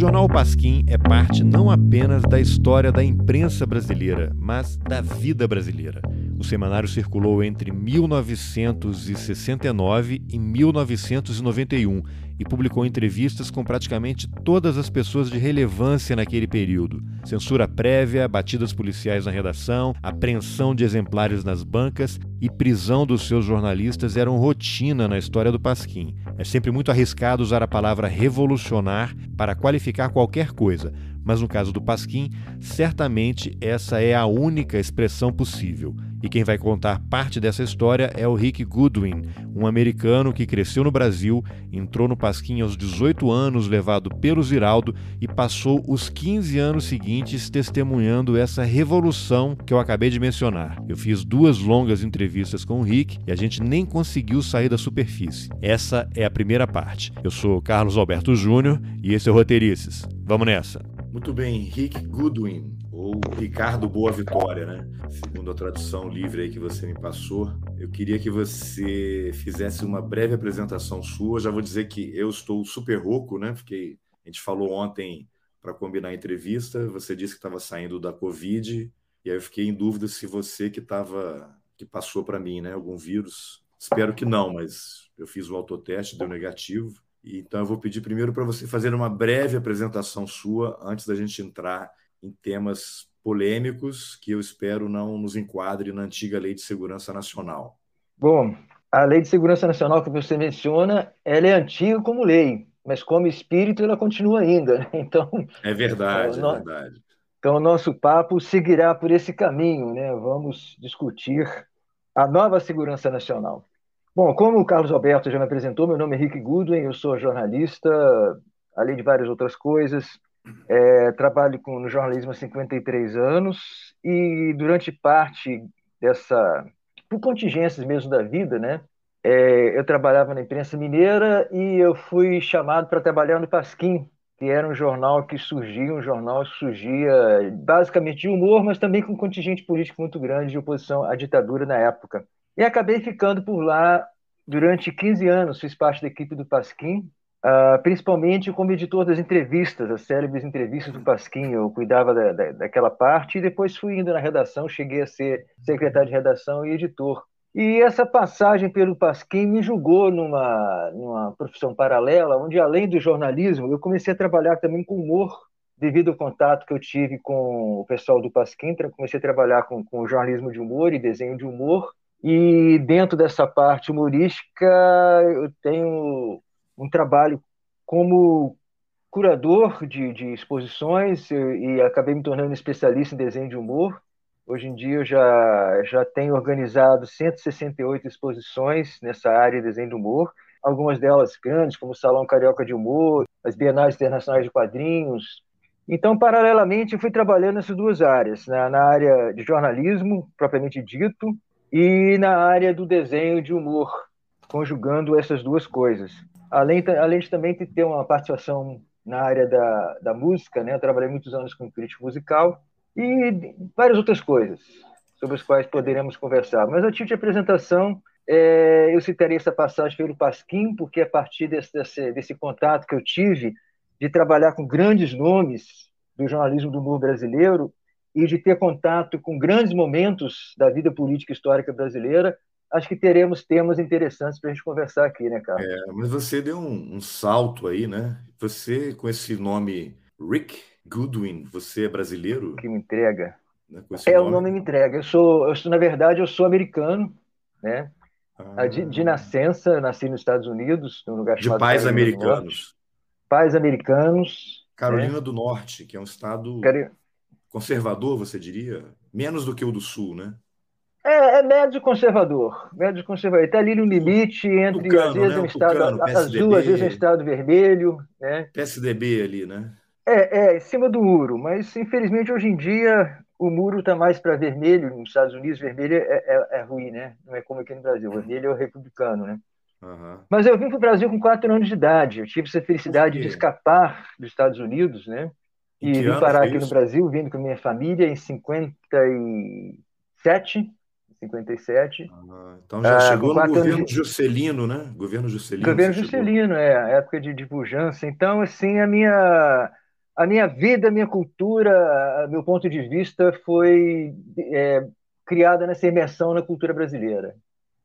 jornal Pasquim é parte não apenas da história da imprensa brasileira, mas da vida brasileira. O semanário circulou entre 1969 e 1991 e publicou entrevistas com praticamente todas as pessoas de relevância naquele período. Censura prévia, batidas policiais na redação, apreensão de exemplares nas bancas e prisão dos seus jornalistas eram rotina na história do Pasquim. É sempre muito arriscado usar a palavra revolucionar para qualificar qualquer coisa, mas no caso do Pasquim, certamente essa é a única expressão possível. E quem vai contar parte dessa história é o Rick Goodwin, um americano que cresceu no Brasil, entrou no Pasquim aos 18 anos, levado pelo Ziraldo, e passou os 15 anos seguintes testemunhando essa revolução que eu acabei de mencionar. Eu fiz duas longas entrevistas com o Rick e a gente nem conseguiu sair da superfície. Essa é a primeira parte. Eu sou Carlos Alberto Júnior e esse é o Roteirices. Vamos nessa! Muito bem, Rick Goodwin, ou Ricardo Boa Vitória, né? Segundo a tradução livre aí que você me passou. Eu queria que você fizesse uma breve apresentação sua. Já vou dizer que eu estou super rouco, né? Fiquei, a gente falou ontem para combinar a entrevista, você disse que estava saindo da Covid, e aí eu fiquei em dúvida se você que estava, que passou para mim, né? Algum vírus. Espero que não, mas eu fiz o autoteste, deu negativo. Então, eu vou pedir primeiro para você fazer uma breve apresentação sua antes da gente entrar em temas polêmicos que eu espero não nos enquadre na antiga Lei de Segurança Nacional. Bom, a Lei de Segurança Nacional que você menciona, ela é antiga como lei, mas como espírito ela continua ainda. Né? Então é verdade, é verdade. Então o nosso papo seguirá por esse caminho, né? Vamos discutir a nova segurança nacional. Bom, como o Carlos Alberto já me apresentou, meu nome é Rick Goodwin, eu sou jornalista, além de várias outras coisas. É, trabalho com, no jornalismo há 53 anos e durante parte dessa, por contingências mesmo da vida, né? É, eu trabalhava na imprensa mineira e eu fui chamado para trabalhar no Pasquim, que era um jornal que surgia, um jornal que surgia basicamente de humor, mas também com um contingente político muito grande de oposição à ditadura na época. E acabei ficando por lá durante 15 anos, fiz parte da equipe do Pasquim, uh, principalmente como editor das entrevistas, as célebres entrevistas do Pasquim. Eu cuidava da, da, daquela parte e depois fui indo na redação, cheguei a ser secretário de redação e editor. E essa passagem pelo Pasquim me julgou numa, numa profissão paralela, onde além do jornalismo, eu comecei a trabalhar também com humor, devido ao contato que eu tive com o pessoal do Pasquim, comecei a trabalhar com, com jornalismo de humor e desenho de humor, e dentro dessa parte humorística, eu tenho um trabalho como curador de, de exposições e acabei me tornando especialista em desenho de humor. Hoje em dia eu já, já tenho organizado 168 exposições nessa área de desenho de humor, algumas delas grandes, como o Salão Carioca de Humor, as Bienais Internacionais de Quadrinhos. Então, paralelamente, eu fui trabalhando nessas duas áreas, na, na área de jornalismo, propriamente dito, e na área do desenho de humor, conjugando essas duas coisas. Além, além de também ter uma participação na área da, da música, né? Eu trabalhei muitos anos com crítico musical e várias outras coisas sobre as quais poderemos conversar. Mas a título de apresentação, é, eu citaria essa passagem pelo Pasquim, porque a partir desse, desse, desse contato que eu tive de trabalhar com grandes nomes do jornalismo do humor brasileiro, e de ter contato com grandes momentos da vida política histórica brasileira, acho que teremos temas interessantes para a gente conversar aqui, né, Carlos? É, mas você deu um, um, salto aí, né? Você, com esse nome Rick Goodwin, você é brasileiro? Que me entrega. Né, é, nome? o nome me entrega. Eu sou, eu sou, na verdade, eu sou americano, né? Ah. De, de, nascença, nasci nos Estados Unidos, num lugar de chamado. De pais Carolina americanos. Pais americanos. Carolina né? do Norte, que é um estado conservador, você diria? Menos do que o do Sul, né? É, é médio conservador. Médio conservador. Está ali no limite entre, Tucano, às vezes, né? um estado Tucano, azul, às vezes um estado vermelho. Né? PSDB ali, né? É, é, em cima do muro. Mas, infelizmente, hoje em dia, o muro está mais para vermelho. Nos Estados Unidos, vermelho é, é, é, ruim, né? Não é como aqui no Brasil. Vermelho é o republicano, né? Uhum. Mas eu vim para o Brasil com quatro anos de idade. Eu tive essa felicidade de escapar dos Estados Unidos, né? E vim parar aqui no Brasil, vindo com a minha família em 57, 57. Ah, então já ah, chegou no governo de... Juscelino, né? Governo Juscelino. Governo Juscelino, é, a época de, de pujança. Então, assim, a minha, a minha vida, a minha cultura, meu ponto de vista foi é, criada nessa imersão na cultura brasileira.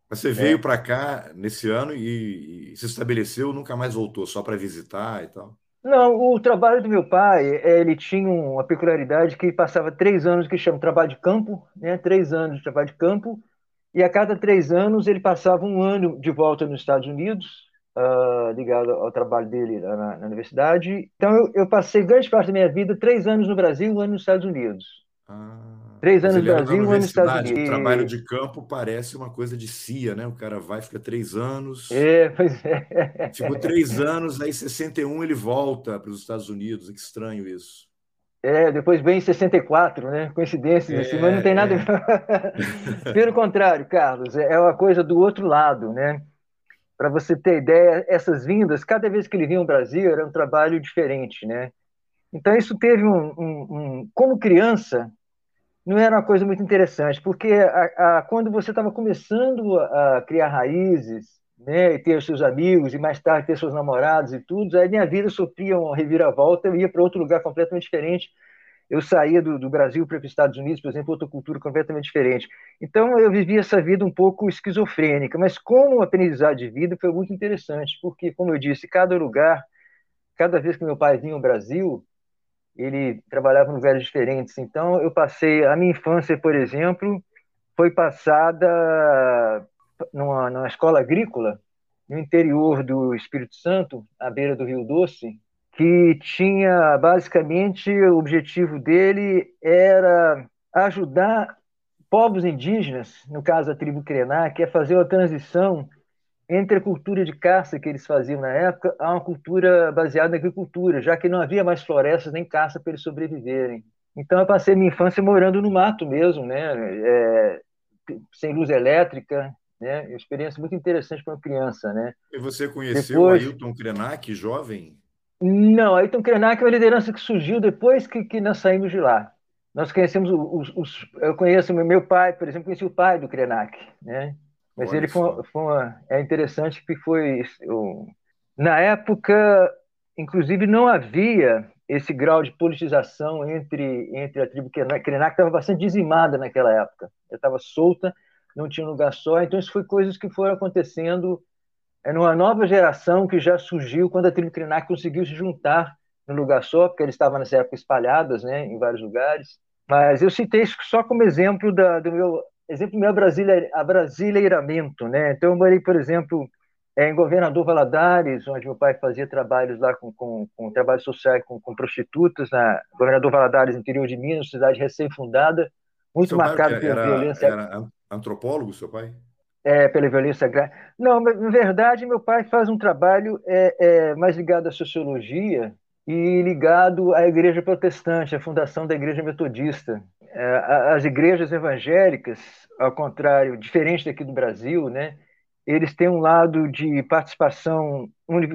Você veio é. para cá nesse ano e, e, se estabeleceu, nunca mais voltou, só para visitar e tal? Não, o trabalho do meu pai, ele tinha uma peculiaridade que passava três anos que chama trabalho de campo, né? Três anos de trabalho de campo, e a cada três anos ele passava um ano de volta nos Estados Unidos, uh, ligado ao trabalho dele na, na universidade. Então eu, eu, passei grande parte da minha vida três anos no Brasil, um ano nos Estados Unidos. Ah. Três anos no Brasil, um ano nos Estados Unidos. O trabalho de campo parece uma coisa de CIA, né? O cara vai, fica três anos. É, pois é. Ficou três anos, aí em 61 ele volta para os Estados Unidos. Que estranho isso. É, depois vem em 64, né? Coincidência, é, assim, mas não tem nada. É. Pelo contrário, Carlos, é uma coisa do outro lado, né? Para você ter ideia, essas vindas, cada vez que ele vinha ao Brasil, era um trabalho diferente, né? Então, isso teve um, um, um como criança, não era uma coisa muito interessante, porque a, a, quando você estava começando a, criar raízes, né, e ter seus amigos, e mais tarde ter seus namorados e tudo, aí minha vida sofria uma reviravolta, eu ia para outro lugar completamente diferente. Eu saía do, do Brasil para os Estados Unidos, por exemplo, outra cultura completamente diferente. Então eu vivi essa vida um pouco esquizofrênica, mas como aprendizado de vida foi muito interessante, porque, como eu disse, cada lugar, cada vez que meu pai vinha ao Brasil, ele trabalhava em lugares diferentes. Então, eu passei a minha infância, por exemplo, foi passada numa, numa escola agrícola no interior do Espírito Santo, à beira do Rio Doce, que tinha basicamente o objetivo dele era ajudar povos indígenas, no caso a tribo Krenak, a fazer uma transição entre a cultura de caça que eles faziam na época a uma cultura baseada na agricultura, já que não havia mais florestas nem caça para eles sobreviverem. Então eu passei minha infância morando no mato mesmo, né, é, sem luz elétrica, né, uma experiência muito interessante para uma criança, né. E você conheceu depois... Ailton Krenak, jovem? Não, Ailton Krenak é uma liderança que surgiu depois que, que nós saímos de lá. Nós conhecemos os, os, eu conheço meu pai, por exemplo, conheci o pai do Krenak, né? Mas Olha ele foi, foi uma, é interessante que foi na época, inclusive não havia esse grau de politização entre entre a tribo Krenak, que estava bastante dizimada naquela época. Ela estava solta, não tinha lugar só. Então isso foi coisas que foram acontecendo é numa nova geração que já surgiu quando a tribo Krenak conseguiu se juntar no lugar só, porque eles estavam nessa época espalhadas, né, em vários lugares. Mas eu citei isso só como exemplo da, do meu exemplo meu é a brasileiramento, né? Então eu morei, por exemplo, é, em Governador Valadares, onde meu pai fazia trabalhos lá com, com, com trabalho social com, com prostitutas, na Governador Valadares, interior de Minas, cidade recém-fundada, muito seu marcado pela era, violência. Era antropólogo, seu pai? É, pela violência agrária. Não, na verdade, meu pai faz um trabalho é, é, mais ligado à sociologia e ligado à Igreja Protestante, à fundação da Igreja Metodista. É, as igrejas evangélicas, ao contrário, diferente daqui do Brasil, né, eles têm um lado de participação,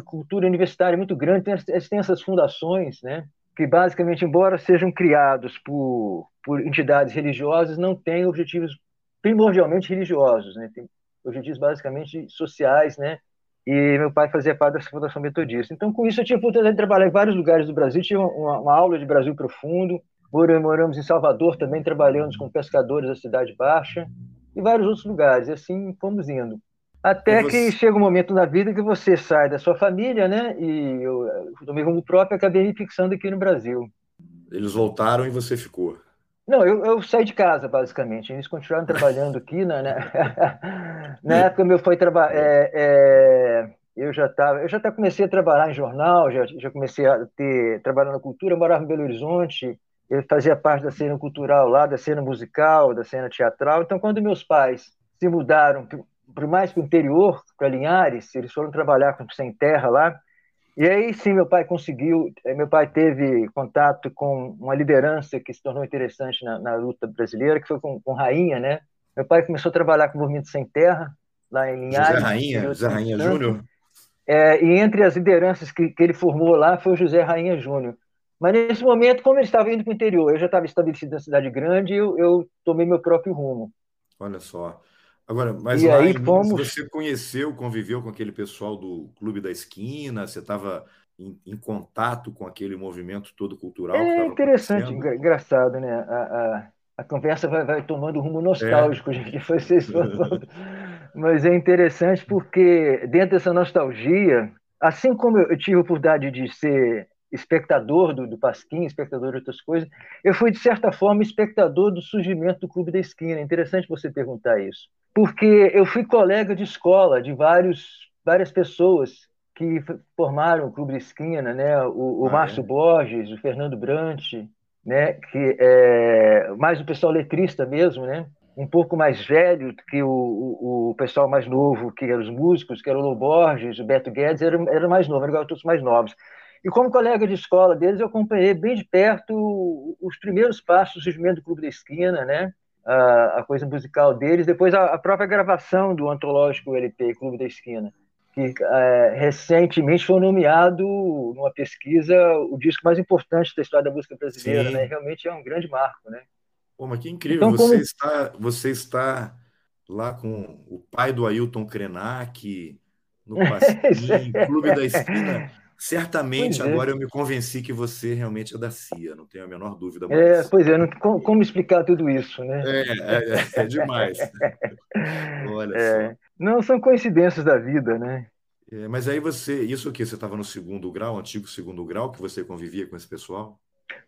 cultura universitária muito grande, eles têm essas fundações, né, que basicamente, embora sejam criados por, por entidades religiosas, não têm objetivos primordialmente religiosos, né, tem objetivos basicamente sociais, né, e meu pai fazia parte dessa fundação metodista. Então, com isso, eu tinha oportunidade de trabalhar em vários lugares do Brasil, tive uma, uma aula de Brasil profundo, moramos em Salvador também, trabalhamos com pescadores da Cidade Baixa e vários outros lugares. E assim fomos indo. Até você... que chega um momento na vida que você sai da sua família, né? E eu, tomei rumo próprio acabei me fixando aqui no Brasil. Eles voltaram e você ficou? Não, eu, eu saí de casa, basicamente. Eles continuaram trabalhando aqui. Né? na época, meu foi trabalhar. É, é, eu já estava, eu já até comecei a trabalhar em jornal, já, já comecei a ter trabalhando na cultura, eu morava em Belo Horizonte, ele fazia parte da cena cultural lá, da cena musical, da cena teatral. Então, quando meus pais se mudaram para mais para o interior, para Linhares, eles foram trabalhar com sem terra lá. E aí sim, meu pai conseguiu. Eh, meu pai teve contato com uma liderança que se tornou interessante na, na luta brasileira, que foi com, com Rainha, né? Meu pai começou a trabalhar com o movimento sem terra lá em Linhares. José Rainha, José Rainha Júnior. É, e entre as lideranças que, que ele formou lá foi o José Rainha Júnior. Mas nesse momento, como ele estava indo para o interior, eu já estava estabelecido na cidade grande, eu, eu tomei meu próprio rumo. Olha só. Agora, mas lá aí, fomos... você conheceu, conviveu com aquele pessoal do Clube da Esquina? Você estava em, em, contato com aquele movimento todo cultural. É interessante, engraçado, né? A, a, a conversa vai, vai, tomando rumo nostálgico, é. gente, vocês falando. Mas é interessante porque dentro dessa nostalgia, assim como eu tive a oportunidade de ser espectador do, do Pasquim, espectador de outras coisas, eu fui, de certa forma, espectador do surgimento do Clube da Esquina. É interessante você perguntar isso. Porque eu fui colega de escola de vários, várias pessoas que formaram o Clube da Esquina, né? o, o ah, Márcio é? Borges, o Fernando Brant, né? que é, mais o pessoal letrista mesmo, né? um pouco mais velho que o, o, o, pessoal mais novo, que eram os músicos, que era o Lô Borges, o Beto Guedes, eram, eram mais novos, eram todos mais novos. E como colega de escola deles, eu acompanhei bem de perto os primeiros passos do surgimento do Clube da Esquina, né? a, a coisa musical deles, depois a, a, própria gravação do antológico LP Clube da Esquina, que é, recentemente foi nomeado numa pesquisa o disco mais importante da história da música brasileira, né? Realmente é um grande marco, né? Pô, mas que incrível! Então, você como... está, você está lá com o pai do Ailton Krenak no Pasquim, Clube da Esquina. Certamente agora eu me convenci que você realmente é da CIA, não tenho a menor dúvida. Mais. É, pois é, não, como, explicar tudo isso, né? É, é, é, é demais. Olha é. só. Não, são coincidências da vida, né? É, mas aí você, isso o que? Você estava no segundo grau, antigo segundo grau, que você convivia com esse pessoal?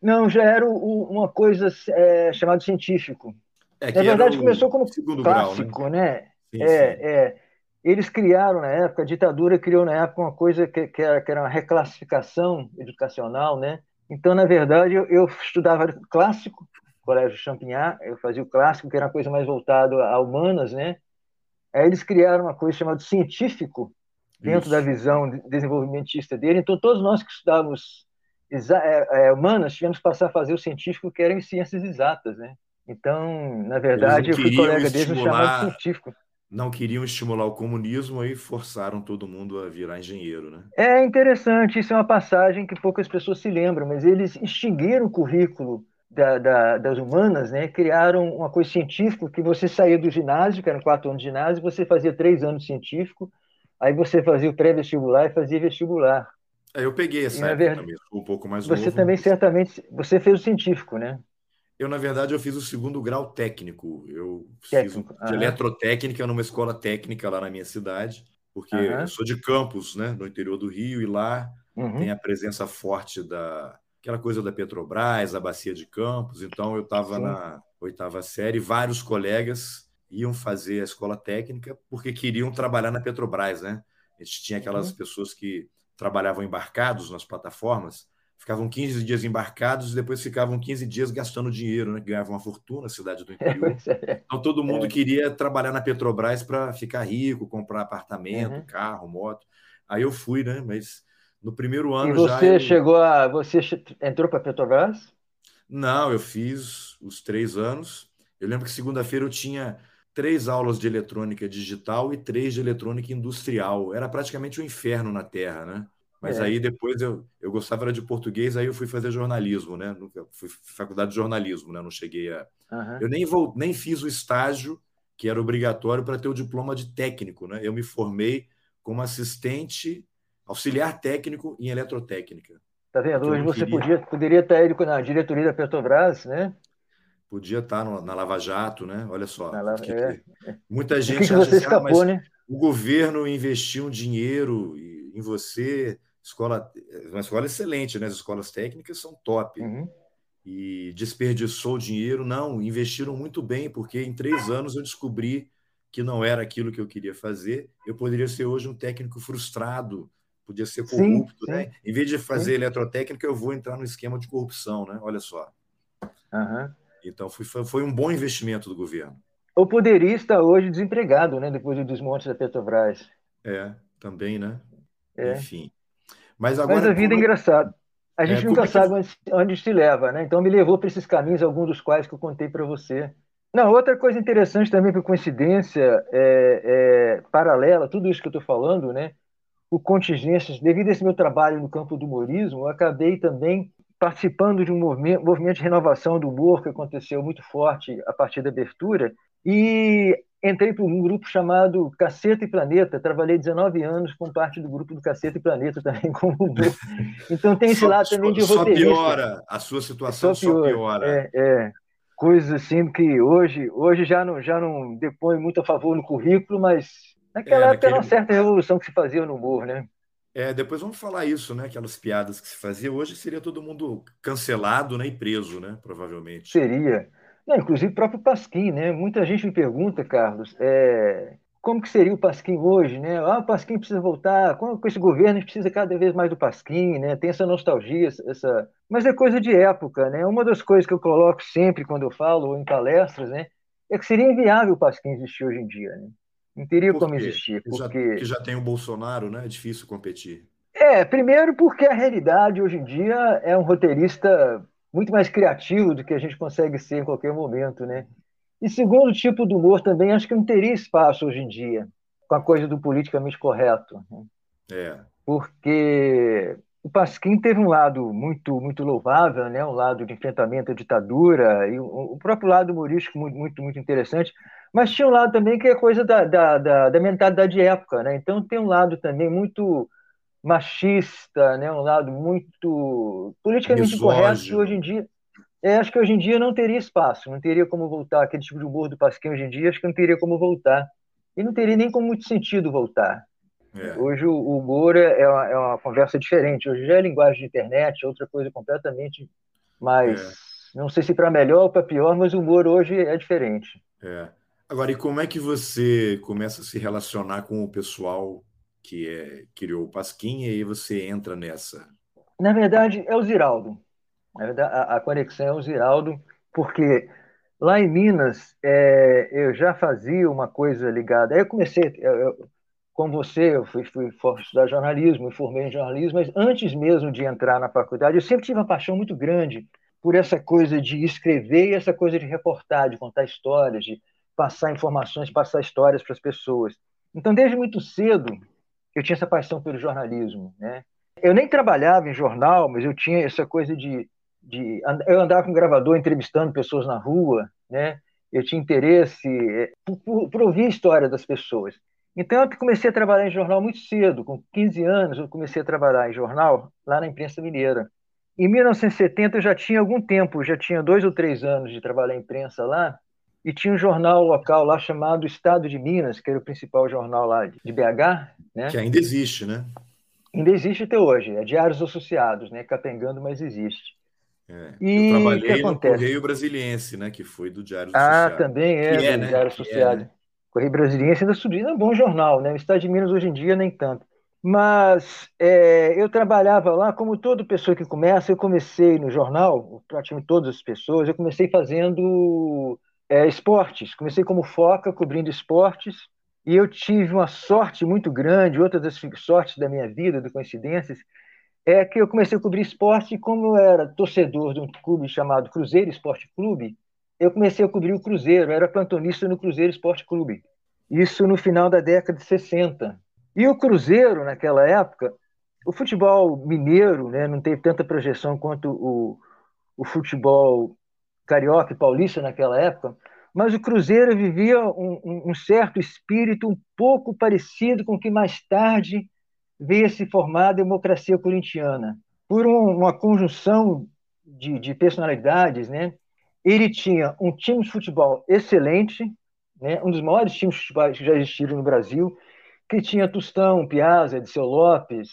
Não, já era o, uma coisa é, chamada científico. É, Na verdade, começou como clássico, grau, né? né? Sim, é, sim. é eles criaram na época, a ditadura criou na época uma coisa que, que, era, que era uma reclassificação educacional, né? Então, na verdade, eu, eu estudava clássico, Colégio Champignon, eu fazia o clássico, que era uma coisa mais voltada a humanas, né? Aí eles criaram uma coisa chamada científico, dentro Isso. da visão desenvolvimentista dele. Então, todos nós que estudávamos é, é, humanas tivemos que passar a fazer o científico, que era em ciências exatas, né? Então, na verdade, eu fui colega deles chamado científico não queriam estimular o comunismo e forçaram todo mundo a virar engenheiro, né? É interessante, isso é uma passagem que poucas pessoas se lembram, mas eles extinguiram o currículo da, da, das humanas, né? Criaram uma coisa científica que você saía do ginásio, que eram quatro anos de ginásio, você fazia três anos científico, aí você fazia o pré-vestibular e fazia vestibular. É, eu peguei essa e, época verdade, também, um pouco mais Você novo, também, certamente, você fez o científico, né? Eu, na verdade, eu fiz o segundo grau técnico. Eu técnico. fiz de eletrotécnica numa escola técnica lá na minha cidade, porque uhum. eu sou de Campos, né, no interior do Rio, e lá uhum. tem a presença forte da aquela coisa da Petrobras, a bacia de Campos. Então, eu estava na oitava série, vários colegas iam fazer a escola técnica porque queriam trabalhar na Petrobras, né? A gente tinha aquelas uhum. pessoas que trabalhavam embarcados nas plataformas ficavam 15 dias embarcados e depois ficavam 15 dias gastando dinheiro, né? ganhavam uma fortuna na cidade do interior. É. Então todo mundo é. queria trabalhar na Petrobras para ficar rico, comprar apartamento, uhum. carro, moto. Aí eu fui, né? Mas no primeiro ano e você já. chegou a. Você entrou para a Petrobras? Não, eu fiz os três anos. Eu lembro que segunda-feira eu tinha três aulas de eletrônica digital e três de eletrônica industrial. Era praticamente um inferno na Terra, né? Mas é. aí depois eu, eu gostava de português, aí eu fui fazer jornalismo, né? Fui faculdade de jornalismo, né? Não cheguei a. Uhum. Eu nem, vou, nem fiz o estágio que era obrigatório para ter o diploma de técnico, né? Eu me formei como assistente auxiliar técnico em eletrotécnica. Tá vendo? Hoje você queria... podia, poderia estar na diretoria da Petrobras, né? Podia estar no, na Lava Jato, né? Olha só. La... Que, é. Muita gente que, que você assim, ah, escapou, ah, né? o governo investiu um dinheiro em você escola, uma escola excelente, né? As escolas técnicas são top. Uhum. E desperdiçou dinheiro, não, investiram muito bem, porque em três anos eu descobri que não era aquilo que eu queria fazer. Eu poderia ser hoje um técnico frustrado, podia ser corrupto, sim, sim. né? Em vez de fazer sim. eletrotécnica, eu vou entrar no esquema de corrupção, né? Olha só. Uhum. Então foi, foi um bom investimento do governo. Ou poderia estar hoje desempregado, né? Depois do desmonte da Petrobras. É, também, né? É. Enfim. Mas, agora, Mas a vida é engraçada. A gente é, nunca sabe onde, onde se leva, né? Então me levou para esses caminhos, alguns dos quais que eu contei para você. Não, outra coisa interessante também, por coincidência, é, é, paralela, tudo isso que eu estou falando, né? Por contingências, devido a esse meu trabalho no campo do humorismo, eu acabei também participando de um movimento, movimento de renovação do humor que aconteceu muito forte a partir da abertura. E entrei para um grupo chamado Caceta e Planeta. Trabalhei 19 anos com parte do grupo do Caceta e Planeta também como Então tem esse lado também de roteirista. Só piora, a sua situação só piora. Só piora. É, é, coisas assim que hoje, hoje já não já não depõe muito a favor no currículo, mas naquela é, época naquele... era uma certa revolução que se fazia no humor, né? É, depois vamos falar isso, né? Aquelas piadas que se fazia. Hoje seria todo mundo cancelado né? e preso, né? Provavelmente. Seria. Não, inclusive o próprio Pasquim, né? Muita gente me pergunta, Carlos, é, como que seria o Pasquim hoje, né? Ah, o Pasquim precisa voltar, com, esse governo a gente precisa cada vez mais do Pasquim, né? Tem essa nostalgia, essa... Mas é coisa de época, né? Uma das coisas que eu coloco sempre quando eu falo em palestras, né? É que seria inviável o Pasquim existir hoje em dia, né? Não teria como existir. Porque... Já, já tem o Bolsonaro, né? É difícil competir. É, primeiro porque a realidade hoje em dia é um roteirista muito mais criativo do que a gente consegue ser em qualquer momento, né? E segundo tipo do humor também, acho que não teria espaço hoje em dia com a coisa do politicamente correto. Né? É. Porque o Pasquim teve um lado muito muito louvável, né? Um lado de enfrentamento à ditadura e o próprio lado humorístico muito muito muito interessante. Mas tinha um lado também que é coisa da, da, da, da mentalidade de época, né? Então tem um lado também muito machista, né? um lado muito politicamente incorreto que hoje em dia é, acho que hoje em dia não teria espaço, não teria como voltar aquele tipo de humor do Pasquim hoje em dia, acho que não teria como voltar e não teria nem com muito sentido voltar. É. Hoje o, humor é, é uma, é uma, conversa diferente, hoje já é linguagem de internet, outra coisa completamente mais, é. não sei se para melhor ou para pior, mas o humor hoje é diferente. É. Agora, e como é que você começa a se relacionar com o pessoal que é, criou o Pasquim, e aí você entra nessa? Na verdade, é o Ziraldo. Na verdade, a, a conexão é o Ziraldo, porque lá em Minas é, eu já fazia uma coisa ligada. Aí eu comecei, eu, eu, com você, eu fui, fui estudar jornalismo, me formei em jornalismo, mas antes mesmo de entrar na faculdade, eu sempre tive uma paixão muito grande por essa coisa de escrever e essa coisa de reportar, de contar histórias, de passar informações, passar histórias para as pessoas. Então, desde muito cedo, eu tinha essa paixão pelo jornalismo, né? Eu nem trabalhava em jornal, mas eu tinha essa coisa de, de eu andava com um gravador entrevistando pessoas na rua, né? Eu tinha interesse é, por, por, por ouvir a história das pessoas. Então eu comecei a trabalhar em jornal muito cedo, com 15 anos eu comecei a trabalhar em jornal lá na imprensa mineira. Em 1970 eu já tinha algum tempo, já tinha dois ou três anos de trabalhar em imprensa lá, e tinha um jornal local lá chamado Estado de Minas, que era o principal jornal lá de BH. Né? Que ainda existe, né? Ainda existe até hoje, é Diários Associados, né? capengando, mas existe. É. E Eu trabalhei no Correio Brasiliense, né? que foi do Diário ah, Associado. Ah, também é, que é do né? Diário Associado. É, né? Correio Brasiliense ainda subiu, é um bom jornal, né? O Estado de Minas hoje em dia nem tanto. Mas é, eu trabalhava lá, como toda pessoa que começa, eu comecei no jornal, praticamente todas as pessoas, eu comecei fazendo é, esportes. Comecei como foca, cobrindo esportes, e eu tive uma sorte muito grande. Outra das sortes da minha vida, de coincidências, é que eu comecei a cobrir esporte e como eu era torcedor de um clube chamado Cruzeiro Esporte Clube, eu comecei a cobrir o Cruzeiro, eu era plantonista no Cruzeiro Esporte Clube. Isso no final da década de 60. E o Cruzeiro, naquela época, o futebol mineiro né, não teve tanta projeção quanto o, o futebol carioca e paulista naquela época, mas o Cruzeiro vivia um, um, um certo espírito um pouco parecido com o que mais tarde veio se formar a democracia corintiana. Por um, uma conjunção de, de, personalidades, né? ele tinha um time de futebol excelente, né? um dos maiores times de futebol que já existiram no Brasil, que tinha Tostão, Piazza, Edson Lopes,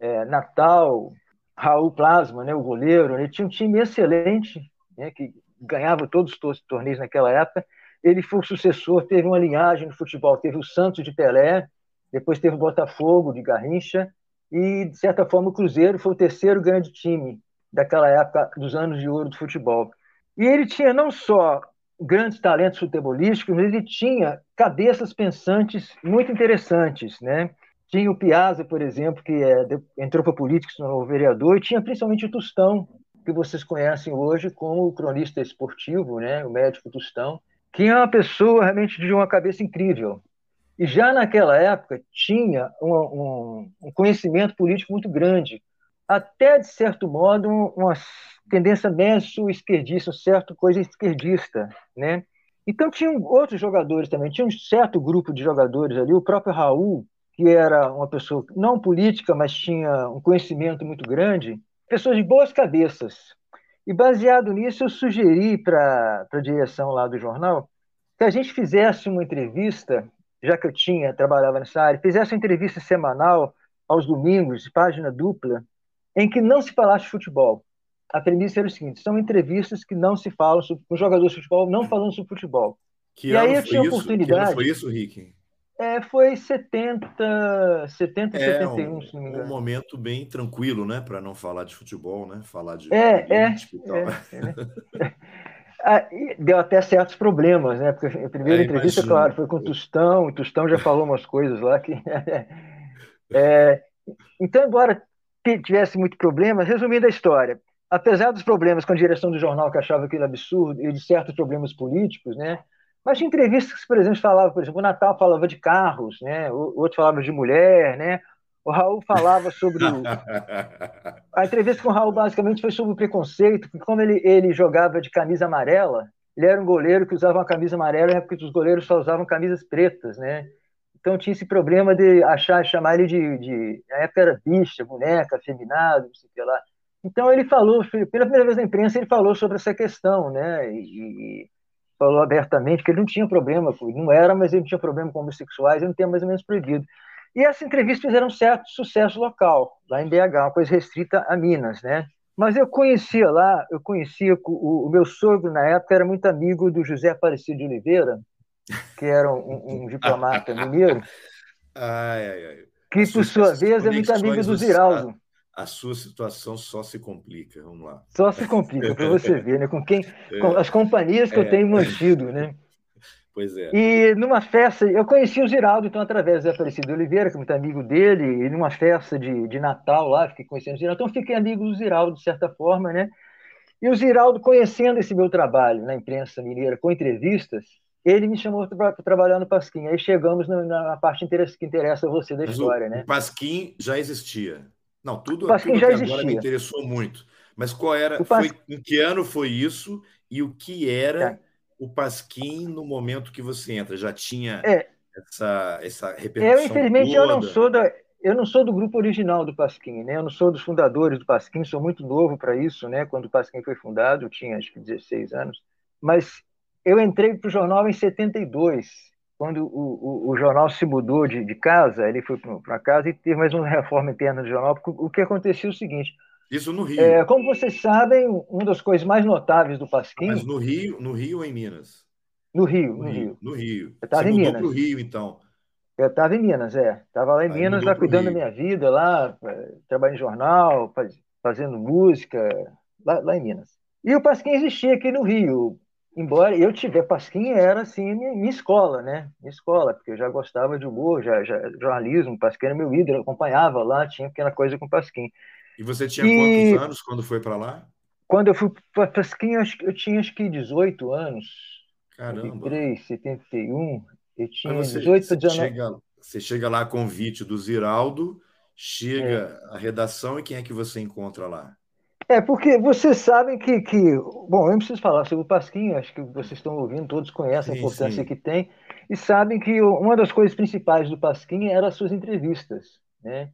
é, Natal, Raul Plasma, né, o goleiro. Ele tinha um time excelente, né, que ganhava todos os torneios naquela época. Ele foi o sucessor, teve uma linhagem no futebol, teve o Santos de Pelé, depois teve o Botafogo de Garrincha e, de certa forma, o Cruzeiro foi o terceiro grande time daquela época, dos anos de ouro do futebol. E ele tinha não só grandes talentos futebolísticos, mas ele tinha cabeças pensantes muito interessantes, né? Tinha o Piazza, por exemplo, que é, entrou para política, se tornou vereador, e tinha principalmente o Tostão, que vocês conhecem hoje como o cronista esportivo, né, o médico Tostão, que é uma pessoa realmente de uma cabeça incrível. E já naquela época tinha um, um, um conhecimento político muito grande, até de certo modo uma tendência meio esquerdista, um certo coisa esquerdista, né? Então tinham outros jogadores também, tinha um certo grupo de jogadores ali, o próprio Raul, que era uma pessoa não política, mas tinha um conhecimento muito grande, pessoas de boas cabeças. E baseado nisso, eu sugeri para a direção lá do jornal que a gente fizesse uma entrevista, já que eu tinha, trabalhava nessa área, fizesse uma entrevista semanal aos domingos, página dupla, em que não se falasse de futebol. A premissa era o seguinte: são entrevistas que não se falam sobre, com jogadores de futebol, não falando sobre futebol. Que e aí eu tinha isso? oportunidade. Que foi isso, Rick? É, foi 70, 70 é, 71, um, se não me engano. Um momento bem tranquilo, né? Para não falar de futebol, né? Falar de é, é, é, é. Ah, deu até certos problemas, né? Porque a primeira é, entrevista, imagino. claro, foi com o Tostão, o Tostão já falou umas coisas lá que. então, embora tivesse muito problema, resumindo a história, apesar dos problemas com a direção do jornal que achava aquilo absurdo e de certos problemas políticos, né? Mas tinha entrevistas que, por exemplo, falava, por exemplo, o Natal falava de carros, né? O outro falava de mulher, né? O Raul falava sobre o... a entrevista com o Raul basicamente foi sobre o preconceito, porque como ele, ele jogava de camisa amarela, ele era um goleiro que usava uma camisa amarela, é porque os goleiros só usavam camisas pretas, né? Então tinha esse problema de achar, chamar ele de, de na época era bicha, boneca, afeminado, não sei o que lá. Então ele falou, pela primeira vez na imprensa, ele falou sobre essa questão, né? E falou abertamente que ele não tinha problema, não era, mas ele não tinha problema com homossexuais, ele não tinha mais ou menos proibido. E essa entrevista fizeram um certo sucesso local, lá em BH, uma coisa restrita a Minas, né? Mas eu conhecia lá, eu conhecia o, o meu sogro na época era muito amigo do José Aparecido de Oliveira, que era um, um diplomata mineiro, ai, ai, ai. que por sua vez é muito amigo do Ziraldo a sua situação só se complica. Vamos lá. Só se complica, para você ver, né? Com quem, com as companhias que é. eu tenho mantido, né? Pois é. E numa festa, eu conheci o Ziraldo, então, através da Aparecido Oliveira, que é muito amigo dele, e numa festa de, de Natal lá, fiquei conhecendo o Ziraldo, então fiquei amigo do Ziraldo, de certa forma, né? E o Ziraldo, conhecendo esse meu trabalho na imprensa mineira, com entrevistas, ele me chamou para trabalhar no Pasquim. Aí chegamos na, na parte que interessa a você da Mas história, o, né? O Pasquim já existia. Não, tudo, tudo que já agora me interessou muito. Mas qual era, foi, em que ano foi isso e o que era é. o Pasquim no momento que você entra? Já tinha é. essa, essa repercussão Eu, infelizmente, toda? eu não sou da, eu não sou do grupo original do Pasquim, né? Eu não sou dos fundadores do Pasquim, sou muito novo para isso, né? Quando o Pasquim foi fundado, eu tinha acho que 16 anos. Mas eu entrei para o jornal em 72 quando o, o, o, jornal se mudou de, de casa, ele foi para casa e teve mais uma reforma interna do jornal, porque o que acontecia é o seguinte. Isso no Rio. É, como vocês sabem, uma das coisas mais notáveis do Pasquim. Mas no Rio, no Rio ou em Minas? No Rio, no, no Rio, No Rio. Eu estava em Minas. Rio, então. Eu estava em Minas, é. Estava lá em Aí Minas, lá cuidando da minha vida, lá, é, trabalhando em jornal, faz, fazendo música, lá, lá em Minas. E o Pasquim existia aqui no Rio embora eu tivesse Pasquim era assim minha, minha, escola, né? Minha escola, porque eu já gostava de humor, já, já jornalismo, Pasquim era meu ídolo, eu acompanhava lá, tinha pequena coisa com Pasquim. E você tinha e... quantos anos quando foi para lá? Quando eu fui para Pasquim, eu, eu tinha acho que 18 anos. Caramba. 73, 71, eu tinha você, 18 para 19. Chega, você chega lá a convite do Ziraldo, chega é. a redação e quem é que você encontra lá? É, porque vocês sabem que, que. Bom, eu não preciso falar sobre o Pasquim, acho que vocês estão ouvindo, todos conhecem sim, a importância sim. que tem, e sabem que uma das coisas principais do Pasquim eram as suas entrevistas, né?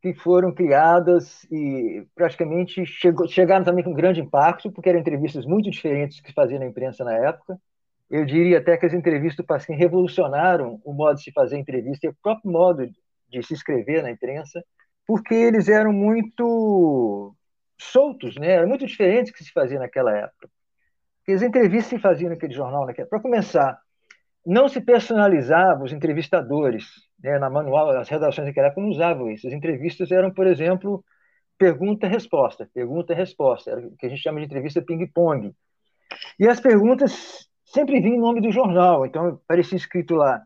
que foram criadas e praticamente chegou, chegaram também com grande impacto, porque eram entrevistas muito diferentes que se fazia na imprensa na época. Eu diria até que as entrevistas do Pasquim revolucionaram o modo de se fazer entrevista e o próprio modo de se escrever na imprensa, porque eles eram muito soltos, né? Era muito diferente do que se fazia naquela época. Porque as entrevistas se faziam naquele jornal, naquela... para começar, não se personalizava os entrevistadores, né? Na manual, as redações naquela época não usavam isso. As entrevistas eram, por exemplo, pergunta-resposta, pergunta-resposta, era o que a gente chama de entrevista ping-pong. E as perguntas sempre vinham em nome do jornal, então parecia escrito lá,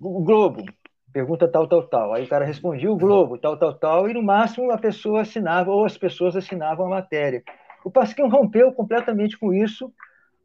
o Globo, pergunta tal, tal, tal. Aí o cara respondia o Globo, tal, tal, tal, e no máximo a pessoa assinava, ou as pessoas assinavam a matéria. O Pasquim rompeu completamente com isso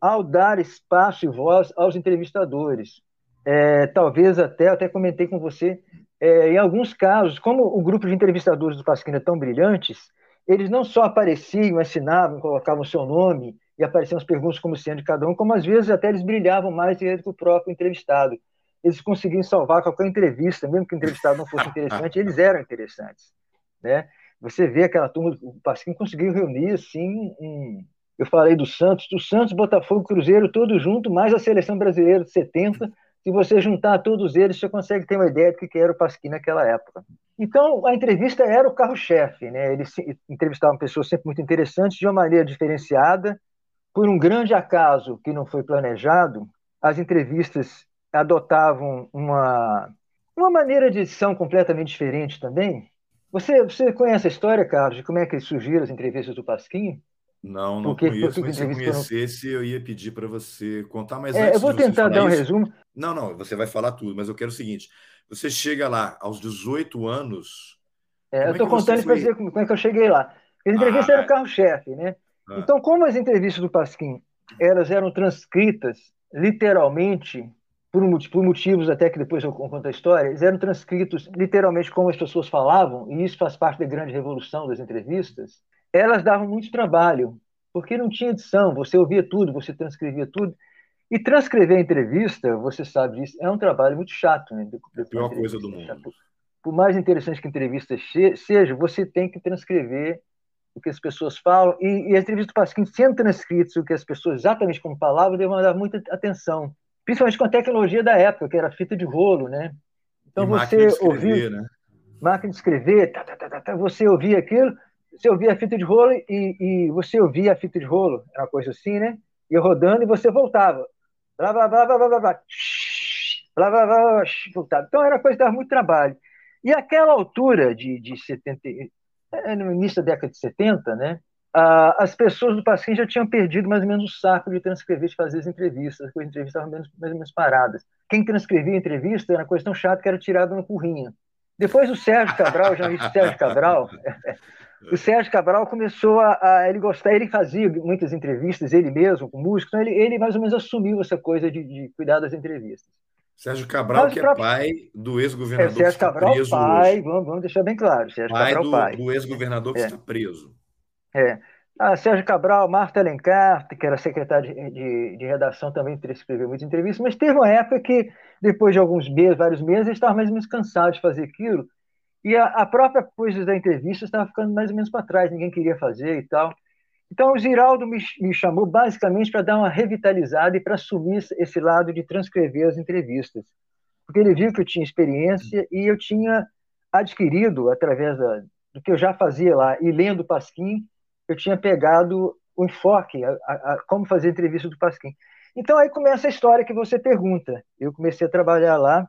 ao dar espaço e voz aos entrevistadores. É, talvez até, até comentei com você, é, em alguns casos, como o grupo de entrevistadores do Pasquim é tão brilhantes, eles não só apareciam, assinavam, colocavam seu nome e apareciam as perguntas como sendo de cada um, como às vezes até eles brilhavam mais do que o próprio entrevistado. Eles conseguiam salvar qualquer entrevista, mesmo que o entrevistado não fosse interessante, eles eram interessantes. Né? Você vê aquela turma, o Pasquim conseguiu reunir assim, um, eu falei do Santos, do Santos, Botafogo, Cruzeiro, todos junto, mais a seleção brasileira de 70. Se você juntar todos eles, você consegue ter uma ideia do que era o Pasquim naquela época. Então, a entrevista era o carro-chefe, né? Eles entrevistavam pessoas sempre muito interessantes, de uma maneira diferenciada. Por um grande acaso que não foi planejado, as entrevistas adotavam uma, uma maneira de edição completamente diferente também. Você, você conhece a história, Carlos, de como é que surgiram as entrevistas do Pasquim? Não, não porque, conheço, mas se eu conhecesse, eu ia pedir para você contar mais é, Eu vou tentar dar um isso, resumo. Não, não, você vai falar tudo, mas eu quero o seguinte: você chega lá aos 18 anos. É, eu estou é contando para dizer como é que eu cheguei lá. As entrevistas ah, eram o carro-chefe, né? Ah. Então, como as entrevistas do Pasquim elas eram transcritas literalmente por, por, motivos até que depois eu conto a história, eles eram transcritos literalmente como as pessoas falavam, e isso faz parte da grande revolução das entrevistas elas davam muito trabalho, porque não tinha edição, você ouvia tudo, você transcrevia tudo. E transcrever a entrevista, você sabe disso, é um trabalho muito chato. Né? A pior coisa do mundo. Por mais interessante que a entrevista seja, você tem que transcrever o que as pessoas falam. E, e a entrevista do Pasquim, sendo transcritos o que as pessoas exatamente como falavam, demandava muita atenção. Principalmente com a tecnologia da época, que era fita de rolo, né? Então e você ouvia... Né? Máquina de escrever, tá, tá, tá, tá, você ouvia aquilo, você ouvia a fita de rolo e, e você ouvia a fita de rolo, era uma coisa assim, né? Ia rodando e você voltava. Blá, blá, blá, blá, blá, blá, blá. Blá, blá, blá, blá, voltava. Então era coisa que dava muito trabalho. E aquela altura de, de 70, é, no início da década de 70, né? As pessoas do Pasquim já tinham perdido mais ou menos o saco de transcrever, de fazer as entrevistas, as entrevistas estavam mais, mais ou menos paradas. Quem transcrevia a entrevista era uma coisa tão chata que era tirado na currinha. Depois o Sérgio Cabral, já o Sérgio Cabral, o Sérgio Cabral começou a, a, ele gostar, ele fazia muitas entrevistas, ele mesmo, com músicos, então ele, ele mais ou menos assumiu essa coisa de, de cuidar das entrevistas. Sérgio Cabral, Mas que é pai do ex-governador é, Sérgio Cabral, preso pai, vamos, vamos, deixar bem claro, Sérgio pai Cabral, do, pai. do ex-governador que é. está preso. É. Ah, Sérgio Cabral, Marta Alencar, que era secretária de, de, de redação, também escreveu muitas entrevistas, mas teve uma época que, depois de alguns meses, vários meses, estava mais ou menos cansado de fazer aquilo, e a, a própria coisa da entrevista estava ficando mais ou menos para trás, ninguém queria fazer e tal. Então, o Ziraldo me, me chamou basicamente para dar uma revitalizada e para assumir esse lado de transcrever as entrevistas. Porque ele viu que eu tinha experiência e eu tinha adquirido, através da, do que eu já fazia lá, e lendo Pasquim, eu tinha pegado o enfoque, a, a, a, como fazer entrevista do Pasquim. Então, aí começa a história que você pergunta. Eu comecei a trabalhar lá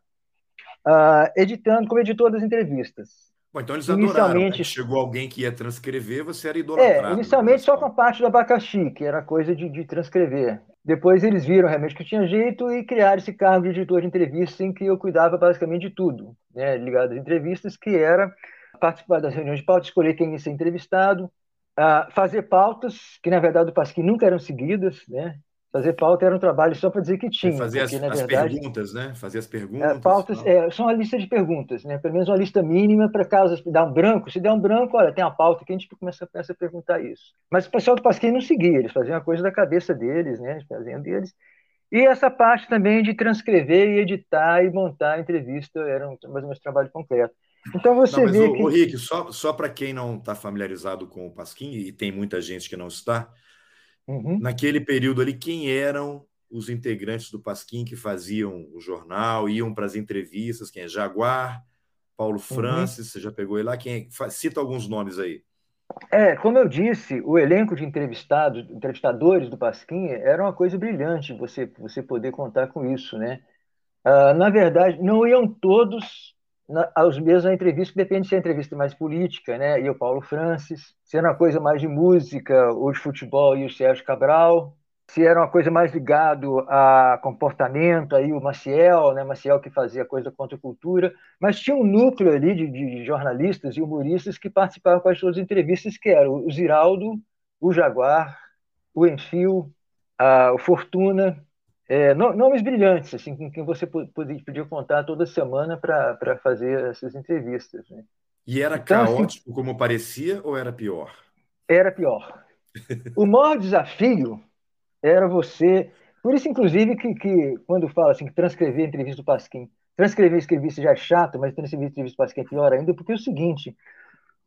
uh, editando como editor das entrevistas. Bom, então eles adoraram. Inicialmente, né? Chegou alguém que ia transcrever, você era idolatrado. É, inicialmente só com a parte do abacaxi, que era coisa de, de, transcrever. Depois eles viram realmente que tinha jeito e criaram esse cargo de editor de entrevistas em que eu cuidava basicamente de tudo, né, ligado às entrevistas, que era participar das reuniões de pauta, escolher quem ia ser entrevistado, uh, fazer pautas, que na verdade o Pasquim nunca eram seguidas, né? Fazer pauta era um trabalho só para dizer que tinha. Fazer porque, as, as verdade, perguntas, né? Fazer as perguntas. É, pautas é, são uma lista de perguntas, né? Pelo menos uma lista mínima para caso dar um branco. Se der um branco, olha, tem a pauta que a gente começa, começa a perguntar isso. Mas o pessoal do Pasquim não seguia, eles faziam a coisa da cabeça deles, né? Faziam deles. E essa parte também de transcrever e editar e montar a entrevista era um, mais ou menos trabalho concreto. Então você não, vê o, que... O Rick, só, só para quem não está familiarizado com o Pasquim, e tem muita gente que não está, Uhum. Naquele período ali, quem eram os integrantes do Pasquim que faziam o jornal, iam para as entrevistas? Quem é? Jaguar, Paulo uhum. Francis, uhum. você já pegou ele lá? Quem é? Cita alguns nomes aí. É, como eu disse, o elenco de entrevistados, entrevistadores do Pasquim era uma coisa brilhante você, você poder contar com isso, né? Uh, na verdade, não iam todos aos mesmos na entrevista, depende se é entrevista mais política, né? E o Paulo Francis, se era uma coisa mais de música ou de futebol e o Sérgio Cabral, se era uma coisa mais ligado a comportamento, aí o Maciel, né? Maciel que fazia coisa contra a cultura, mas tinha um núcleo ali de, de jornalistas e humoristas que participavam com as suas entrevistas, que eram o Ziraldo, o Jaguar, o Enfio, a, o Fortuna, é, nomes brilhantes, assim, com quem você podia, podia contar toda semana para fazer essas entrevistas. Né? E era então, assim, caótico assim, como parecia ou era pior? Era pior. o maior desafio era você. Por isso, inclusive, que, que quando fala assim, que transcrever a entrevista do Pasquim, transcrever entrevista já é chato, mas transcrever a entrevista do Pasquim é pior ainda, porque é o seguinte: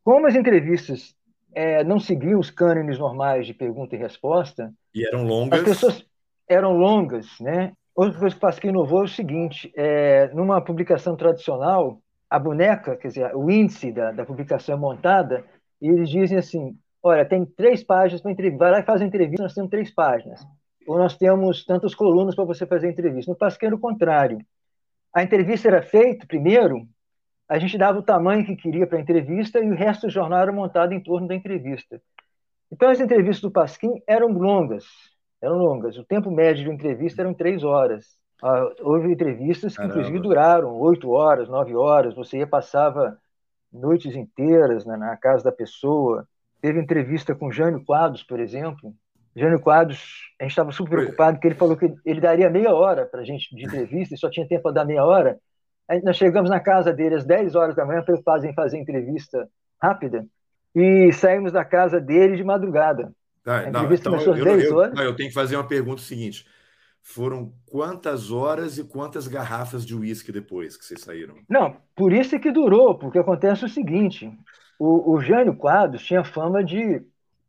como as entrevistas é, não seguiam os cânones normais de pergunta e resposta. E eram longas. As pessoas eram longas, né? Outra coisa que Pasquim inovou é o seguinte: é, numa publicação tradicional, a boneca, quer dizer, o índice da, da publicação é montada, e eles dizem assim: olha, tem três páginas para entrevista, vai lá e faz a entrevista, nós temos três páginas. Ou nós temos tantas colunas para você fazer a entrevista. No Pasquim era o contrário. A entrevista era feita, primeiro, a gente dava o tamanho que queria para a entrevista e o resto do jornal era montado em torno da entrevista. Então, as entrevistas do Pasquim eram longas, eram longas. O tempo médio de uma entrevista eram três horas. Ah, houve entrevistas que, Caramba. inclusive, duraram oito horas, nove horas. Você ia, passava noites inteiras né, na casa da pessoa. Teve entrevista com Jânio Quadros, por exemplo. Jânio Quadros, a gente estava super preocupado, porque ele falou que ele daria meia hora para a gente de entrevista, e só tinha tempo para dar meia hora. Nós chegamos na casa dele às 10 horas da manhã, preocupados em fazer entrevista rápida, e saímos da casa dele de madrugada. Tá, não, então 10 eu, horas. Não, eu tenho que fazer uma pergunta seguinte. Foram quantas horas e quantas garrafas de uísque depois que vocês saíram? Não, por isso é que durou, porque acontece o seguinte: o, o Jânio Quadros tinha fama de.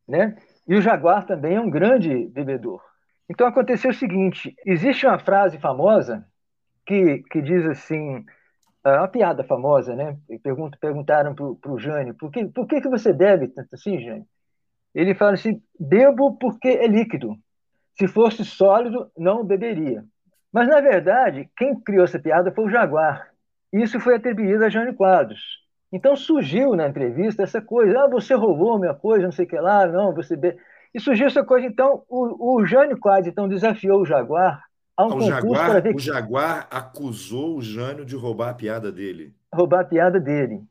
Né, e o Jaguar também é um grande bebedor. Então aconteceu o seguinte: existe uma frase famosa que, que diz assim, é uma piada famosa, né? Pergunto, perguntaram para o Jânio, por, que, por que, que você bebe tanto assim, Jânio? Ele fala assim, bebo porque é líquido. Se fosse sólido, não beberia. Mas, na verdade, quem criou essa piada foi o Jaguar. Isso foi atribuído a Jânio Quadros. Então surgiu na entrevista essa coisa, ah, você roubou minha coisa, não sei o que lá, não, você... Be... E surgiu essa coisa, então, o, o Jânio Quadros então, desafiou o Jaguar Há um o, Jaguar, ver... o Jaguar acusou o Jânio de roubar a piada dele. Roubar a piada dele.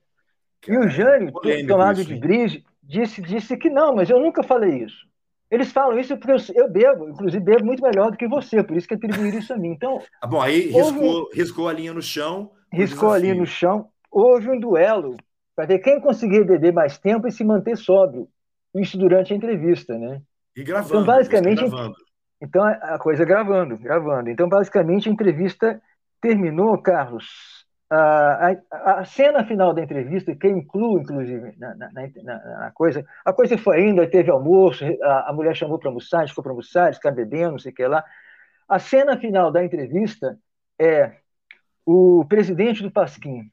e o Jânio, tomado de brilho, disse, disse que não, mas eu nunca falei isso. Eles falam isso porque eu, eu, bebo, inclusive bebo muito melhor do que você, por isso que atribuíram isso a mim. Então, ah, bom, aí riscou, riscou a linha no chão. Riscou a linha no chão. Houve um duelo para ver quem conseguia beber mais tempo e se manter sóbrio. Isso durante a entrevista, né? E gravando. Então, basicamente, gravando. Então, a coisa gravando, gravando. Então, basicamente, a entrevista terminou, Carlos. A, a, cena final da entrevista, que inclui, inclusive, na, na, na, na coisa, a coisa foi ainda, teve almoço, a, a mulher chamou para almoçar, ficou para almoçar, ficar bebendo, não sei o que lá. A cena final da entrevista é o presidente do Pasquim,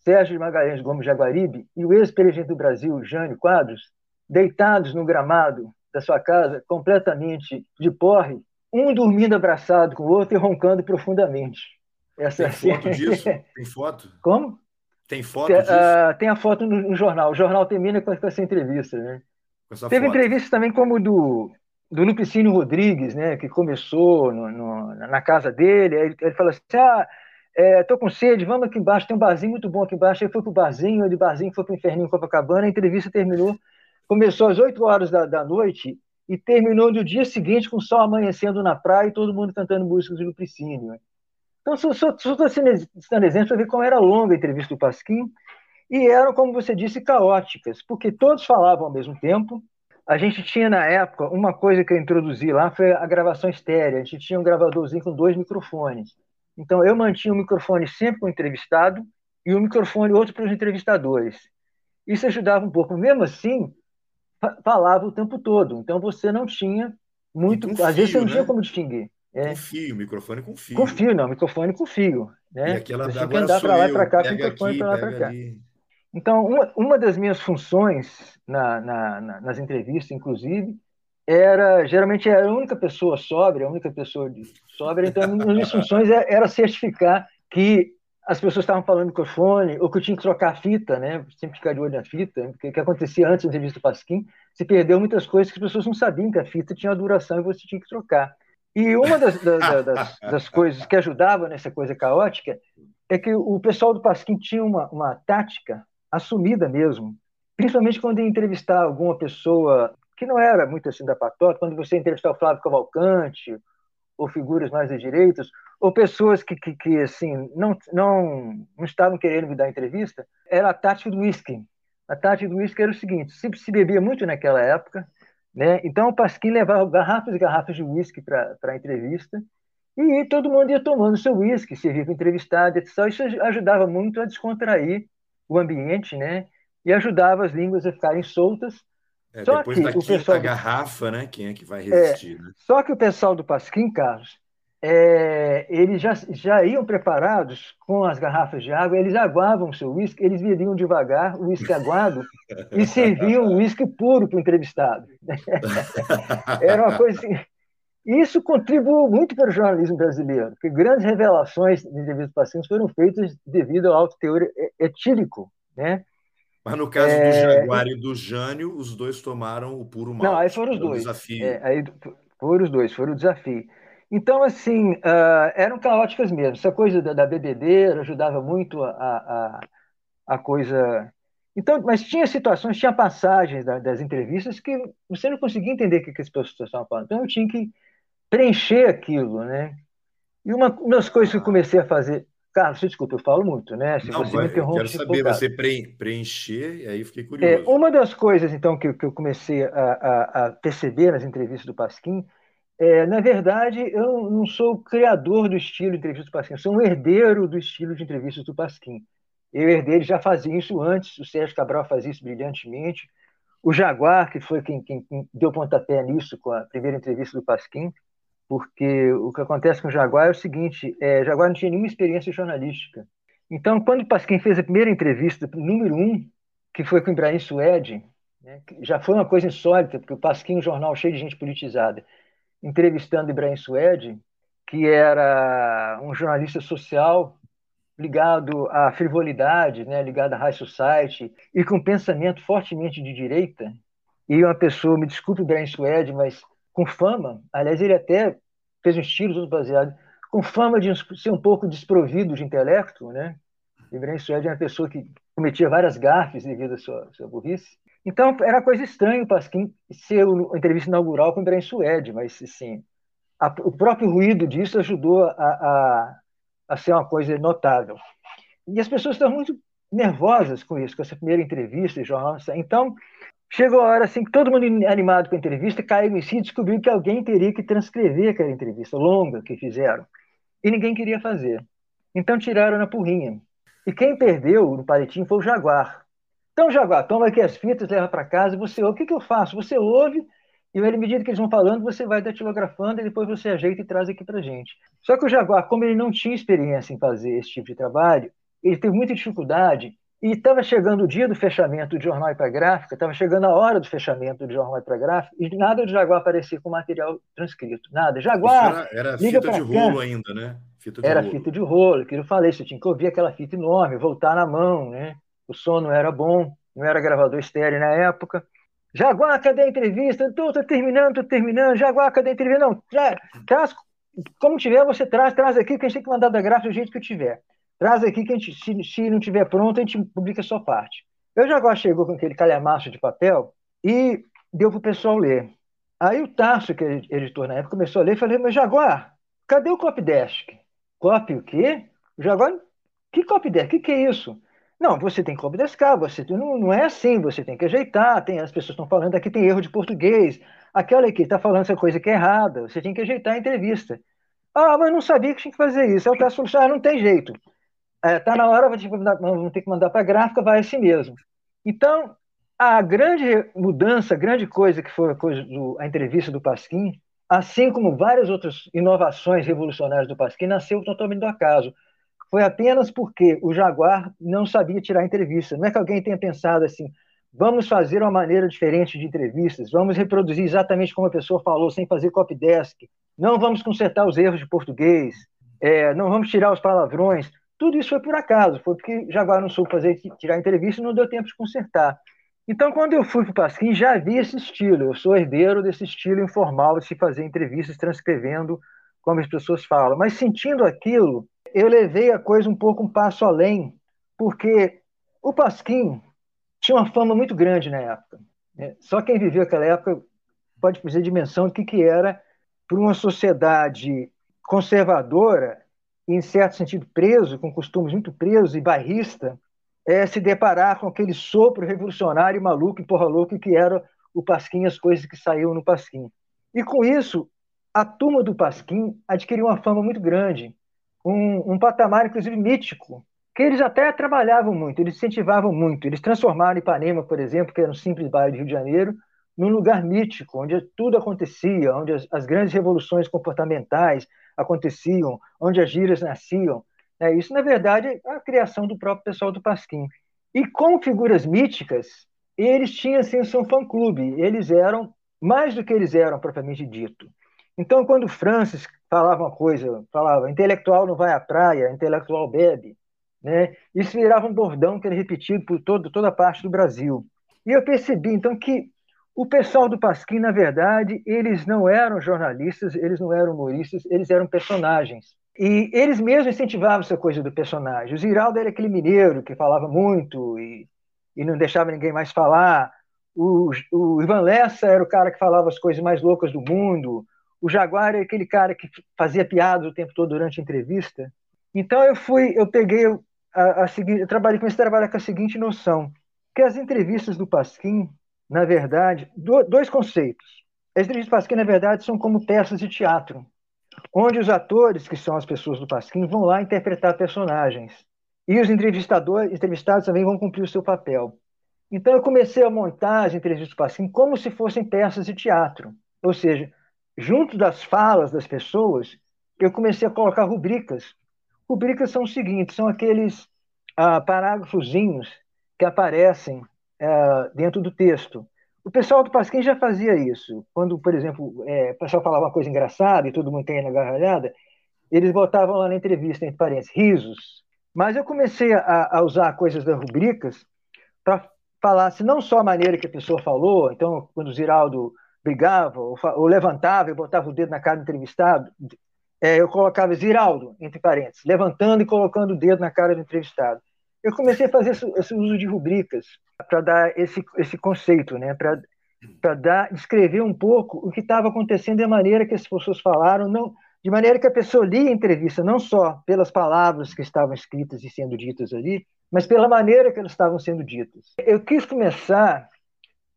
Sérgio Magalhães Gomes Jaguaribe, e o ex-presidente do Brasil, Jânio Quadros, deitados no gramado da sua casa completamente de porre, um dormindo abraçado com o outro e roncando profundamente. Essa tem foto disso? Tem foto? Como? Tem foto tem, disso? Uh, tem a foto no, no, jornal. O jornal termina com, essa entrevista, né? Teve foto. entrevistas também como do do Lupicínio Rodrigues, né, que começou no, no, na casa dele, ele, ele falou assim, ah, é, tô com sede, vamos aqui embaixo, tem um barzinho muito bom aqui embaixo, ele foi pro barzinho, de barzinho foi pro Inferninho Copacabana, a entrevista terminou começou às 8 horas da, da noite e terminou no dia seguinte com o sol amanhecendo na praia e todo mundo cantando músicas de Lupicínio. Então, só estou citando exemplo para ver como era longa a entrevista do Pasquim, e eram, como você disse, caóticas, porque todos falavam ao mesmo tempo. A gente tinha, na época, uma coisa que eu introduzi lá, foi a gravação estérea. A gente tinha um gravadorzinho com dois microfones. Então, eu mantinha o microfone sempre com o entrevistado e o microfone outro para os entrevistadores. Isso ajudava um pouco. Mesmo assim, falava o tempo todo. Então você não tinha muito. Fio, às vezes você não né? tinha como distinguir. É. Com fio, microfone com fio. Com fio, não, microfone com fio. Né? E aquela você que andar para lá e para cá com o microfone para lá e para cá. Então, uma, uma das minhas funções na, na, na, nas entrevistas, inclusive, era geralmente era a única pessoa sóbria, a única pessoa de sóbria, então uma das minhas funções era, era certificar que as pessoas estavam falando no microfone, ou que eu tinha que trocar a fita, né? Sempre ficar de olho na fita, porque o que acontecia antes da entrevista do Pasquim, se perdeu muitas coisas que as pessoas não sabiam que a fita tinha duração e você tinha que trocar. E uma das, das, das, das coisas que ajudava nessa coisa caótica é que o pessoal do Pasquim tinha uma, uma tática assumida mesmo, principalmente quando ia entrevistar alguma pessoa que não era muito assim da patota, quando você entrevistar o Flávio Cavalcante, ou figuras mais de direitos, ou pessoas que, que, que assim, não, não, não estavam querendo me dar entrevista, era a tática do whisky. A tática do whisky era o seguinte: se, se bebia muito naquela época, Né? Então, o Pasquim levava garrafas e garrafas de uísque para a entrevista e todo mundo ia tomando seu uísque, servia para entrevistado, etc. Isso ajudava muito a descontrair o ambiente, né? E ajudava as línguas a ficarem soltas. É, só depois que da o pessoal... garrafa, né? Quem é que vai resistir, é, né? Só que o pessoal do Pasquim, Carlos, é, eles já, já iam preparados com as garrafas de água, eles aguavam o seu uísque, eles bebiam devagar o uísque aguado e serviam o uísque puro para o entrevistado. Era uma coisa assim. Isso contribuiu muito para o jornalismo brasileiro, porque grandes revelações de entrevistas pacientes foram feitas devido ao alto teor etílico, né? Mas no caso é... do Jaguar e do Jânio, os dois tomaram o puro mal. Não, aí foram os dois. Desafio. É, aí foram os dois, foram o desafio. Então, assim, uh, eram caóticas mesmo. Essa coisa da, da bebedeira ajudava muito a, a, a coisa. Então, mas tinha situações, tinha passagens da, das entrevistas que você não conseguia entender o que, que as pessoas estavam falando. Então, eu tinha que preencher aquilo, né? E uma, uma das coisas que eu comecei a fazer. Carlos, desculpa, eu falo muito, né? Se não, você vai, me interrompe. Quero saber, você preencher, e aí fiquei é, curioso. É, uma das coisas, então, que, que eu comecei a, a, a perceber nas entrevistas do Pasquim é, na verdade, eu não sou o criador do estilo de entrevista do Pasquim, sou um herdeiro do estilo de entrevistas do Pasquim. Eu herdei, ele já fazia isso antes, o Sérgio Cabral fazia isso brilhantemente. O Jaguar, que foi quem, quem, quem deu pontapé nisso com a primeira entrevista do Pasquim, porque o que acontece com o Jaguar é o seguinte: é, Jaguar não tinha nenhuma experiência jornalística. Então, quando o Pasquim fez a primeira entrevista, número um, que foi com o Ibrahim Suede, né, já foi uma coisa insólita, porque o Pasquim é um jornal cheio de gente politizada entrevistando Ibrahim Suede, que era um jornalista social ligado à frivolidade, né, ligado à high society e com pensamento fortemente de direita. E uma pessoa, me desculpe Ibrahim Suede, mas com fama, aliás, ele até fez um estilo todo baseado, com fama de ser um pouco desprovido de intelecto, né? Ibrahim Suede é uma pessoa que cometia várias gafes devido à sua, sua burrice. Então, era coisa estranha o Pasquim ser a entrevista inaugural com o Ibrahim Suede, mas, assim, a, o próprio ruído disso ajudou a, a, a, ser uma coisa notável. E as pessoas estavam muito nervosas com isso, com essa primeira entrevista e jornal. Então, chegou a hora, assim, que todo mundo animado com a entrevista, caiu em si e descobriu que alguém teria que transcrever aquela entrevista longa que fizeram. E ninguém queria fazer. Então, tiraram na porrinha. E quem perdeu no palitinho foi o Jaguar, então, Jaguar, toma aqui as fitas, leva para casa, você ouve. O que, que eu faço? Você ouve, e à medida que eles vão falando, você vai datilografando e depois você ajeita e traz aqui para gente. Só que o Jaguar, como ele não tinha experiência em fazer esse tipo de trabalho, ele teve muita dificuldade e estava chegando o dia do fechamento do jornal e para gráfica, estava chegando a hora do fechamento do jornal e para gráfica, e nada do Jaguar aparecia com material transcrito. Nada. Jaguar. Era, era fita de rolo cá. ainda, né? Fita era rolo. fita de rolo, que eu falei, você tinha que ouvir aquela fita enorme, voltar na mão, né? O som não era bom, não era gravador estéreo na época. Jaguar, cadê a entrevista? Estou terminando, estou terminando. Jaguar, cadê a entrevista? Não, já, traz, como tiver, você traz, traz aqui que a gente tem que mandar da gráfica do jeito que tiver. Traz aqui que a gente, se, se não tiver pronto, a gente publica a sua parte. Eu Jaguar chegou com aquele calhamaço de papel e deu para o pessoal ler. Aí o Tarso, que é editor na época, começou a ler e falei, mas Jaguar, cadê o Copdesk? Copy o quê? Jaguar, que Copdesk? O que, que é isso? Não, você tem que obedescar, você não, não é assim, você tem que ajeitar, tem, as pessoas estão falando aqui, tem erro de português, aquela aqui está falando essa coisa que é errada, você tem que ajeitar a entrevista. Ah, mas não sabia que tinha que fazer isso. Aí o cara falou ah, não tem jeito. Está é, tá na hora, vamos ter que mandar para a gráfica, vai assim mesmo. Então, a grande mudança, a grande coisa que foi a, coisa do, a entrevista do Pasquim, assim como várias outras inovações revolucionárias do Pasquim, nasceu totalmente do acaso foi apenas porque o Jaguar não sabia tirar entrevista. Não é que alguém tenha pensado assim, vamos fazer uma maneira diferente de entrevistas, vamos reproduzir exatamente como a pessoa falou, sem fazer copy desk, não vamos consertar os erros de português, é, não vamos tirar os palavrões. Tudo isso foi por acaso, foi porque Jaguar não soube fazer tirar entrevista e não deu tempo de consertar. Então, quando eu fui para o Pasquim, já havia esse estilo. Eu sou herdeiro desse estilo informal de se fazer entrevistas transcrevendo como as pessoas falam. Mas sentindo aquilo, eu levei a coisa um pouco um passo além, porque o Pasquim tinha uma fama muito grande na época. Né? Só quem viveu aquela época pode fazer dimensão do que, que era para uma sociedade conservadora, e, em certo sentido preso, com costumes muito presos e bairrista, é, se deparar com aquele sopro revolucionário maluco e porra louco que era o Pasquim, as coisas que saíam no Pasquim. E com isso, a turma do Pasquim adquiriu uma fama muito grande, um, um patamar, inclusive, mítico, que eles até trabalhavam muito, eles incentivavam muito. Eles transformaram Ipanema, por exemplo, que era um simples bairro do Rio de Janeiro, num lugar mítico, onde tudo acontecia, onde as, as grandes revoluções comportamentais aconteciam, onde as gírias nasciam. É, isso, na verdade, é a criação do próprio pessoal do Pasquim. E como figuras míticas, eles tinham assim, o seu fã-clube, eles eram mais do que eles eram propriamente dito. Então, quando Francis falava uma coisa, falava intelectual não vai à praia, intelectual bebe, né? isso virava um bordão que era repetido por todo, toda a parte do Brasil. E eu percebi, então, que o pessoal do Pasquim, na verdade, eles não eram jornalistas, eles não eram humoristas, eles eram personagens. E eles mesmos incentivavam essa coisa do personagem. O Ziraldo era aquele mineiro que falava muito e, e não deixava ninguém mais falar. O, o Ivan Lessa era o cara que falava as coisas mais loucas do mundo. O Jaguar era aquele cara que fazia piada o tempo todo durante a entrevista. Então eu fui, eu peguei a, a seguinte, eu trabalhei com esse trabalho com a seguinte noção, que as entrevistas do Pasquim na verdade, dois conceitos. As entrevistas do Pasquim, na verdade, são como peças de teatro, onde os atores, que são as pessoas do Pasquim, vão lá interpretar personagens. E os entrevistadores, entrevistados também vão cumprir o seu papel. Então, eu comecei a montar as entrevistas do Pasquim como se fossem peças de teatro. Ou seja, junto das falas das pessoas, eu comecei a colocar rubricas. Rubricas são os seguintes: são aqueles ah, parágrafozinhos que aparecem é, dentro do texto. O pessoal do Pasquim já fazia isso. Quando, por exemplo, é, o pessoal falava uma coisa engraçada e todo mundo tem na gargalhada, eles botavam lá na entrevista, entre parênteses, risos. Mas eu comecei a, a usar coisas das rubricas para falar se não só a maneira que a pessoa falou, então, quando o Ziraldo brigava ou, ou levantava e botava o dedo na cara do entrevistado, é, eu colocava Ziraldo, entre parênteses, levantando e colocando o dedo na cara do entrevistado eu comecei a fazer esse, esse uso de rubricas para dar esse, esse conceito, né? para dar descrever um pouco o que estava acontecendo e a maneira que as pessoas falaram, não, de maneira que a pessoa lia a entrevista não só pelas palavras que estavam escritas e sendo ditas ali, mas pela maneira que elas estavam sendo ditas. Eu quis começar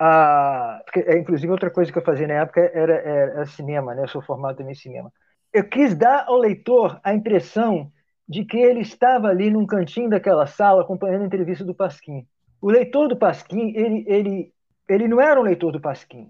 é, inclusive, outra coisa que eu fazia na época era, era cinema, né? eu sou formado também em cinema. Eu quis dar ao leitor a impressão de que ele estava ali num cantinho daquela sala acompanhando a entrevista do Pasquim. O leitor do Pasquim, ele, ele, ele não era um leitor do Pasquim.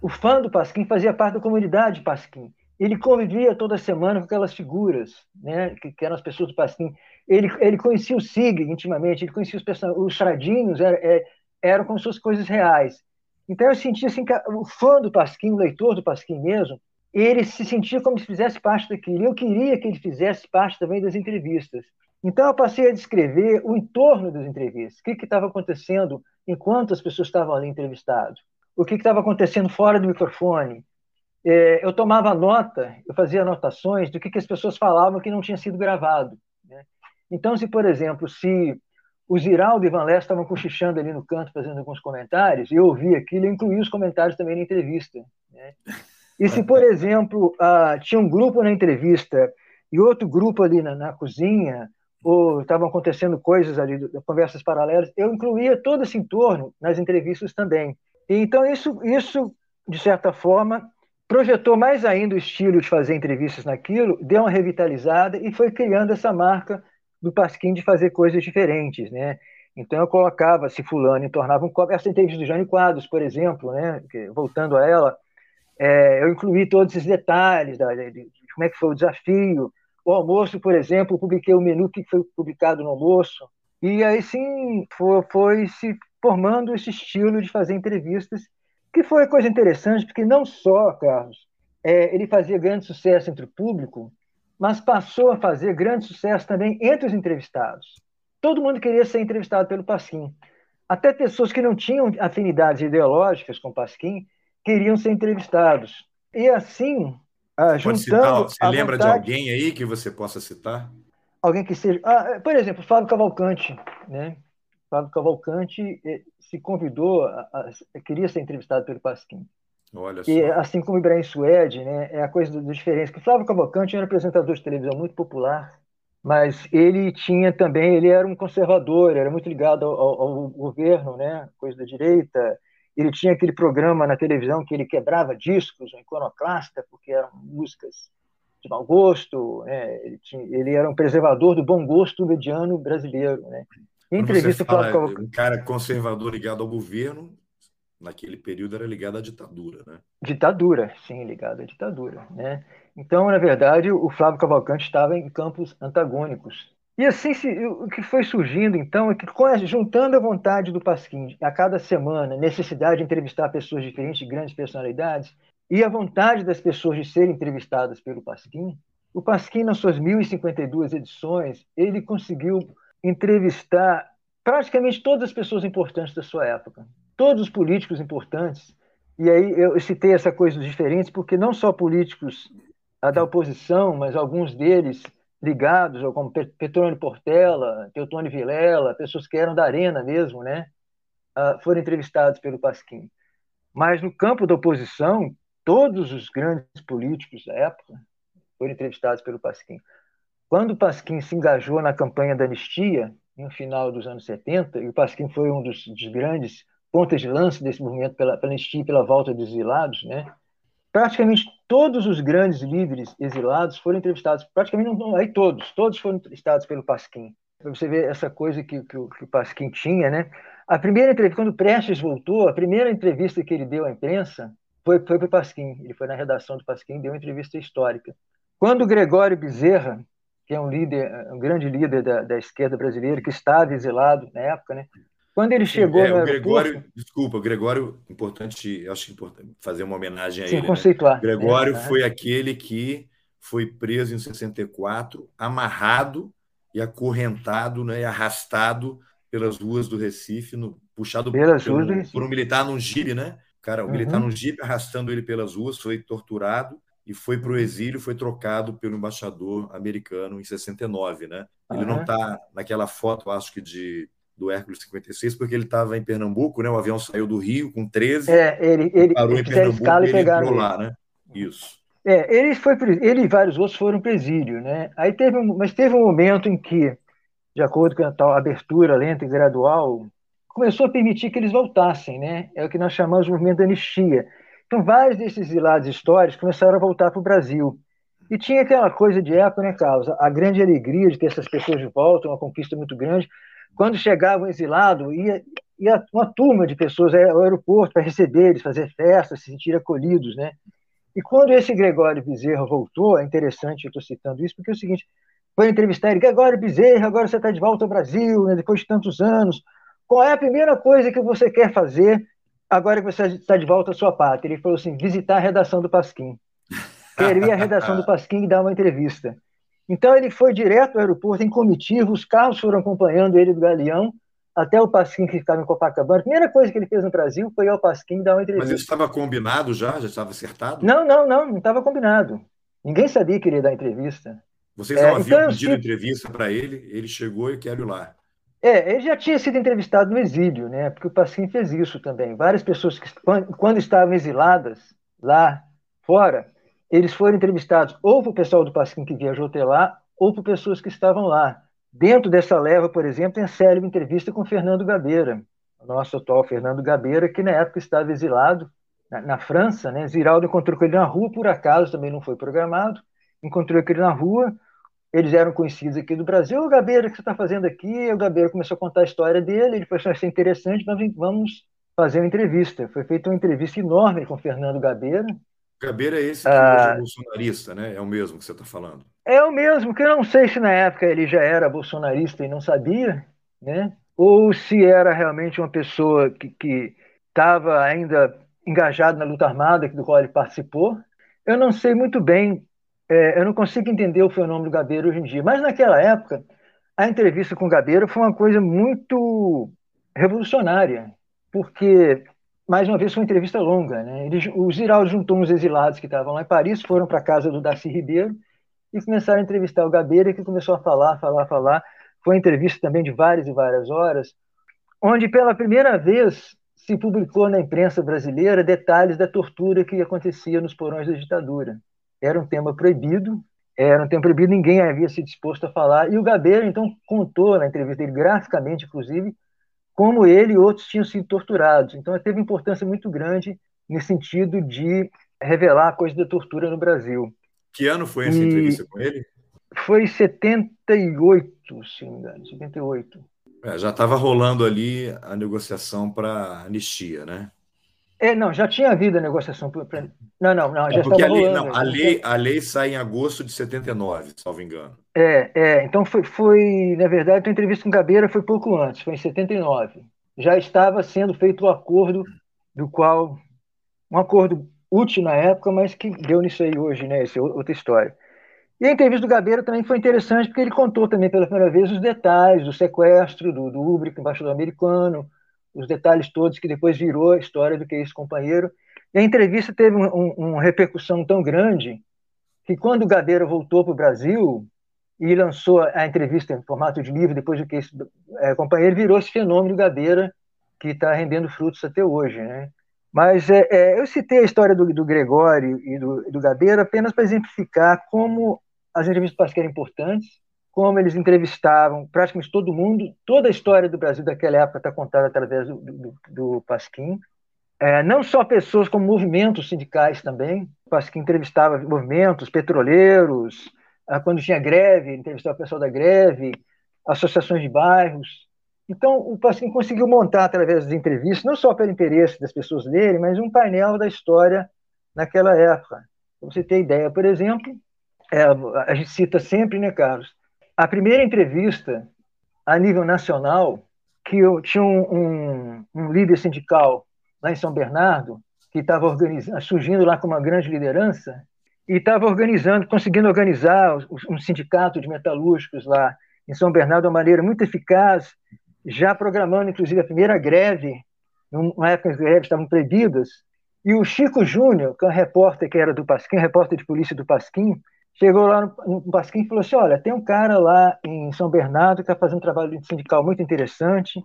O fã do Pasquim fazia parte da comunidade Pasquim. Ele convivia toda semana com aquelas figuras, né, que, que eram as pessoas do Pasquim. Ele, ele conhecia o Sig intimamente, ele conhecia os, os chradinhos, era, é, eram como fossem coisas reais. Então eu sentia assim que o fã do Pasquim, o leitor do Pasquim mesmo, ele se sentia como se fizesse parte daquilo. Eu queria que ele fizesse parte também das entrevistas. Então eu passei a descrever o entorno das entrevistas, o que estava acontecendo enquanto as pessoas estavam ali entrevistadas, o que estava acontecendo fora do microfone. É, eu tomava nota, eu fazia anotações do que, que as pessoas falavam que não tinha sido gravado. Né? Então, se, por exemplo, se o Ziraldo e Van Leste estavam cochichando ali no canto, fazendo alguns comentários, eu ouvia aquilo e incluía os comentários também na entrevista. Né? E se, por exemplo, uh, tinha um grupo na entrevista e outro grupo ali na, na cozinha, ou estavam acontecendo coisas ali, conversas paralelas, eu incluía todo esse entorno nas entrevistas também. E, então, isso, isso, de certa forma, projetou mais ainda o estilo de fazer entrevistas naquilo, deu uma revitalizada e foi criando essa marca do Pasquim de fazer coisas diferentes, né? Então eu colocava se fulano e tornava um essa entrevista do Jânio Quadros, por exemplo, né? voltando a ela, é, eu incluí todos esses detalhes da, de, de, como é que foi o desafio. O almoço, por exemplo, publiquei o menu que foi publicado no almoço. E aí sim foi, foi se formando esse estilo de fazer entrevistas, que foi coisa interessante, porque não só, Carlos, é, ele fazia grande sucesso entre o público, mas passou a fazer grande sucesso também entre os entrevistados. Todo mundo queria ser entrevistado pelo Pasquim. Até pessoas que não tinham afinidades ideológicas com o Pasquim queriam ser entrevistados. E assim, ah, juntando. Citar, você lembra vontade... de alguém aí que você possa citar? Alguém que seja. Ah, é, por exemplo, Fábio Cavalcante. Né? Fábio Cavalcante eh, se convidou, a, a, queria ser entrevistado pelo Pasquim. Olha só. E, assim como Ibrahim Suede, né, é a coisa da diferença. Que Flávio Cavalcante era um apresentador de televisão muito popular, mas ele tinha também, ele era um conservador, era muito ligado ao, ao, ao governo, né, coisa da direita, Ele tinha aquele programa na televisão que ele quebrava discos, um iconoclasta, porque eram músicas de mau gosto. Né? Ele, tinha, ele, era um preservador do bom gosto mediano brasileiro. Né? Em entrevista, fala, Flávio um cara conservador ligado ao governo, naquele período era ligado à ditadura, né? Ditadura, sim, ligado à ditadura, né? Então, na verdade, o Flávio Cavalcante estava em campos antagônicos. E assim, se, o que foi surgindo, então, é que juntando a vontade do Pasquim a cada semana, necessidade de entrevistar pessoas diferentes, de grandes personalidades, e a vontade das pessoas de serem entrevistadas pelo Pasquim, o Pasquim, nas suas 1052 edições, ele conseguiu entrevistar praticamente todas as pessoas importantes da sua época todos os políticos importantes, e aí eu citei essa coisa dos diferentes, porque não só políticos da oposição, mas alguns deles ligados, como Petrônio Portela, Teotônio Vilela, pessoas que eram da arena mesmo, né, ah, foram entrevistados pelo Pasquim. Mas no campo da oposição, todos os grandes políticos da época foram entrevistados pelo Pasquim. Quando o Pasquim se engajou na campanha da anistia, no final dos anos 70, e o Pasquim foi um dos, dos grandes pontas de lança desse movimento pela, anistia e pela volta dos exilados, né? praticamente todos os grandes líderes exilados foram entrevistados, praticamente não, aí todos, todos foram entrevistados pelo Pasquim. Para você ver essa coisa que, que, que, o Pasquim tinha, né? A primeira entrevista, quando Prestes voltou, a primeira entrevista que ele deu à imprensa foi, foi para o Pasquim. Ele foi na redação do Pasquim, deu uma entrevista histórica. Quando Gregório Bezerra, que é um líder, um grande líder da, da esquerda brasileira, que estava exilado na época, né? Quando ele chegou é, no. Gregório, desculpa, o Gregório, importante, acho importante fazer uma homenagem a Sim, ele. Né? conceituar. Né? Gregório é, foi é. aquele que foi preso em 64, amarrado e acorrentado, né, e arrastado pelas ruas do Recife, no, puxado pelas pelo, ruas do Recife. por um militar num jipe, né? Cara, o uhum. militar num jipe arrastando ele pelas ruas, foi torturado e foi para o exílio, foi trocado pelo embaixador americano em 69, né? Ele uhum. não está naquela foto, acho que de do Hércules 56, porque ele estava em Pernambuco, né? O avião saiu do Rio com 13. É, ele, ele parou em Pernambuco e pegaram ele. lá, né? Isso. É, ele foi ele e vários outros foram presídio, né? Aí teve um, mas teve um momento em que, de acordo com a tal abertura lenta e gradual, começou a permitir que eles voltassem, né? É o que nós chamamos de movimento da anistia. Então, vários desses exilados históricos começaram a voltar para o Brasil. E tinha aquela coisa de época, né, Carlos? A grande alegria de ter essas pessoas de volta, uma conquista muito grande. Quando chegava um exilado, ia, ia uma turma de pessoas ao aeroporto para receber eles, fazer festas, se sentir acolhidos, né? E quando esse Gregório Bezerra voltou, é interessante, eu estou citando isso, porque é o seguinte, foi entrevistar ele, Gregório Bezerra, agora você está de volta ao Brasil, né, depois de tantos anos, qual é a primeira coisa que você quer fazer agora que você está de volta à sua pátria? Ele falou assim, visitar a redação do Pasquim. Queria a redação do Pasquim e dar uma entrevista. Então ele foi direto ao aeroporto em comitiva, os carros foram acompanhando ele do Galeão até o Pasquim que ficava em Copacabana. A primeira coisa que ele fez no Brasil foi ir ao Pasquim dar uma entrevista. Mas isso estava combinado já? Já estava acertado? Não, não, não, não estava combinado. Ninguém sabia que ele ia dar entrevista. Vocês não é, haviam então, pedido entrevista para ele, ele chegou e quer ir lá. É, ele já tinha sido entrevistado no exílio, né? Porque o Pasquim fez isso também. Várias pessoas que, quando estavam exiladas lá fora, eles foram entrevistados ou para o pessoal do Pasquim que viajou até lá, ou por pessoas que estavam lá. Dentro dessa leva, por exemplo, tem a célebre entrevista com Fernando Gabeira, o nosso atual Fernando Gabeira, que na época estava exilado na, na França. Né? Ziraldo encontrou com ele na rua, por acaso, também não foi programado, encontrou ele na rua, eles eram conhecidos aqui do Brasil. O Gabeira, o que você está fazendo aqui? O Gabeira começou a contar a história dele, ele falou assim, isso é interessante, mas vamos fazer uma entrevista. Foi feita uma entrevista enorme com Fernando Gabeira, Gabeira é esse que ah, é bolsonarista, né? É o mesmo que você está falando. É o mesmo, que eu não sei se na época ele já era bolsonarista e não sabia, né? Ou se era realmente uma pessoa que estava ainda engajada na luta armada do qual ele participou. Eu não sei muito bem, é, eu não consigo entender o fenômeno do Gabeira hoje em dia. Mas naquela época, a entrevista com o Gabeira foi uma coisa muito revolucionária, porque mais uma vez foi uma entrevista longa. Né? Ele, o Ziraldo juntou uns exilados que estavam lá em Paris, foram para a casa do Darcy Ribeiro e começaram a entrevistar o Gabeira, que começou a falar, falar, falar. Foi uma entrevista também de várias e várias horas, onde pela primeira vez se publicou na imprensa brasileira detalhes da tortura que acontecia nos porões da ditadura. Era um tema proibido, era um tema proibido, ninguém havia se disposto a falar, e o Gabeira então contou na entrevista dele, graficamente inclusive, como ele e outros tinham sido torturados. Então, teve importância muito grande nesse sentido de revelar a coisa da tortura no Brasil. Que ano foi essa e... entrevista com ele? Foi em 78, se não me engano, 78. É, já estava rolando ali a negociação para anistia, né? É, não, já tinha havido a negociação. Pra... Não, não, não, é já estava a lei, rolando. Não, a, lei, a lei sai em agosto de 79, salvo engano. É, é então foi, foi, na verdade, a entrevista com Gabeira foi pouco antes, foi em 79. Já estava sendo feito o acordo do qual, um acordo útil na época, mas que deu nisso aí hoje, né, essa é outra história. E a entrevista do Gabeira também foi interessante, porque ele contou também pela primeira vez os detalhes do sequestro do, do Ubrick, embaixador americano, os detalhes todos que depois virou a história do que é esse companheiro. E a entrevista teve um, um, uma repercussão tão grande que quando o Gabeira voltou para o Brasil e lançou a entrevista em formato de livro, depois do que esse é, companheiro virou esse fenômeno Gabeira que está rendendo frutos até hoje, né? Mas é, é, eu citei a história do, do Gregório e do, do Gabeira apenas para exemplificar como as entrevistas eram importantes, como eles entrevistavam praticamente todo mundo. Toda a história do Brasil daquela época está contada através do, do, do Pasquim. É, não só pessoas como movimentos sindicais também. O Pasquim entrevistava movimentos, petroleiros, ah, quando tinha greve, entrevistava o pessoal da greve, associações de bairros. Então, o Pasquim conseguiu montar, através das entrevistas, não só pelo interesse das pessoas lerem, mas um painel da história naquela época. Para você ter ideia, por exemplo, é, a gente cita sempre, né, Carlos? A primeira entrevista a nível nacional, que eu tinha um, um, um líder sindical lá em São Bernardo, que estava surgindo lá com uma grande liderança, e estava organizando, conseguindo organizar um sindicato de metalúrgicos lá em São Bernardo de uma maneira muito eficaz, já programando, inclusive, a primeira greve, numa época as greves estavam proibidas, e o Chico Júnior, que é um repórter que era do Pasquim, repórter de polícia do Pasquim, chegou lá no, no Pasquim e falou assim: Olha, tem um cara lá em São Bernardo que está fazendo um trabalho sindical muito interessante.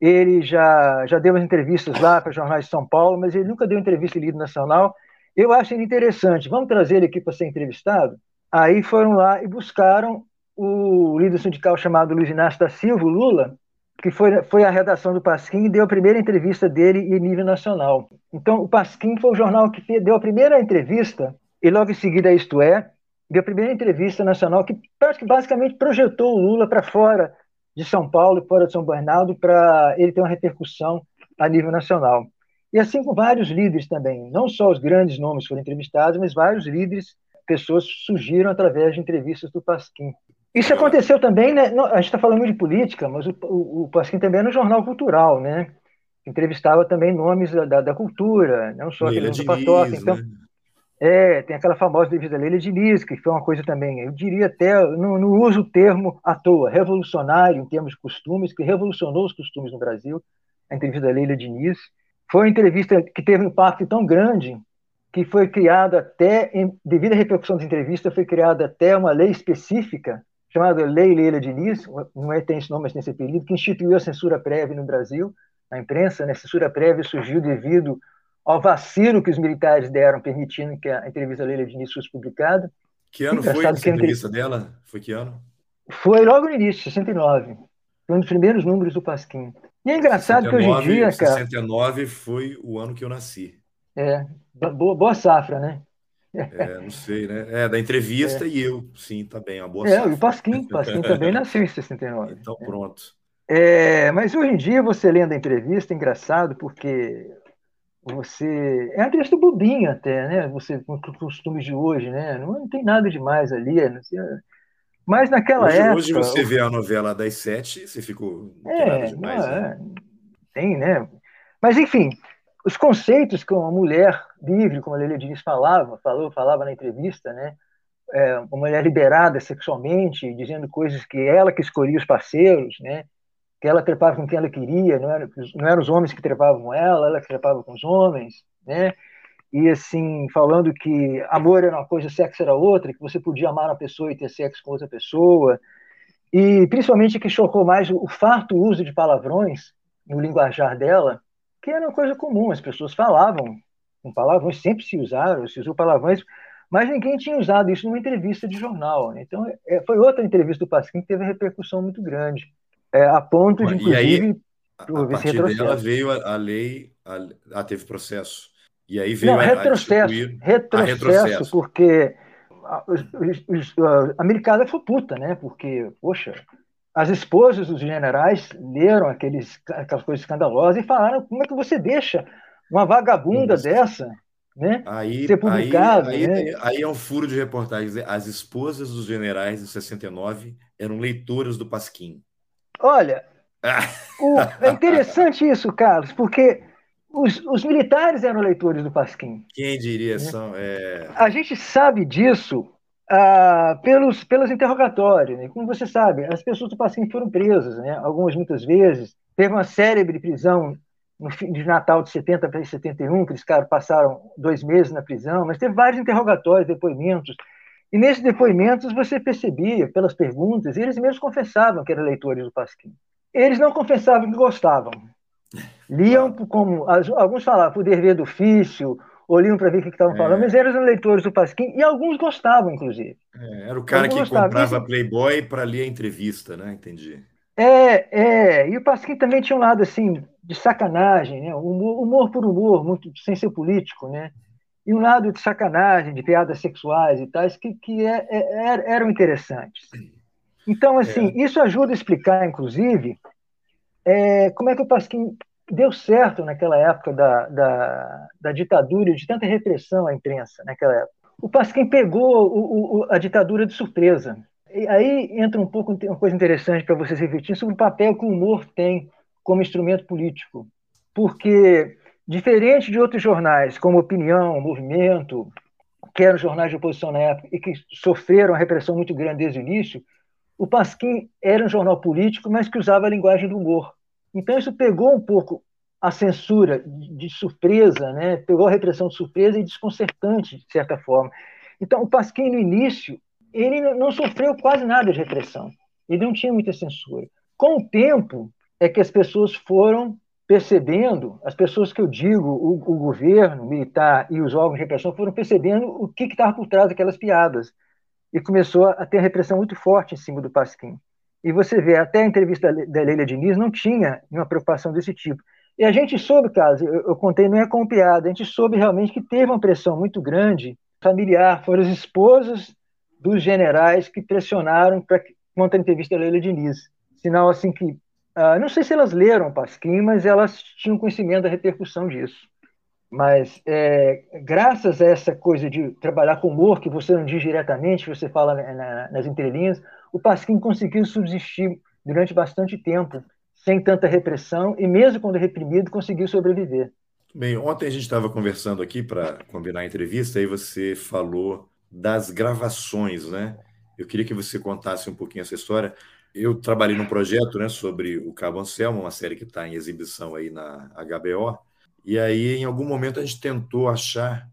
Ele já, já deu umas entrevistas lá para jornais de São Paulo, mas ele nunca deu entrevista em líder nacional. Eu acho ele interessante. Vamos trazer ele aqui para ser entrevistado? Aí foram lá e buscaram o líder sindical chamado Luiz Inácio da Silva, Lula, que foi, foi a redação do Pasquim e deu a primeira entrevista dele em nível nacional. Então, o Pasquim foi o jornal que deu a primeira entrevista, e logo em seguida, Isto É, deu a primeira entrevista nacional que basicamente projetou o Lula para fora de São Paulo e fora de São Bernardo para ele ter uma repercussão a nível nacional. E assim com vários líderes também, não só os grandes nomes foram entrevistados, mas vários líderes, pessoas surgiram através de entrevistas do Pasquim. Isso aconteceu também, né? a gente está falando de política, mas o, o, o Pasquim também era um jornal cultural, né? Entrevistava também nomes da, da cultura, não só aquele do Patóquio. Então, né? É, tem aquela famosa entrevista da Leila Diniz, que foi uma coisa também, eu diria até, não, não uso o termo à toa, revolucionário em termos de costumes, que revolucionou os costumes no Brasil, a entrevista da Leila Diniz. Foi uma entrevista que teve um impacto tão grande que foi criada até, em, devido à repercussão da entrevista, foi criada até uma lei específica, chamada Lei Leila Diniz, não é, tem esse nome, mas tem esse apelido, que instituiu a censura prévia no Brasil, na imprensa. Né? A censura prévia surgiu devido ao vacilo que os militares deram, permitindo que a entrevista Leila Diniz fosse publicada. Que ano foi essa entrevista dela? Foi que ano? Foi logo no início, 69. Foi um dos primeiros números do Pasquim. E é engraçado 69, que hoje em dia, cara. 69 foi o ano que eu nasci. É, boa, boa safra, né? É, não sei, né? É, da entrevista é. e eu, sim, tá bem, uma boa é, safra. É, o Pasquim, o Pasquim também nasceu em 69. Então, pronto. É, mas hoje em dia, você lendo a entrevista, é engraçado, porque você. É uma entrevista bobinha até, né? Você, com os costumes de hoje, né? Não, não tem nada demais ali. Né? Mas naquela hoje, época. Hoje você vê a novela das sete, você ficou. Não é, tem demais, é, né? Tem, né? Mas, enfim, os conceitos que uma mulher livre, como a Lelia Diniz falava, falou, falava na entrevista, né? É, uma mulher liberada sexualmente, dizendo coisas que ela que escolhia os parceiros, né? Que ela trepava com quem ela queria, não, era, não eram os homens que trepavam com ela, ela trepava com os homens, né? E assim, falando que amor era uma coisa, sexo era outra, que você podia amar uma pessoa e ter sexo com outra pessoa. E principalmente que chocou mais o farto uso de palavrões no linguajar dela, que era uma coisa comum, as pessoas falavam com palavrões, sempre se usaram, se usou palavrões, mas ninguém tinha usado isso numa entrevista de jornal. Né? Então, é, foi outra entrevista do Pasquim que teve repercussão muito grande. É, a ponto de, inclusive. E aí, a partir dela veio a, a lei, a, a, teve processo. E aí veio Não, a, retrocesso, a retrocesso, retrocesso, porque a, a americana foi puta, né? Porque, poxa, as esposas dos generais leram aqueles, aquelas coisas escandalosas e falaram como é que você deixa uma vagabunda dessa né? Aí, ser publicado. Aí, né? aí, aí, é um furo de reportagem. As esposas dos generais de 69 eram leitoras do Pasquim. Olha, o, é interessante isso, Carlos, porque os, os, militares eram leitores do Pasquim. Quem diria? Né? São, é... A gente sabe disso ah, pelos, pelos interrogatórios. Né? Como você sabe, as pessoas do Pasquim foram presas, né? algumas muitas vezes. Teve uma célebre prisão no fim de Natal de 70 para 71, que eles passaram dois meses na prisão, mas teve vários interrogatórios, depoimentos. E nesses depoimentos você percebia, pelas perguntas, eles mesmos confessavam que eram leitores do Pasquim. Eles não confessavam que gostavam. Liam como. Alguns falavam por dever do ofício, ou liam para ver o que estavam é. falando, mas eram leitores do Pasquim, e alguns gostavam, inclusive. É, era o cara alguns que gostavam. comprava Isso... Playboy para ler a entrevista, né? Entendi. É, é. E o Pasquim também tinha um lado assim de sacanagem, né? humor, humor por humor, muito sem ser político, né? E um lado de sacanagem, de piadas sexuais e tais, que, que é, é, é eram interessantes. Então, assim, é. isso ajuda a explicar, inclusive, é, como é que o Pasquim deu certo naquela época da, da, da ditadura, de tanta repressão à imprensa naquela época. O Pasquim pegou o, o, a ditadura de surpresa. E aí entra um pouco uma coisa interessante para vocês refletirem sobre o papel que o humor tem como instrumento político. Porque, diferente de outros jornais, como Opinião, Movimento, que eram jornais de oposição na época e que sofreram a repressão muito grande desde o início, o Pasquim era um jornal político, mas que usava a linguagem do humor. Então, isso pegou um pouco a censura de surpresa, né? pegou a repressão de surpresa e desconcertante, de certa forma. Então, o Pasquim, no início, ele não sofreu quase nada de repressão. Ele não tinha muita censura. Com o tempo, é que as pessoas foram percebendo, as pessoas que eu digo, o, o governo militar e os órgãos de repressão foram percebendo o que estava por trás daquelas piadas. E começou a ter repressão muito forte em cima do Pasquim. E você vê, até a entrevista da Leila Diniz não tinha uma preocupação desse tipo. E a gente soube, caso, eu, eu contei, não é com piada, a gente soube realmente que teve uma pressão muito grande familiar, foram as esposas dos generais que pressionaram para contra a entrevista da Leila Diniz. Sinal assim que, uh, não sei se elas leram Pasquim, mas elas tinham conhecimento da repercussão disso. Mas é, graças a essa coisa de trabalhar com humor, que você não diz diretamente, você fala na, na, nas entrelinhas, o Pasquim conseguiu subsistir durante bastante tempo, sem tanta repressão, e mesmo quando reprimido, conseguiu sobreviver. Bem, ontem a gente estava conversando aqui para combinar a entrevista, e você falou das gravações, né? Eu queria que você contasse um pouquinho essa história. Eu trabalhei num projeto né, sobre o Cabo Anselmo, uma série que está em exibição aí na HBO, e aí em algum momento a gente tentou achar,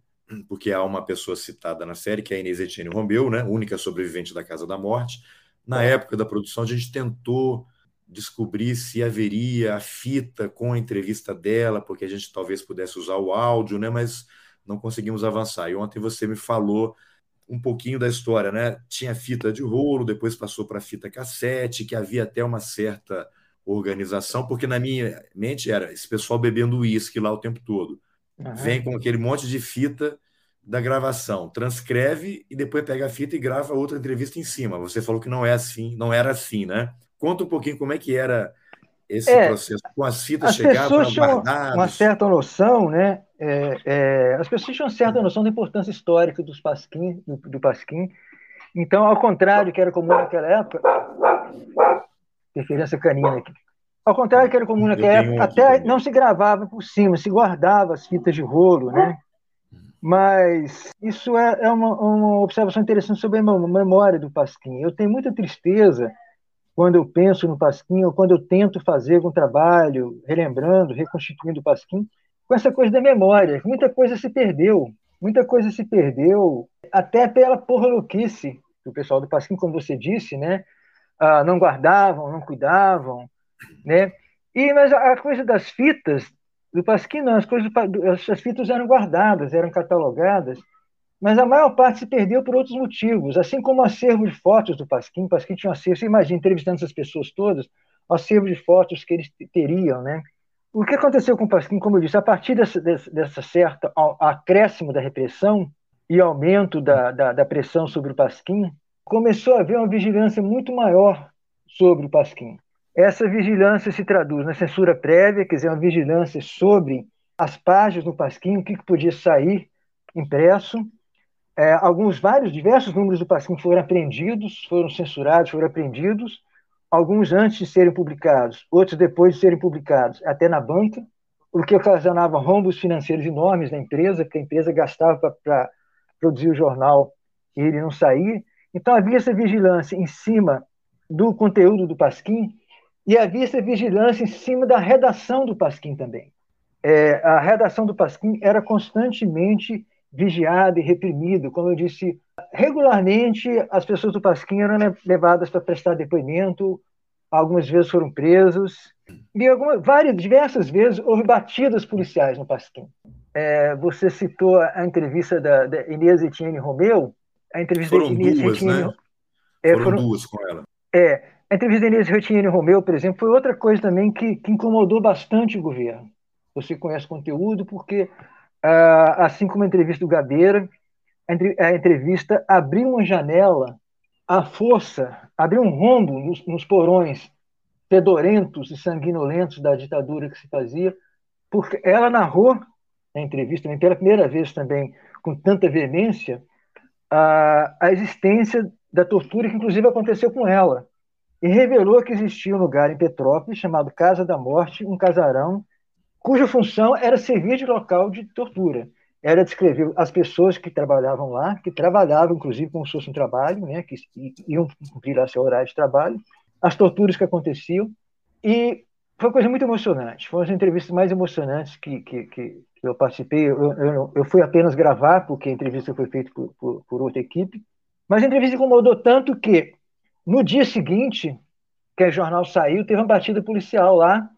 porque há uma pessoa citada na série, que é a Inês Etienne Romeu, né, única sobrevivente da Casa da Morte. Na época da produção, a gente tentou descobrir se haveria a fita com a entrevista dela, porque a gente talvez pudesse usar o áudio, né, mas não conseguimos avançar. E ontem você me falou um pouquinho da história, né? Tinha fita de rolo, depois passou para fita cassete, que havia até uma certa organização, porque na minha mente era esse pessoal bebendo uísque lá o tempo todo. Uhum. Vem com aquele monte de fita da gravação, transcreve e depois pega a fita e grava outra entrevista em cima. Você falou que não é assim, não era assim, né? Conta um pouquinho como é que era esse é, processo? Com as fitas as chegavam guardadas? uma certa noção, né? É, é, as pessoas tinham certa noção da importância histórica dos Pasquim, do, do Pasquim. Então, ao contrário que era comum naquela época, interferência canina aqui. Ao contrário que era comum naquela época, até não se gravava por cima, se guardava as fitas de rolo, né? Mas isso é, é uma, uma observação interessante sobre a memória do Pasquim. Eu tenho muita tristeza quando eu penso no Pasquim, ou quando eu tento fazer algum trabalho, relembrando, reconstituindo o Pasquim, com essa coisa da memória. Muita coisa se perdeu, muita coisa se perdeu, até pela porra louquice do pessoal do Pasquim, como você disse, né? Ah, não guardavam, não cuidavam, né? E, mas a coisa das fitas do Pasquim, não, as, coisas, as fitas eram guardadas, eram catalogadas, mas a maior parte se perdeu por outros motivos, assim como o acervo de fotos do Pasquim. O Pasquim tinha um acervo, você imagina, entrevistando essas pessoas todas, acervo de fotos que eles teriam, né? O que aconteceu com o Pasquim, como eu disse, a partir dessa, dessa certa acréscimo da repressão e aumento da, da, da pressão sobre o Pasquim, começou a haver uma vigilância muito maior sobre o Pasquim. Essa vigilância se traduz na censura prévia, quer dizer, uma vigilância sobre as páginas do Pasquim, o que podia sair impresso. É, alguns, vários, diversos números do Pasquim foram apreendidos, foram censurados, foram apreendidos, alguns antes de serem publicados, outros depois de serem publicados, até na banca, o que ocasionava rombos financeiros enormes na empresa, que a empresa gastava para produzir o jornal e ele não saía. Então havia essa vigilância em cima do conteúdo do Pasquim e havia essa vigilância em cima da redação do Pasquim também. É, a redação do Pasquim era constantemente vigiada e reprimida. Como eu disse, regularmente as pessoas do Pasquim eram levadas para prestar depoimento, algumas vezes foram presos, e algumas, várias, diversas vezes houve batidas policiais no Pasquim. É, você citou a entrevista da, da Inês Etienne Romeu, a entrevista foram da Inês duas, Etienne, né? É, foram, foram, duas com ela. É, a entrevista da Inês Etienne Romeu, por exemplo, foi outra coisa também que, que incomodou bastante o governo. Você conhece o conteúdo porque, assim como a entrevista do Gabeira, a entrevista abriu uma janela à força, abriu um rombo nos, nos porões fedorentos e sanguinolentos da ditadura que se fazia, porque ela narrou na entrevista, pela primeira vez também, com tanta veemência, a, a existência da tortura que, inclusive, aconteceu com ela. E revelou que existia um lugar em Petrópolis chamado Casa da Morte, um casarão, cuja função era servir de local de tortura. Era descrever as pessoas que trabalhavam lá, que trabalhavam, inclusive, como se fosse um trabalho, né, que iam cumprir lá seu horário de trabalho, as torturas que aconteciam. E foi uma coisa muito emocionante. Foi uma das entrevistas mais emocionantes que, que, que eu participei. Eu, eu, eu, fui apenas gravar, porque a entrevista foi feita por, por, por outra equipe. Mas a entrevista incomodou tanto que, no dia seguinte, que o jornal saiu, teve uma batida policial lá.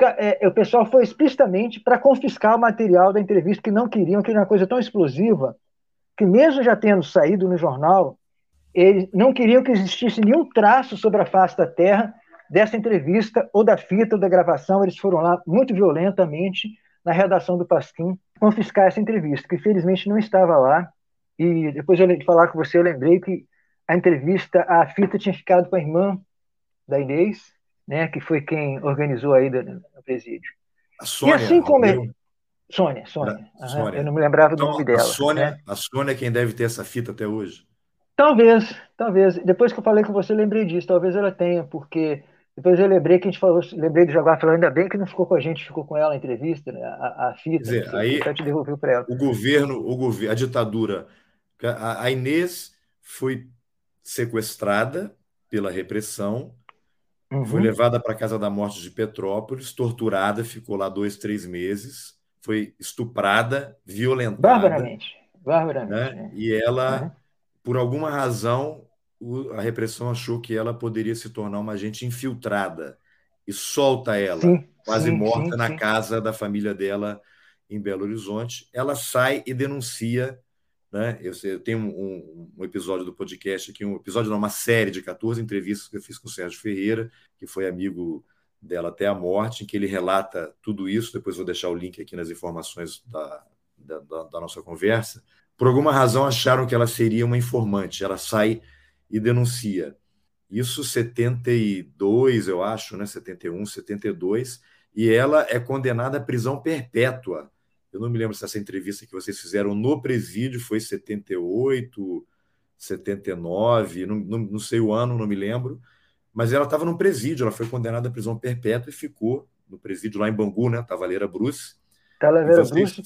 É, o pessoal foi explicitamente para confiscar o material da entrevista, que não queriam, que era uma coisa tão explosiva, que mesmo já tendo saído no jornal, eles não queriam que existisse nenhum traço sobre a face da terra dessa entrevista, ou da fita, ou da gravação. Eles foram lá muito violentamente na redação do Pasquim confiscar essa entrevista, que infelizmente não estava lá. E depois de falar com você, eu lembrei que a entrevista, a fita tinha ficado com a irmã da Inês, né, que foi quem organizou aí no presídio. A Sônia. E assim como ele... Sônia, Sônia. Sônia. Eu não me lembrava então, do nome dela. A Sônia, né? a Sônia é quem deve ter essa fita até hoje. Talvez, talvez. Depois que eu falei com você, lembrei disso. Talvez ela tenha, porque depois eu lembrei que a gente falou, lembrei do Jaguar falando, ainda bem que não ficou com a gente, ficou com ela a entrevista, né? a, a fita. Quer dizer, aí, te devolveu para ela. O governo, o governo, a ditadura, a Inês foi sequestrada pela repressão, uhum. foi levada para a Casa da Morte de Petrópolis, torturada, ficou lá dois, três meses, foi estuprada, violentada. Barbaramente. Barbaramente. Né? né? E ela, uhum. por alguma razão, a repressão achou que ela poderia se tornar uma agente infiltrada e solta ela, sim, quase sim, morta, sim, na casa da família dela em Belo Horizonte. Ela sai e denuncia. Né? Eu, eu tenho um, um, episódio do podcast aqui, um episódio, não, uma série de 14 entrevistas que eu fiz com o Sérgio Ferreira, que foi amigo dela até a morte, em que ele relata tudo isso. Depois vou deixar o link aqui nas informações da, da, da nossa conversa. Por alguma razão acharam que ela seria uma informante. Ela sai e denuncia. Isso 72, eu acho, né? 71, 72, e ela é condenada à prisão perpétua. Eu não me lembro se essa entrevista que vocês fizeram no presídio foi 78, 79, não, não, não sei o ano, não me lembro, mas ela estava no presídio, ela foi condenada à prisão perpétua e ficou no presídio lá em Bangu, né? Tavaleira Bruce. Tavaleira Bruce.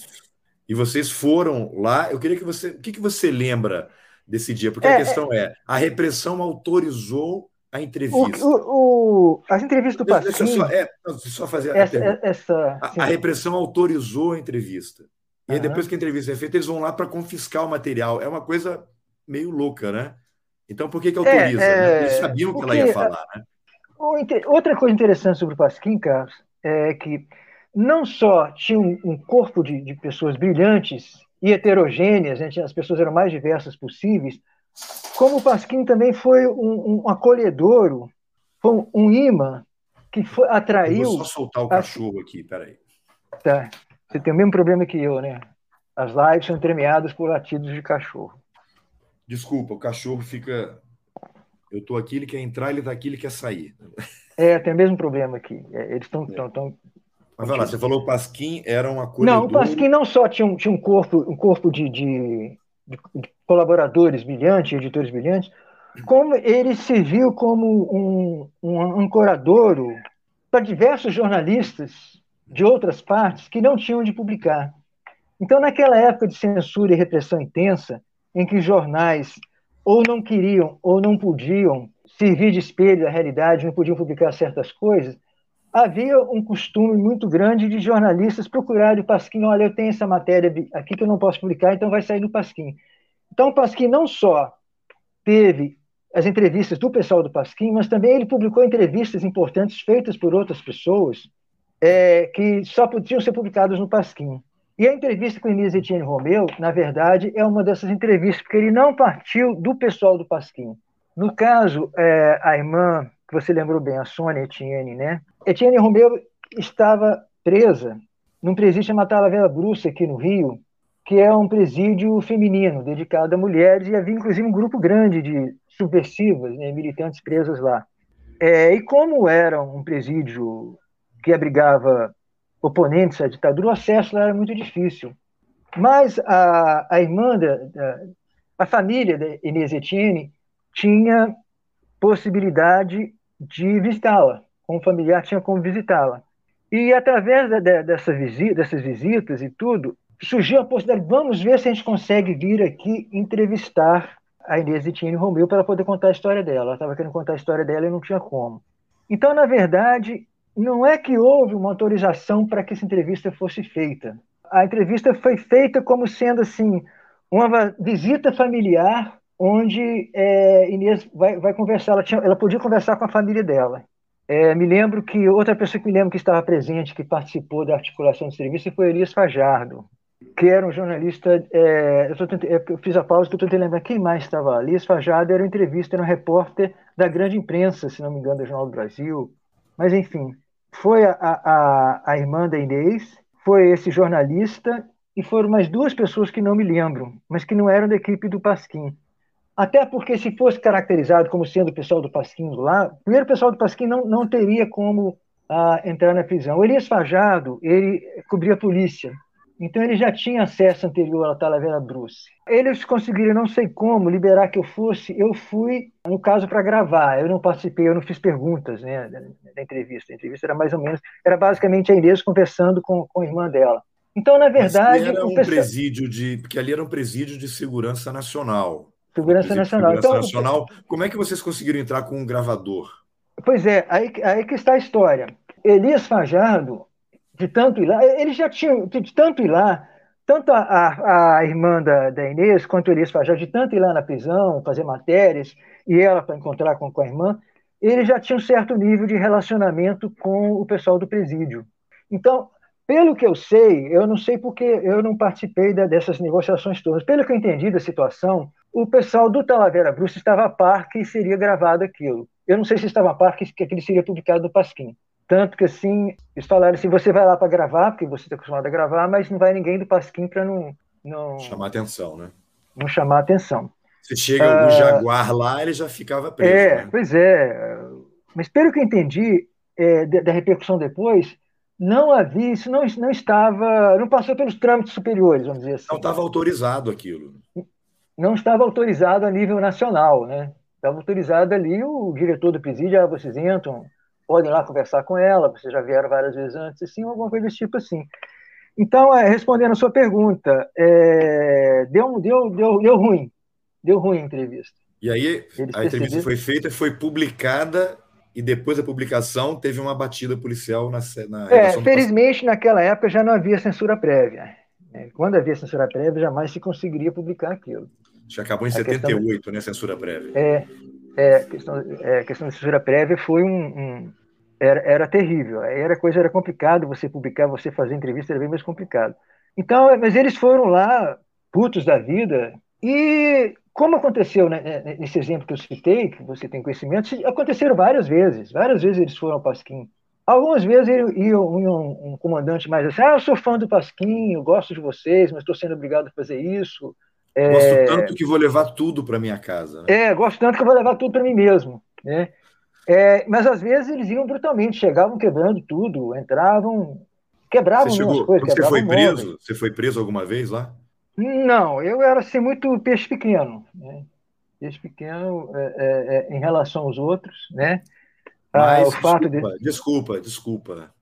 E vocês foram lá. Eu queria que você. O que, que você lembra desse dia? Porque é, a questão é, é, a repressão autorizou a entrevista. O, o, as entrevistas do Pasquim... Deixa eu só, é, só fazer essa, a, essa, a, a, repressão autorizou a entrevista. E aí, depois que a entrevista é feita, eles vão lá para confiscar o material. É uma coisa meio louca, né? Então, por que, que é, autoriza? É, né? Eles sabiam que ela ia falar, né? Outra coisa interessante sobre o Pasquim, Carlos, é que não só tinha um, um corpo de, de pessoas brilhantes e heterogêneas, gente, as pessoas eram mais diversas possíveis, como o Pasquim também foi um, um acolhedor, foi um, um imã que foi, atraiu. Eu vou só soltar o cachorro a... aqui, peraí. Tá. Você tem o mesmo problema que eu, né? As lives são entremeadas por latidos de cachorro. Desculpa, o cachorro fica. Eu estou aqui, ele quer entrar, ele está aqui, ele quer sair. É, tem o mesmo problema aqui. É, eles estão. É. Tão... Mas vai lá, você falou que o Pasquim era uma coisa. Não, o Pasquim não só tinha um, tinha um corpo, um corpo de, de, de colaboradores brilhantes, editores brilhantes, como ele serviu como um, um ancoradouro para diversos jornalistas de outras partes que não tinham de publicar. Então, naquela época de censura e repressão intensa, em que jornais ou não queriam ou não podiam servir de espelho da realidade, não podiam publicar certas coisas, havia um costume muito grande de jornalistas procurarem o Pasquim, olha, eu tenho essa matéria aqui que eu não posso publicar, então vai sair no Pasquim. Então, Pasquim não só teve as entrevistas do pessoal do Pasquim, mas também ele publicou entrevistas importantes feitas por outras pessoas é, que só podiam ser publicadas no Pasquim. E a entrevista com Inês Etienne Romeu, na verdade, é uma dessas entrevistas, porque ele não partiu do pessoal do Pasquim. No caso, é, a irmã, que você lembrou bem, a Sônia Etienne, né? Etienne Romeu estava presa num presídio chamado Talavera Bruxa, aqui no Rio, que é um presídio feminino, dedicado a mulheres, e havia inclusive um grupo grande de subversivas, né, militantes presas lá. É, e como era um presídio que abrigava oponentes à ditadura, o acesso lá era muito difícil. Mas a, a irmã, da, da, a família da Inês Etienne tinha possibilidade de visitá-la, como familiar tinha como visitá-la. E através de, dessa visita, dessas visitas e tudo, surgiu a possibilidade, vamos ver se a gente consegue vir aqui entrevistar a Inês Etienne Romeu para poder contar a história dela. Ela estava querendo contar a história dela e não tinha como. Então, na verdade, não é que houve uma autorização para que essa entrevista fosse feita. A entrevista foi feita como sendo assim uma visita familiar onde é, Inês vai, vai conversar. Ela, tinha, ela, podia conversar com a família dela. É, me lembro que outra pessoa que me lembro que estava presente, que participou da articulação da entrevista, foi Elias Fajardo, que era um jornalista. É, eu, tentando, é, eu, fiz a pausa que eu tentando lembrar quem mais estava lá. Elias Fajardo era um entrevista, era um repórter da grande imprensa, se não me engano, do Jornal do Brasil. Mas, enfim, foi a, a, a irmã da Inês, foi esse jornalista e foram mais duas pessoas que não me lembro, mas que não eram da equipe do Pasquim. Até porque se fosse caracterizado como sendo o pessoal do Pasquim lá, primeiro o pessoal do Pasquim não, não teria como ah, entrar na prisão. O Elias Fajado, ele cobria a polícia, então ele já tinha acesso anterior à Talavera Bruce. Eles conseguiram, não sei como, liberar que eu fosse. Eu fui, no caso, para gravar. Eu não participei, eu não fiz perguntas né, da, entrevista. A entrevista era mais ou menos, era basicamente a Inês conversando com, com a irmã dela. Então, na verdade. Mas era um presídio de. Porque ali era um presídio de segurança nacional. Segurança nacional. Segurança então, nacional. Como é que vocês conseguiram entrar com um gravador? Pois é, aí, aí que está a história. Elias Fajardo de tanto ir lá, eles já tinham, de tanto ir lá, tanto a, a, a irmã da, da, Inês quanto o Elias Fajal, de tanto ir lá na prisão, fazer matérias, e ela para encontrar com, com a irmã, eles já tinham um certo nível de relacionamento com o pessoal do presídio. Então, pelo que eu sei, eu não sei porque eu não participei da, dessas negociações todas, pelo que eu entendi da situação, o pessoal do Talavera Bruce estava a par que seria gravado aquilo. Eu não sei se estava a par que, que aquilo seria publicado no Pasquim. Tanto que assim, eles falaram assim: você vai lá para gravar, porque você está acostumado a gravar, mas não vai ninguém do Pasquim para não, não. Chamar atenção, né? Não chamar atenção. Se chega o ah, Jaguar lá, ele já ficava preso. É, né? pois é. Mas pelo que eu entendi é, da repercussão depois, não havia, isso não, não estava, não passou pelos trâmites superiores, vamos dizer assim. Não estava autorizado aquilo. Não estava autorizado a nível nacional, né? Estava autorizado ali o diretor do presídio, ah, vocês entram, podem lá conversar com ela, vocês já vieram várias vezes antes, assim, alguma coisa desse tipo assim. Então, é, respondendo a sua pergunta, é, deu, deu, deu, deu ruim, deu ruim a entrevista. E aí, Eles a entrevista foi feita, foi publicada e depois da publicação teve uma batida policial na, na É, felizmente naquela época já não havia censura prévia. Né? Quando havia censura prévia, jamais se conseguiria publicar aquilo. Já acabou em a 78, questão... né, censura prévia. É, é, questão, é, questão de censura prévia foi um, um era, era, terrível. Era coisa era complicado você publicar, você fazer entrevista era bem mais complicado. Então, mas eles foram lá putos da vida e como aconteceu né, né, nesse exemplo que eu citei, que você tem conhecimento, aconteceram várias vezes. Várias vezes eles foram ao Pasquim Algumas vezes ia um, um, comandante mais assim, ah, eu sou fã do Pasquim, eu gosto de vocês, mas estou sendo obrigado a fazer isso. Gosto é... tanto que vou levar tudo para minha casa. Né? É, gosto tanto que vou levar tudo para mim mesmo. Né? É, mas às vezes eles iam brutalmente, chegavam quebrando tudo, entravam, quebravam você chegou, coisas. Você foi preso? Móveis. Você foi preso alguma vez lá? Não, eu era assim, muito peixe pequeno. Né? Peixe pequeno é, é, é em relação aos outros, né? Ah, Mas, o fato desculpa, de... desculpa, desculpa.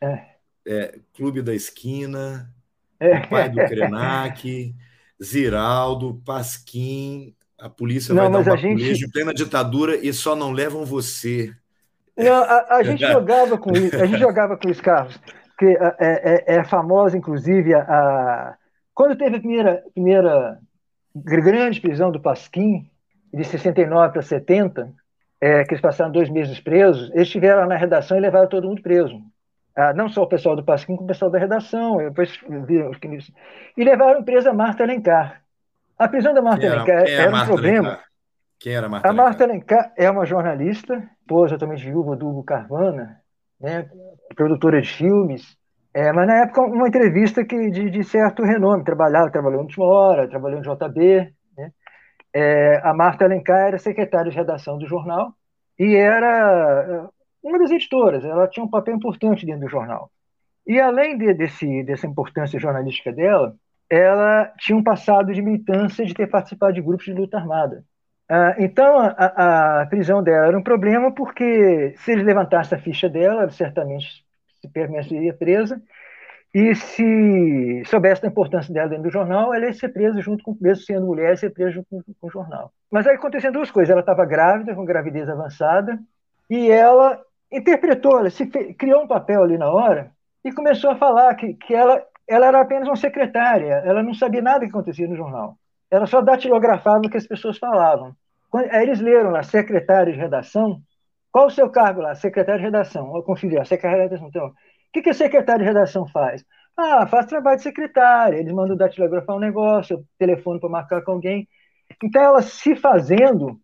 É. é. Clube da Esquina, é. pai do Krenak, Ziraldo, Pasquim, a polícia não, vai dar uma gente... em plena ditadura e só não levam você. Não, a, a gente jogava com isso, a gente jogava com isso, Carlos, porque é, é, é famosa, inclusive, a, a, quando teve a primeira, primeira grande prisão do Pasquim, de 69 para 70, é, que eles passaram dois meses presos, eles estiveram lá na redação e levaram todo mundo preso. Ah, não só o pessoal do Pasquim, como o pessoal da redação. Depois E levaram presa a Marta Alencar. A prisão da Marta era, Alencar era, um problema. Alencar? Quem era a Marta A Marta Alencar é uma jornalista, esposa também de viúva do Hugo Carvana, né, produtora de filmes. É, mas na época, uma entrevista que, de, de certo renome. Trabalhava, trabalhou no Última Hora, trabalhou no JB. É, a Marta Alencar era secretária de redação do jornal e era é, uma das editoras. Ela tinha um papel importante dentro do jornal. E além de, desse, dessa importância jornalística dela, ela tinha um passado de militância de ter participado de grupos de luta armada. Ah, então, a, a, prisão dela era um problema porque, se eles levantassem a ficha dela, ela certamente se permaneceria presa, e se soubesse da importância dela dentro do jornal, ela ia ser presa junto com, mesmo sendo mulher, ia ser presa junto com, com o jornal. Mas aí aconteciam duas coisas. Ela estava grávida, com gravidez avançada, e ela interpretou, ela se criou um papel ali na hora e começou a falar que, que ela, ela era apenas uma secretária, ela não sabia nada que acontecia no jornal. Ela só datilografava o que as pessoas falavam. Quando, aí eles leram lá, secretária de redação. Qual o seu cargo lá? Secretário de redação. Eu conferi, a secretária de redação. Então, que, que a secretária de redação faz? Ah, faz trabalho de secretária, eles mandam datilografar um negócio, telefone para marcar com alguém. Então, ela se fazendo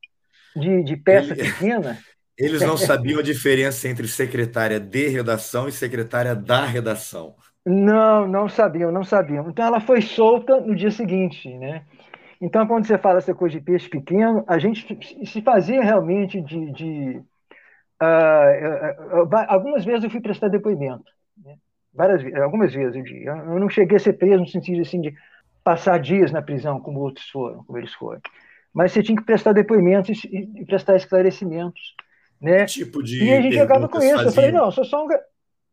de, de peça Ele, pequena. Eles não sabiam a diferença entre secretária de redação e secretária da redação. Não, não sabiam, não sabiam. Então, ela foi solta no dia seguinte, né? Então, quando você fala essa coisa de peixe pequeno, a gente se fazia realmente de. de uh, uh, uh, algumas vezes eu fui prestar depoimento várias algumas vezes eu digo. Eu não cheguei a ser preso no sentido assim de passar dias na prisão como outros foram, como eles foram. Mas você tinha que prestar depoimentos e prestar esclarecimentos, né? Que tipo de e a gente jogava com isso. Fazia? Eu falei, não, eu sou só um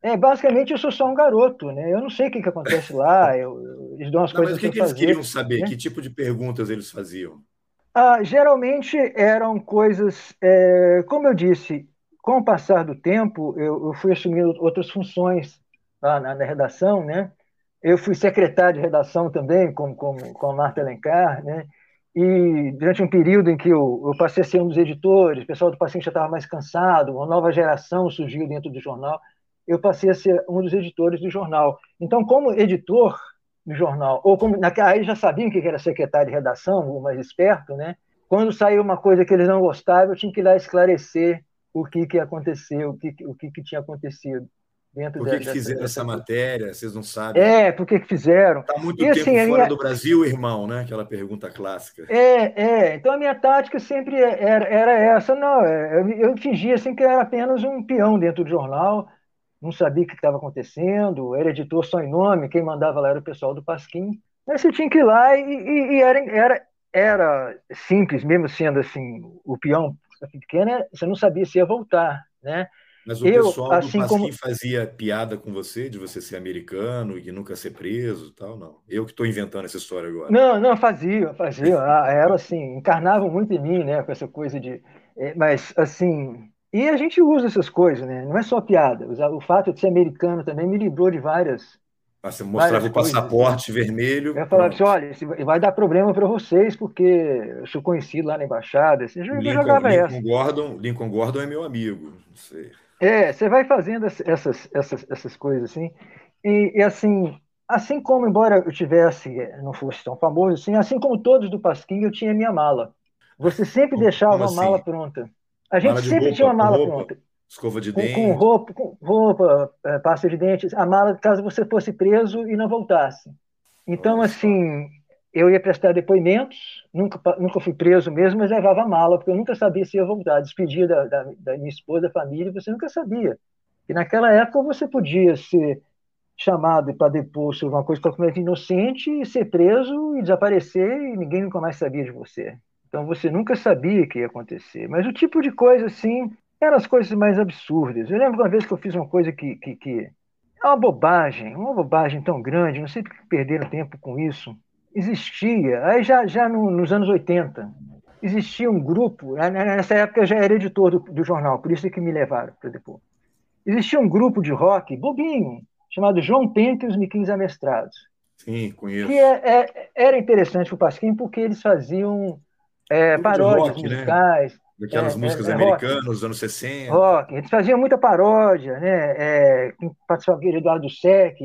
é, basicamente eu sou só um garoto, né? Eu não sei o que, que acontece lá, eu, eles dão as não, coisas mas o que, que eles fazer, queriam saber? Né? Que tipo de perguntas eles faziam? Ah, geralmente eram coisas, é, como eu disse, com o passar do tempo, eu, eu fui assumindo outras funções lá na, na, redação, né? Eu fui secretário de redação também, com, com, com a Marta Alencar, né? E durante um período em que eu, eu passei a ser um dos editores, o pessoal do paciente já estava mais cansado, uma nova geração surgiu dentro do jornal, eu passei a ser um dos editores do jornal. Então, como editor do jornal, ou como aí já sabiam que era secretário de redação, o mais esperto, né? Quando saiu uma coisa que eles não gostavam, eu tinha que ir lá esclarecer o que que aconteceu, o que o que, que tinha acontecido dentro Por que, que fizeram dessa, essa matéria? Vocês não sabem? É, por que, que fizeram? Está muito e, tempo assim, fora minha... do Brasil, irmão, né? Aquela pergunta clássica. É, é. Então a minha tática sempre era, era essa. Não, é, eu, eu fingia assim que era apenas um peão dentro do jornal, não sabia o que estava acontecendo, era editor só em nome, quem mandava lá era o pessoal do Pasquim. Mas você tinha que ir lá e, e, e era, era, era simples, mesmo sendo assim, o peão pequeno, você não sabia se ia voltar, né? Mas o eu, pessoal assim do como... fazia piada com você, de você ser americano e nunca ser preso tal, não. Eu que estou inventando essa história agora. Não, não, fazia, fazia. Ah, era assim, encarnavam muito em mim, né, com essa coisa de... É, mas, assim... E a gente usa essas coisas, né? Não é só piada. O fato de ser americano também me livrou de várias... Ah, você mostrava o passaporte coisas, vermelho. Eu falava assim, olha, vai dar problema para vocês, porque eu sou conhecido lá na embaixada. Assim, eu Lincoln, jogava Lincoln essa. Gordon, Lincoln Gordon é meu amigo, não sei. É, você vai fazendo essas, essas, essas coisas assim. E, e, assim, assim como, embora eu tivesse, eh, não fosse tão famoso assim, assim como todos do Pasquim, eu tinha minha mala. Você sempre deixava a assim? mala pronta. A gente sempre roupa, tinha uma mala pronta. Escova de com, dente. Com roupa, com roupa, é, pasta de dentes, a mala caso você fosse preso e não voltasse. Então, Nossa. assim, eu ia prestar depoimentos, nunca, nunca fui preso mesmo, mas levava a mala, porque eu nunca sabia se ia voltar. Despedir da, da, da minha esposa, da família, você nunca sabia. E naquela época você podia ser chamado para depor sobre uma coisa totalmente inocente e ser preso e desaparecer e ninguém nunca mais sabia de você. Então você nunca sabia o que ia acontecer. Mas o tipo de coisa assim eram as coisas mais absurdas. Eu lembro uma vez que eu fiz uma coisa que, que, que é uma bobagem, uma bobagem tão grande, não sei por que perderam tempo com isso. Existia, aí já, já no, nos anos 80, existia um grupo, nessa época eu já era editor do, do jornal, por isso é que me levaram para depois. Existia um grupo de rock, bobinho, chamado João Penca e os Miquins Amestrados. Sim, conheço. Que é, é, era interessante para o Pasquim porque eles faziam é, paródias rock, né? musicais. Né? Daquelas é, músicas é, é americanas dos anos 60. Rock. Eles faziam muita paródia, né? É, participava do Eduardo Sec.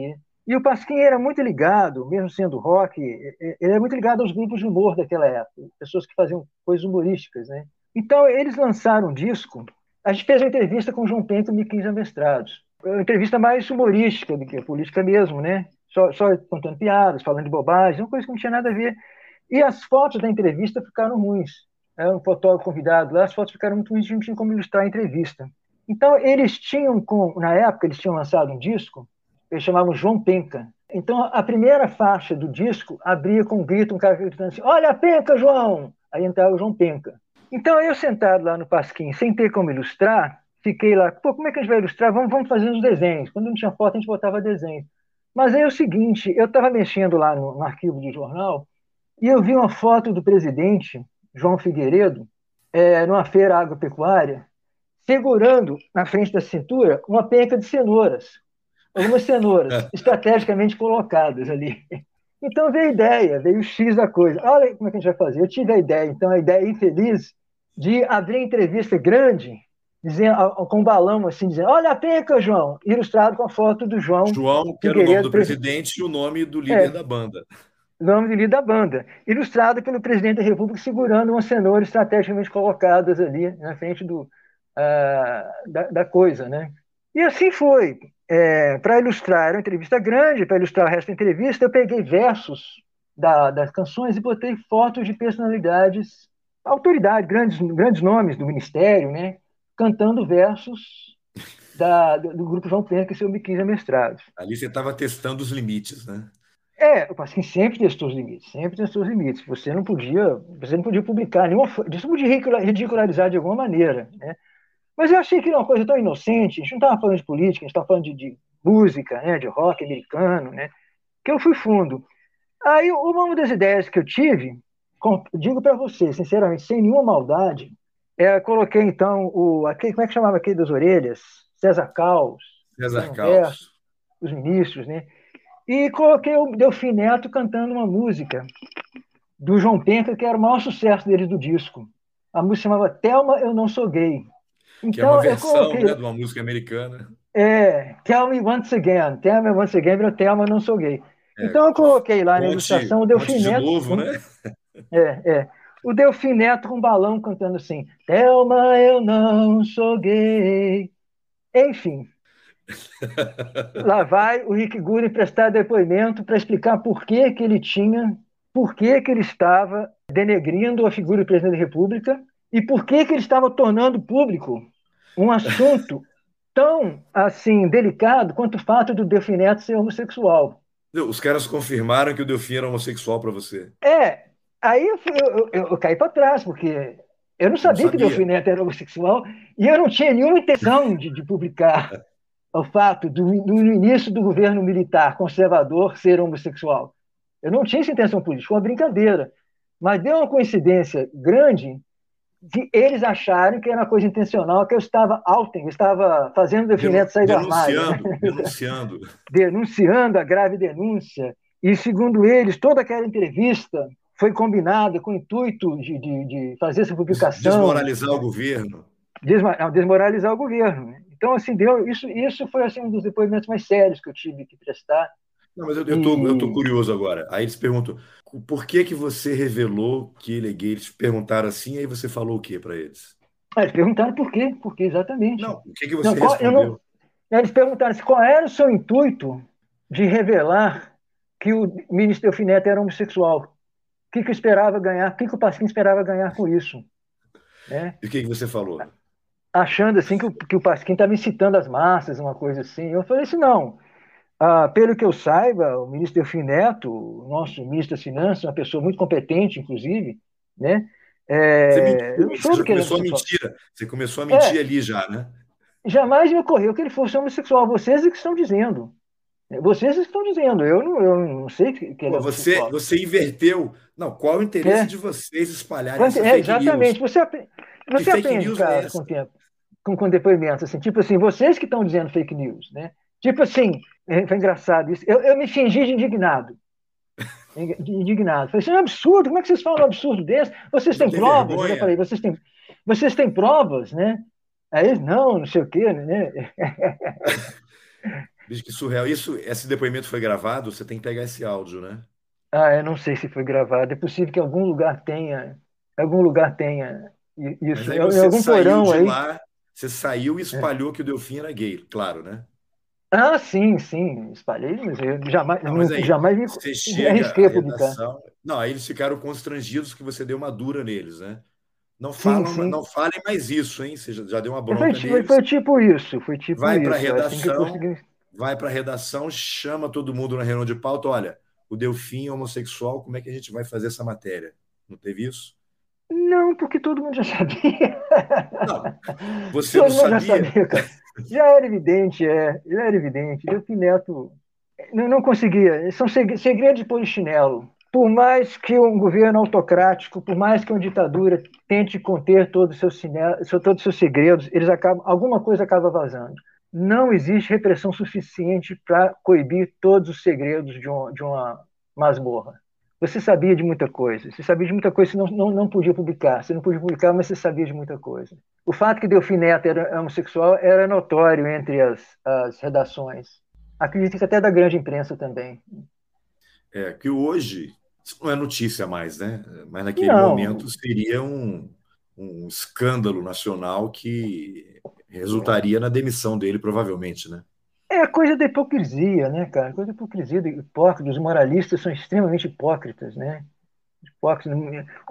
E o Pasquim era muito ligado, mesmo sendo rock, ele era muito ligado aos grupos de humor daquela época, pessoas que faziam coisas humorísticas, né? Então, eles lançaram um disco. A gente fez uma entrevista com o João Pento e 15 Amestrados. Uma entrevista mais humorística do que política mesmo, né? Só, só contando piadas, falando de bobagem, uma coisa que não tinha nada a ver. E as fotos da entrevista ficaram ruins é um fotógrafo convidado lá, as fotos ficaram muito ruins, não tinha como ilustrar a entrevista. Então, eles tinham, com, na época, eles tinham lançado um disco, eles chamavam João Penca. Então, a primeira faixa do disco abria com um grito, um cara gritando assim: Olha a penca, João! Aí entrava o João Penca. Então, eu sentado lá no Pasquim, sem ter como ilustrar, fiquei lá, pô, como é que a gente vai ilustrar? Vamos, vamos fazer os desenhos. Quando não tinha foto, a gente botava desenho. Mas aí é o seguinte, eu estava mexendo lá no, no arquivo do jornal e eu vi uma foto do presidente João Figueiredo, é, numa feira agropecuária, segurando na frente da cintura uma penca de cenouras, algumas cenouras estrategicamente colocadas ali. Então veio a ideia, veio o X da coisa. Olha como é que a gente vai fazer. Eu tive a ideia, então, a ideia infeliz de abrir entrevista grande, dizendo, com um balão assim, dizendo: Olha a penca, João, ilustrado com a foto do João. João, que era o nome do presidente e o nome do líder é, da banda nome de da banda, ilustrado pelo presidente da República segurando uma cenoura estrategicamente colocadas ali na frente do, uh, da, da, coisa, né? E assim foi. É, para ilustrar, era uma entrevista grande, para ilustrar o resto da entrevista, eu peguei versos da, das canções e botei fotos de personalidades, autoridades, grandes, grandes nomes do Ministério, né? Cantando versos da, do, grupo João Penca e seu Miquinha Mestrados. Ali você estava testando os limites, né? É, o Pasquim sempre testou os limites, sempre testou os limites. Você não podia, você não podia publicar nenhuma, isso podia ridicularizar de alguma maneira, né? Mas eu achei que era uma coisa tão inocente, a gente não estava falando de política, a gente estava falando de, de, música, né, de rock americano, né, que eu fui fundo. Aí, uma das ideias que eu tive, digo para você, sinceramente, sem nenhuma maldade, é, coloquei então o, aquele, como é que chamava aquele das orelhas? César Caos. César Caos. Os ministros, né? E coloquei o Delfim Neto cantando uma música do João Penca, que era o maior sucesso deles do disco. A música chamava Thelma, Eu Não Sou Gay. Então, que é uma versão coloquei... né, de uma música americana. É, Tell Me Once Again. Tell Me Once Again virou Thelma, Eu Não Sou Gay. É, então eu coloquei lá na ilustração o Delfim Neto. De novo, né? É, é. O Delfim Neto com um balão cantando assim: Thelma, eu não sou gay. Enfim, Lá vai o Rick Guri prestar depoimento para explicar por que, que ele tinha, por que, que ele estava denegrindo a figura do presidente da República e por que, que ele estava tornando público um assunto tão assim delicado quanto o fato do Delfim Neto ser homossexual. Os caras confirmaram que o Delfim era homossexual para você. É, aí eu, eu, eu, eu caí para trás, porque eu não sabia, não sabia, que o Delfim Neto era homossexual e eu não tinha nenhuma intenção de, de publicar o fato do, do início do governo militar conservador ser homossexual. Eu não tinha essa intenção política, foi uma brincadeira. Mas deu uma coincidência grande de eles acharem que era uma coisa intencional, que eu estava outing, eu estava fazendo o definimento sair do armário. Né? Denunciando. denunciando a grave denúncia. E, segundo eles, toda aquela entrevista foi combinada com o intuito de, de, de fazer essa publicação. Desmoralizar o governo. Desmoralizar o governo. Então, assim, deu, isso, isso foi assim, um dos depoimentos mais sérios que eu tive que prestar. Não, mas eu, eu, tô, e... eu tô curioso agora. Aí eles perguntam, por que que você revelou que ele é gay? Eles perguntaram assim, aí você falou o que para eles? Ah, eles perguntaram por quê, por quê exatamente. Não, o que, que você não, qual, respondeu? Não, eles perguntaram assim, qual era o seu intuito de revelar que o ministro Delfinete era homossexual. O que, que esperava ganhar, o que, que o Pasquim esperava ganhar com isso? Né? E o que, que você falou? Achando assim que o, que o Pasquim estava incitando as massas, uma coisa assim. Eu falei assim, não. Ah, pelo que eu saiba, o ministro Delfim Neto, nosso ministro das Finanças, uma pessoa muito competente, inclusive, né? É, você, mentiu, você começou a mentira. Você começou a mentir é, ali já, né? Jamais me ocorreu que ele fosse homossexual. Vocês é que estão dizendo. Vocês estão dizendo, eu não, eu não sei que, que Pô, você, você inverteu. Não, qual o interesse é. de vocês espalharem essa é, Exatamente. News? Você, você aprende, cara, é com o tempo, com, com depoimentos, assim, tipo assim, vocês que estão dizendo fake news, né? Tipo assim, é, foi engraçado isso. Eu, eu me fingi de indignado. Indignado. Falei, isso é um absurdo, como é que vocês falam um absurdo desse? Vocês têm provas? Eu falei, vocês têm, vocês têm provas, né? Aí, não, não sei o quê, né? Bicho, que surreal. Isso, esse depoimento foi gravado? Você tem que pegar esse áudio, né? Ah, eu não sei se foi gravado. É possível que algum lugar tenha, algum lugar tenha isso. Mas aí você em algum porão de aí. Lá, você saiu e espalhou é. que o Delfim era gay, claro, né? Ah, sim, sim, espalhei, mas eu jamais, não, mas aí, jamais me, você chega arrisquei a publicar. Não, aí eles ficaram constrangidos que você deu uma dura neles, né? Não, falam, sim, sim. não falem mais isso, hein? Você já deu uma bronca foi, neles. Foi tipo isso, foi tipo Vai isso. Vai para a redação, assim vai para a redação, chama todo mundo na reunião de pauta, olha, o Delfim é homossexual, como é que a gente vai fazer essa matéria? Não teve isso? Não, porque todo mundo já sabia. Não, você todo não sabia. Já, sabia, cara. já era evidente, é, já era evidente. Delfim Neto não, não conseguia. São segredos de polichinelo. Por mais que um governo autocrático, por mais que uma ditadura tente conter todos os seus, todos os seus segredos, eles acabam, alguma coisa acaba vazando não existe repressão suficiente para coibir todos os segredos de, um, de uma masmorra. Você sabia de muita coisa. Você sabia de muita coisa que não, não, não podia publicar. Você não podia publicar, mas você sabia de muita coisa. O fato que Delfim Neto era homossexual era notório entre as, as redações. Acredito que até da grande imprensa também. É, que hoje isso não é notícia mais, né? Mas naquele não. momento seria um, um escândalo nacional que resultaria na demissão dele, provavelmente, né? É coisa da hipocrisia, né, cara? Coisa da hipocrisia, hipócritas. Os moralistas são extremamente hipócritas, né? Hipócritas.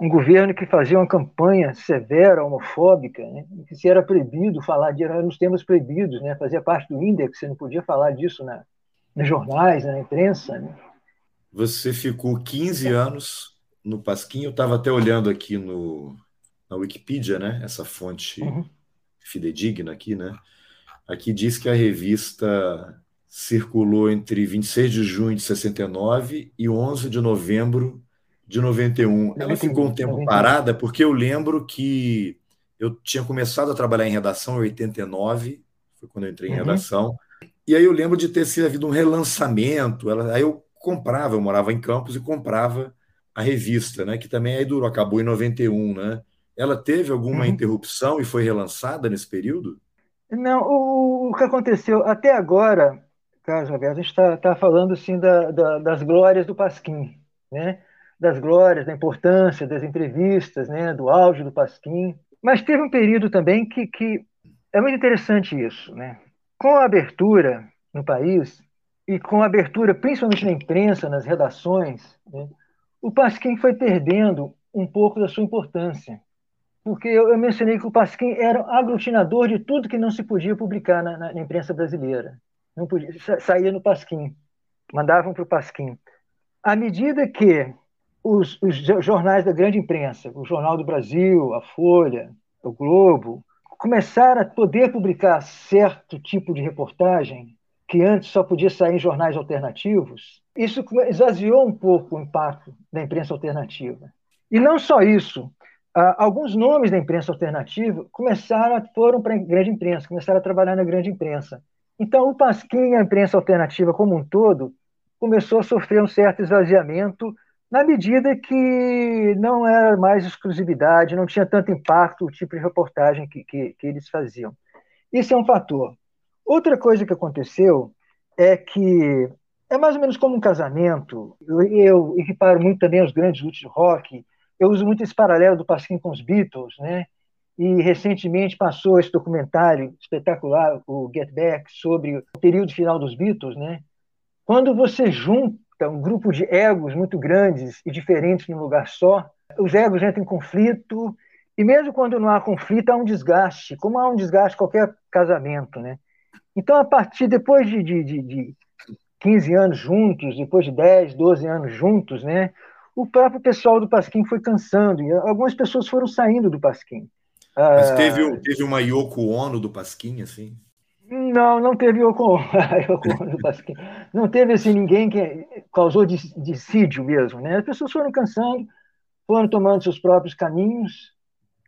Um governo que fazia uma campanha severa, homofóbica, né? que se era proibido falar de eram os temas proibidos, né? Fazia parte do índex, você não podia falar disso na, nos jornais, na imprensa, né? Você ficou 15 anos no Pasquim, eu estava até olhando aqui no, na Wikipedia, né? Essa fonte uhum fidedigna aqui, né? Aqui diz que a revista circulou entre 26 de junho de 69 e 11 de novembro de 91. Ela ficou um tempo parada porque eu lembro que eu tinha começado a trabalhar em redação em 89, foi quando eu entrei em uhum. redação, e aí eu lembro de ter sido havido um relançamento. Ela, aí eu comprava, eu morava em Campos e comprava a revista, né? Que também aí durou, acabou em 91, né? Ela teve alguma uhum. interrupção e foi relançada nesse período? Não, o, o que aconteceu até agora, Carlos Roberto, a gente está tá falando assim da, da, das glórias do Pasquim, né? das glórias, da importância das entrevistas, né? do auge do Pasquim. Mas teve um período também que, que é muito interessante isso. Né? Com a abertura no país, e com a abertura principalmente na imprensa, nas redações, né? o Pasquim foi perdendo um pouco da sua importância porque eu, eu, mencionei que o Pasquim era aglutinador de tudo que não se podia publicar na, na, na imprensa brasileira. Não podia, sa, saía no Pasquim, mandavam para o Pasquim. À medida que os, os, jornais da grande imprensa, o Jornal do Brasil, a Folha, o Globo, começaram a poder publicar certo tipo de reportagem que antes só podia sair em jornais alternativos, isso esvaziou um pouco o impacto da imprensa alternativa. E não só isso, Uh, alguns nomes da imprensa alternativa começaram foram para a grande imprensa, começaram a trabalhar na grande imprensa. Então, o Pasquim, a imprensa alternativa como um todo, começou a sofrer um certo esvaziamento na medida que não era mais exclusividade, não tinha tanto impacto o tipo de reportagem que, que, que eles faziam. Isso é um fator. Outra coisa que aconteceu é que é mais ou menos como um casamento. Eu, eu equiparo muito também os grandes lutos de rock, eu uso muito esse paralelo do Pasquim com os Beatles, né? e recentemente passou esse documentário espetacular, o Get Back, sobre o período final dos Beatles, né? Quando você junta um grupo de egos muito grandes e diferentes num lugar só, os egos entram em conflito, e mesmo quando não há conflito, há um desgaste, como há um desgaste em qualquer casamento, né? Então, a partir, depois de, de, de, de 15 anos juntos, depois de 10, 12 anos juntos, né? O próprio pessoal do Pasquim foi cansando, e algumas pessoas foram saindo do Pasquim. Mas ah, teve, teve uma Yoko Ono do Pasquim, assim? Não, não teve Yoko Ono do Pasquim. Não teve assim, ninguém que causou dissídio mesmo. Né? As pessoas foram cansando, foram tomando seus próprios caminhos.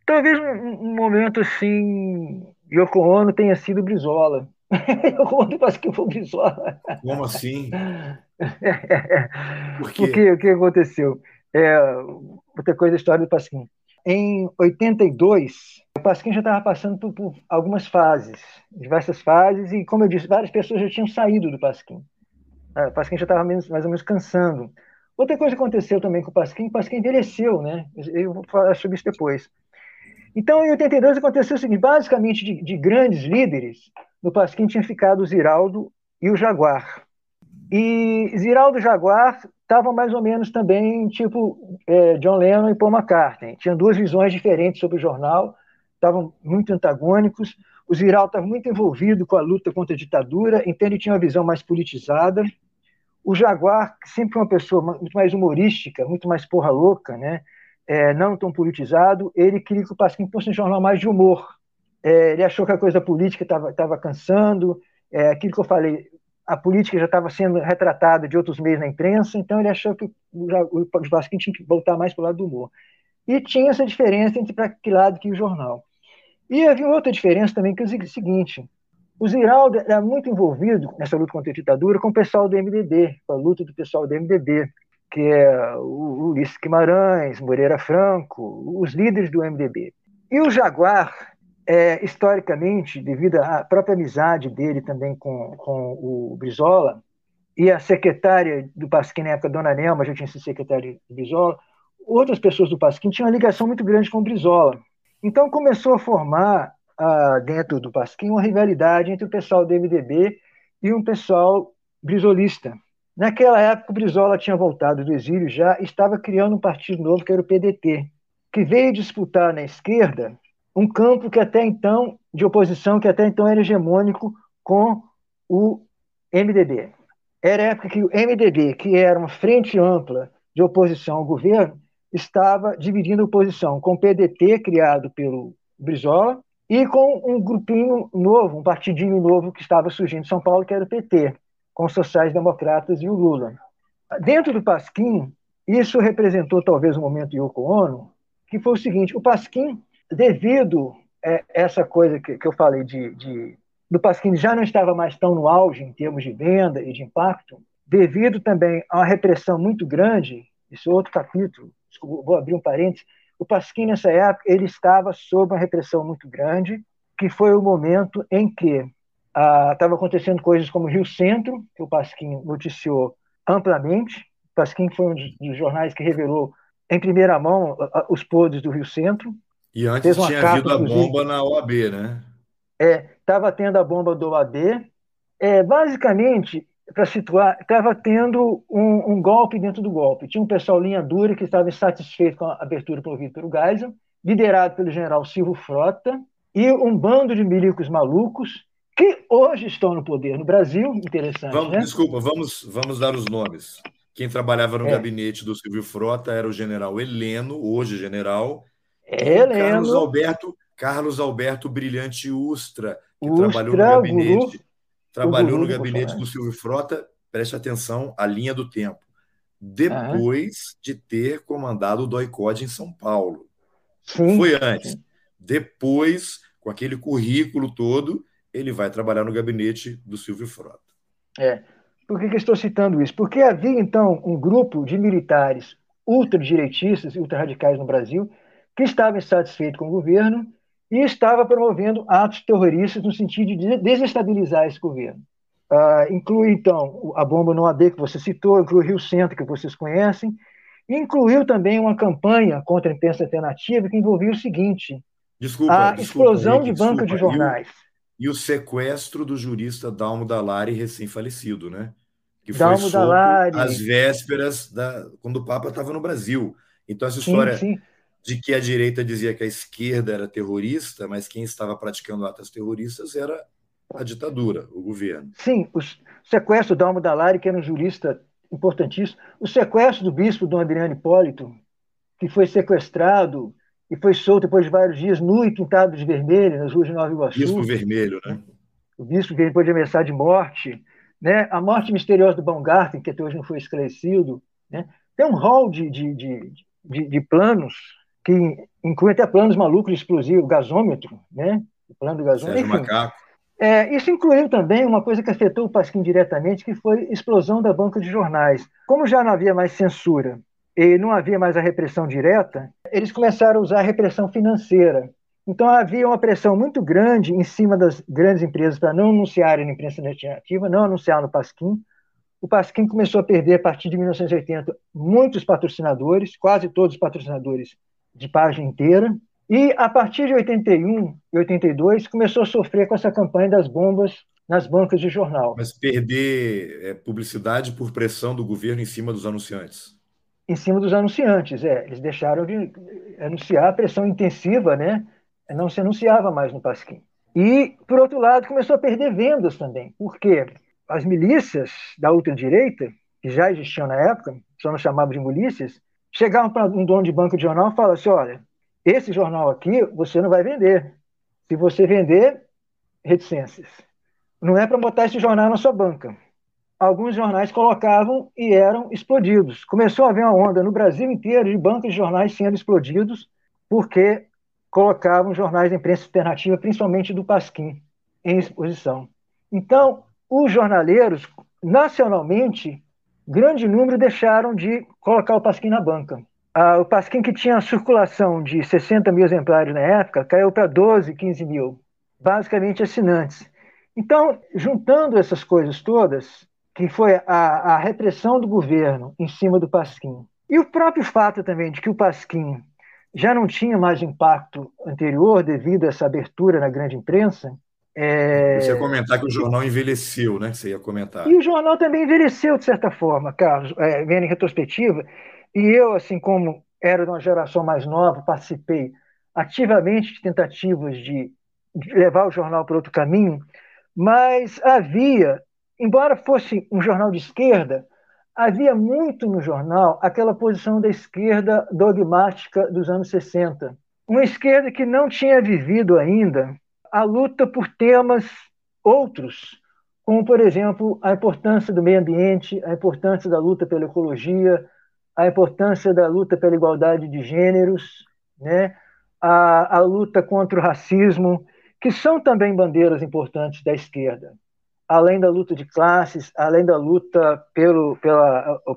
Talvez um, um momento assim, Yoko Ono tenha sido Brizola. Yoko Ono do Pasquim foi Brizola. Como assim? Por quê? Porque o que aconteceu? É, outra coisa da história do Pasquim. Em 82, o Pasquim já estava passando por, por, algumas fases, diversas fases, e, como eu disse, várias pessoas já tinham saído do Pasquim. Ah, o Pasquim já estava mais ou menos cansando. Outra coisa que aconteceu também com o Pasquim, o Pasquim envelheceu, né? Eu vou falar sobre isso depois. Então, em 82, aconteceu o seguinte: basicamente, de, de grandes líderes, no Pasquim tinha ficado o Ziraldo e o Jaguar. E Ziraldo Jaguar estavam mais ou menos também tipo é, John Lennon e Paul McCartney. Tinham duas visões diferentes sobre o jornal, estavam muito antagônicos. O Ziraldo estava muito envolvido com a luta contra a ditadura, então ele tinha uma visão mais politizada. O Jaguar, sempre uma pessoa muito mais humorística, muito mais porra louca, né? É, não tão politizado, ele queria que o Pasquim fosse um jornal mais de humor. É, ele achou que a coisa política estava cansando, é, aquilo que eu falei, a política já estava sendo retratada de outros meios na imprensa, então ele achou que o, o Pasquim tinha que voltar mais para o lado do humor. E tinha essa diferença entre para que lado que o jornal. E havia outra diferença também, que é o seguinte, o Ziraldo era muito envolvido nessa luta contra a ditadura com o pessoal do MDB, com a luta do pessoal do MDB, que é o Ulisses Guimarães, Moreira Franco, os líderes do MDB. E o Jaguar é, historicamente, devido à própria amizade dele também com, com o Brizola, e a secretária do Pasquim na época, Dona Nelma, já tinha sido secretária do Brizola, outras pessoas do Pasquim tinham uma ligação muito grande com o Brizola. Então começou a formar, ah, dentro do Pasquim, uma rivalidade entre o pessoal do MDB e um pessoal brizolista. Naquela época, o Brizola tinha voltado do exílio já estava criando um partido novo, que era o PDT, que veio disputar na esquerda um campo que até então, de oposição, que até então era hegemônico com o MDB. Era a época que o MDB, que era uma frente ampla de oposição ao governo, estava dividindo a oposição com o PDT, criado pelo Brizola, e com um grupinho novo, um partidinho novo que estava surgindo em São Paulo, que era o PT, com os sociais-democratas e o Lula. Dentro do Pasquim, isso representou talvez o um momento Yoko Ono, que foi o seguinte: o Pasquim devido a é, essa coisa que, que eu falei de, de do Pasquim já não estava mais tão no auge em termos de venda e de impacto, devido também a uma repressão muito grande, isso é outro capítulo, vou abrir um parênteses, o Pasquim nessa época ele estava sob uma repressão muito grande, que foi o momento em que estava ah, acontecendo coisas como Rio Centro, que o Pasquim noticiou amplamente, o Pasquim foi um dos jornais que revelou em primeira mão os podres do Rio Centro, e antes tinha capa, havido a bomba na OAB, né? É, estava tendo a bomba do OAB. É, basicamente, para situar, estava tendo um, um, golpe dentro do golpe. Tinha um pessoal linha dura que estava insatisfeito com a abertura promovida pelo Geisel, liderado pelo general Silvio Frota, e um bando de milicos malucos que hoje estão no poder no Brasil. Interessante, vamos, né? Desculpa, vamos, vamos dar os nomes. Quem trabalhava no é. gabinete do Silvio Frota era o general Heleno, hoje general, Heleno. Carlos Alberto, Carlos Alberto Brilhante Ustra, que Ustra, trabalhou no gabinete, Guru, trabalhou no gabinete do Silvio Frota, preste atenção, a linha do tempo. Depois de ter comandado o DOICOD em São Paulo. Sim, Foi antes. Sim. Depois, com aquele currículo todo, ele vai trabalhar no gabinete do Silvio Frota. É. Por que, que estou citando isso? Porque havia, então, um grupo de militares ultradireitistas e ultrarradicais no Brasil que estava insatisfeito com o governo e estava promovendo atos terroristas no sentido de desestabilizar esse governo. Uh, inclui, então, a bomba no AD que você citou, inclui o Rio Centro, que vocês conhecem, incluiu também uma campanha contra a imprensa alternativa que envolvia o seguinte. Desculpa, a desculpa, explosão Henrique, de banca desculpa. de jornais. E o, e o sequestro do jurista Dalmo Dallari, recém-falecido, né? Que Dalmo foi Dallari. às vésperas da quando o Papa estava no Brasil. Então essa história Sim, sim. De que a direita dizia que a esquerda era terrorista, mas quem estava praticando atos terroristas era a ditadura, o governo. Sim, o sequestro do Dalmo Dallari, que era um jurista importantíssimo, o sequestro do bispo Dom Adriano Hipólito, que foi sequestrado e foi solto depois de vários dias nu e pintado de vermelho nas ruas de Nova Iguaçu. Bispo Vermelho, né? O bispo que depois de ameaçar de morte, né? A morte misteriosa do Baumgarten, que até hoje não foi esclarecido, né? Tem um rol de, de, de, de, de planos que inclui até planos malucos de explosivo, gasômetro, né? O plano do gasômetro. Sérgio Enfim, Macaco. é, isso incluiu também uma coisa que afetou o Pasquim diretamente, que foi a explosão da banca de jornais. Como já não havia mais censura e não havia mais a repressão direta, eles começaram a usar a repressão financeira. Então havia uma pressão muito grande em cima das grandes empresas para não anunciarem na imprensa alternativa, não anunciar no Pasquim. O Pasquim começou a perder, a partir de 1980, muitos patrocinadores, quase todos os patrocinadores de página inteira. E a partir de 81 e 82 começou a sofrer com essa campanha das bombas nas bancas de jornal. Mas perder é, publicidade por pressão do governo em cima dos anunciantes. Em cima dos anunciantes, é. Eles deixaram de anunciar a pressão intensiva, né? Não se anunciava mais no Pasquim. E, por outro lado, começou a perder vendas também. Por quê? As milícias da ultradireita, que já existiam na época, só não chamavam de milícias, chegavam para um dono de banca de jornal e falavam assim: olha, esse jornal aqui você não vai vender. Se você vender, reticências. Não é para botar esse jornal na sua banca. Alguns jornais colocavam e eram explodidos. Começou a haver uma onda no Brasil inteiro de bancas de jornais sendo explodidos porque colocavam jornais da imprensa alternativa, principalmente do Pasquim, em exposição. Então, os jornaleiros, nacionalmente, grande número deixaram de colocar o Pasquim na banca. Ah, o Pasquim, que tinha circulação de 60 mil exemplares na época, caiu para 12, 15 mil, basicamente assinantes. Então, juntando essas coisas todas, que foi a, a repressão do governo em cima do Pasquim, e o próprio fato também de que o Pasquim já não tinha mais impacto anterior devido a essa abertura na grande imprensa. É... Você ia comentar que o jornal envelheceu, né? Você ia comentar. E o jornal também envelheceu, de certa forma, Carlos, é, vendo em retrospectiva. E eu, assim como era de uma geração mais nova, participei ativamente de tentativas de levar o jornal para outro caminho, mas havia, embora fosse um jornal de esquerda, havia muito no jornal aquela posição da esquerda dogmática dos anos 60. Uma esquerda que não tinha vivido ainda a luta por temas outros, como, por exemplo, a importância do meio ambiente, a importância da luta pela ecologia, a importância da luta pela igualdade de gêneros, né? a, a luta contra o racismo, que são também bandeiras importantes da esquerda além da luta de classes, além da luta pelo,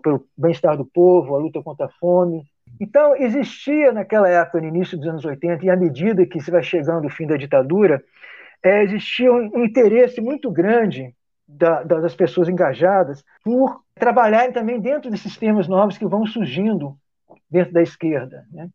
pelo bem-estar do povo, a luta contra a fome. Então, existia naquela época, no início dos anos 80, e à medida que se vai chegando o fim da ditadura, é, existia um, interesse muito grande da, das pessoas engajadas por trabalharem também dentro desses temas novos que vão surgindo dentro da esquerda. Né?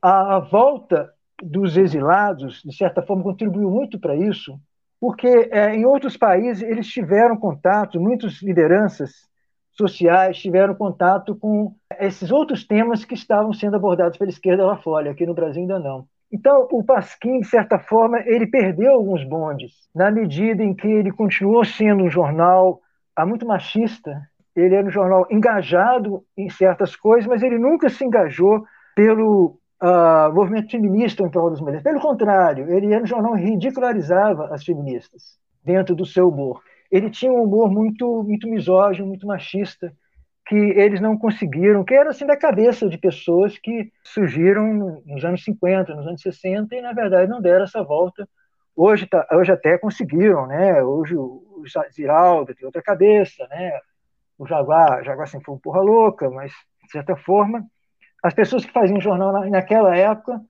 A, a volta dos exilados, de certa forma, contribuiu muito para isso, porque é, em outros países eles tiveram contato, muitas lideranças sociais tiveram contato com esses outros temas que estavam sendo abordados pela esquerda lá fora, aqui no Brasil ainda não. Então, o Pasquim, de certa forma, ele perdeu alguns bondes, na medida em que ele continuou sendo um jornal ah, muito machista, ele era um jornal engajado em certas coisas, mas ele nunca se engajou pelo uh, movimento feminista em prol das mulheres. Pelo contrário, ele era um jornal que ridicularizava as feministas dentro do seu humor. Ele tinha um humor muito, muito misógino, muito machista, que eles não conseguiram, que era assim da cabeça de pessoas que surgiram nos anos 50, nos anos 60 e na verdade não deram essa volta. Hoje, tá, hoje até conseguiram, né? Hoje o, o Ziraldo tem outra cabeça, né? O Jaguar, Jaguar sempre foi um porra louca, mas de certa forma as pessoas que faziam jornal na, naquela época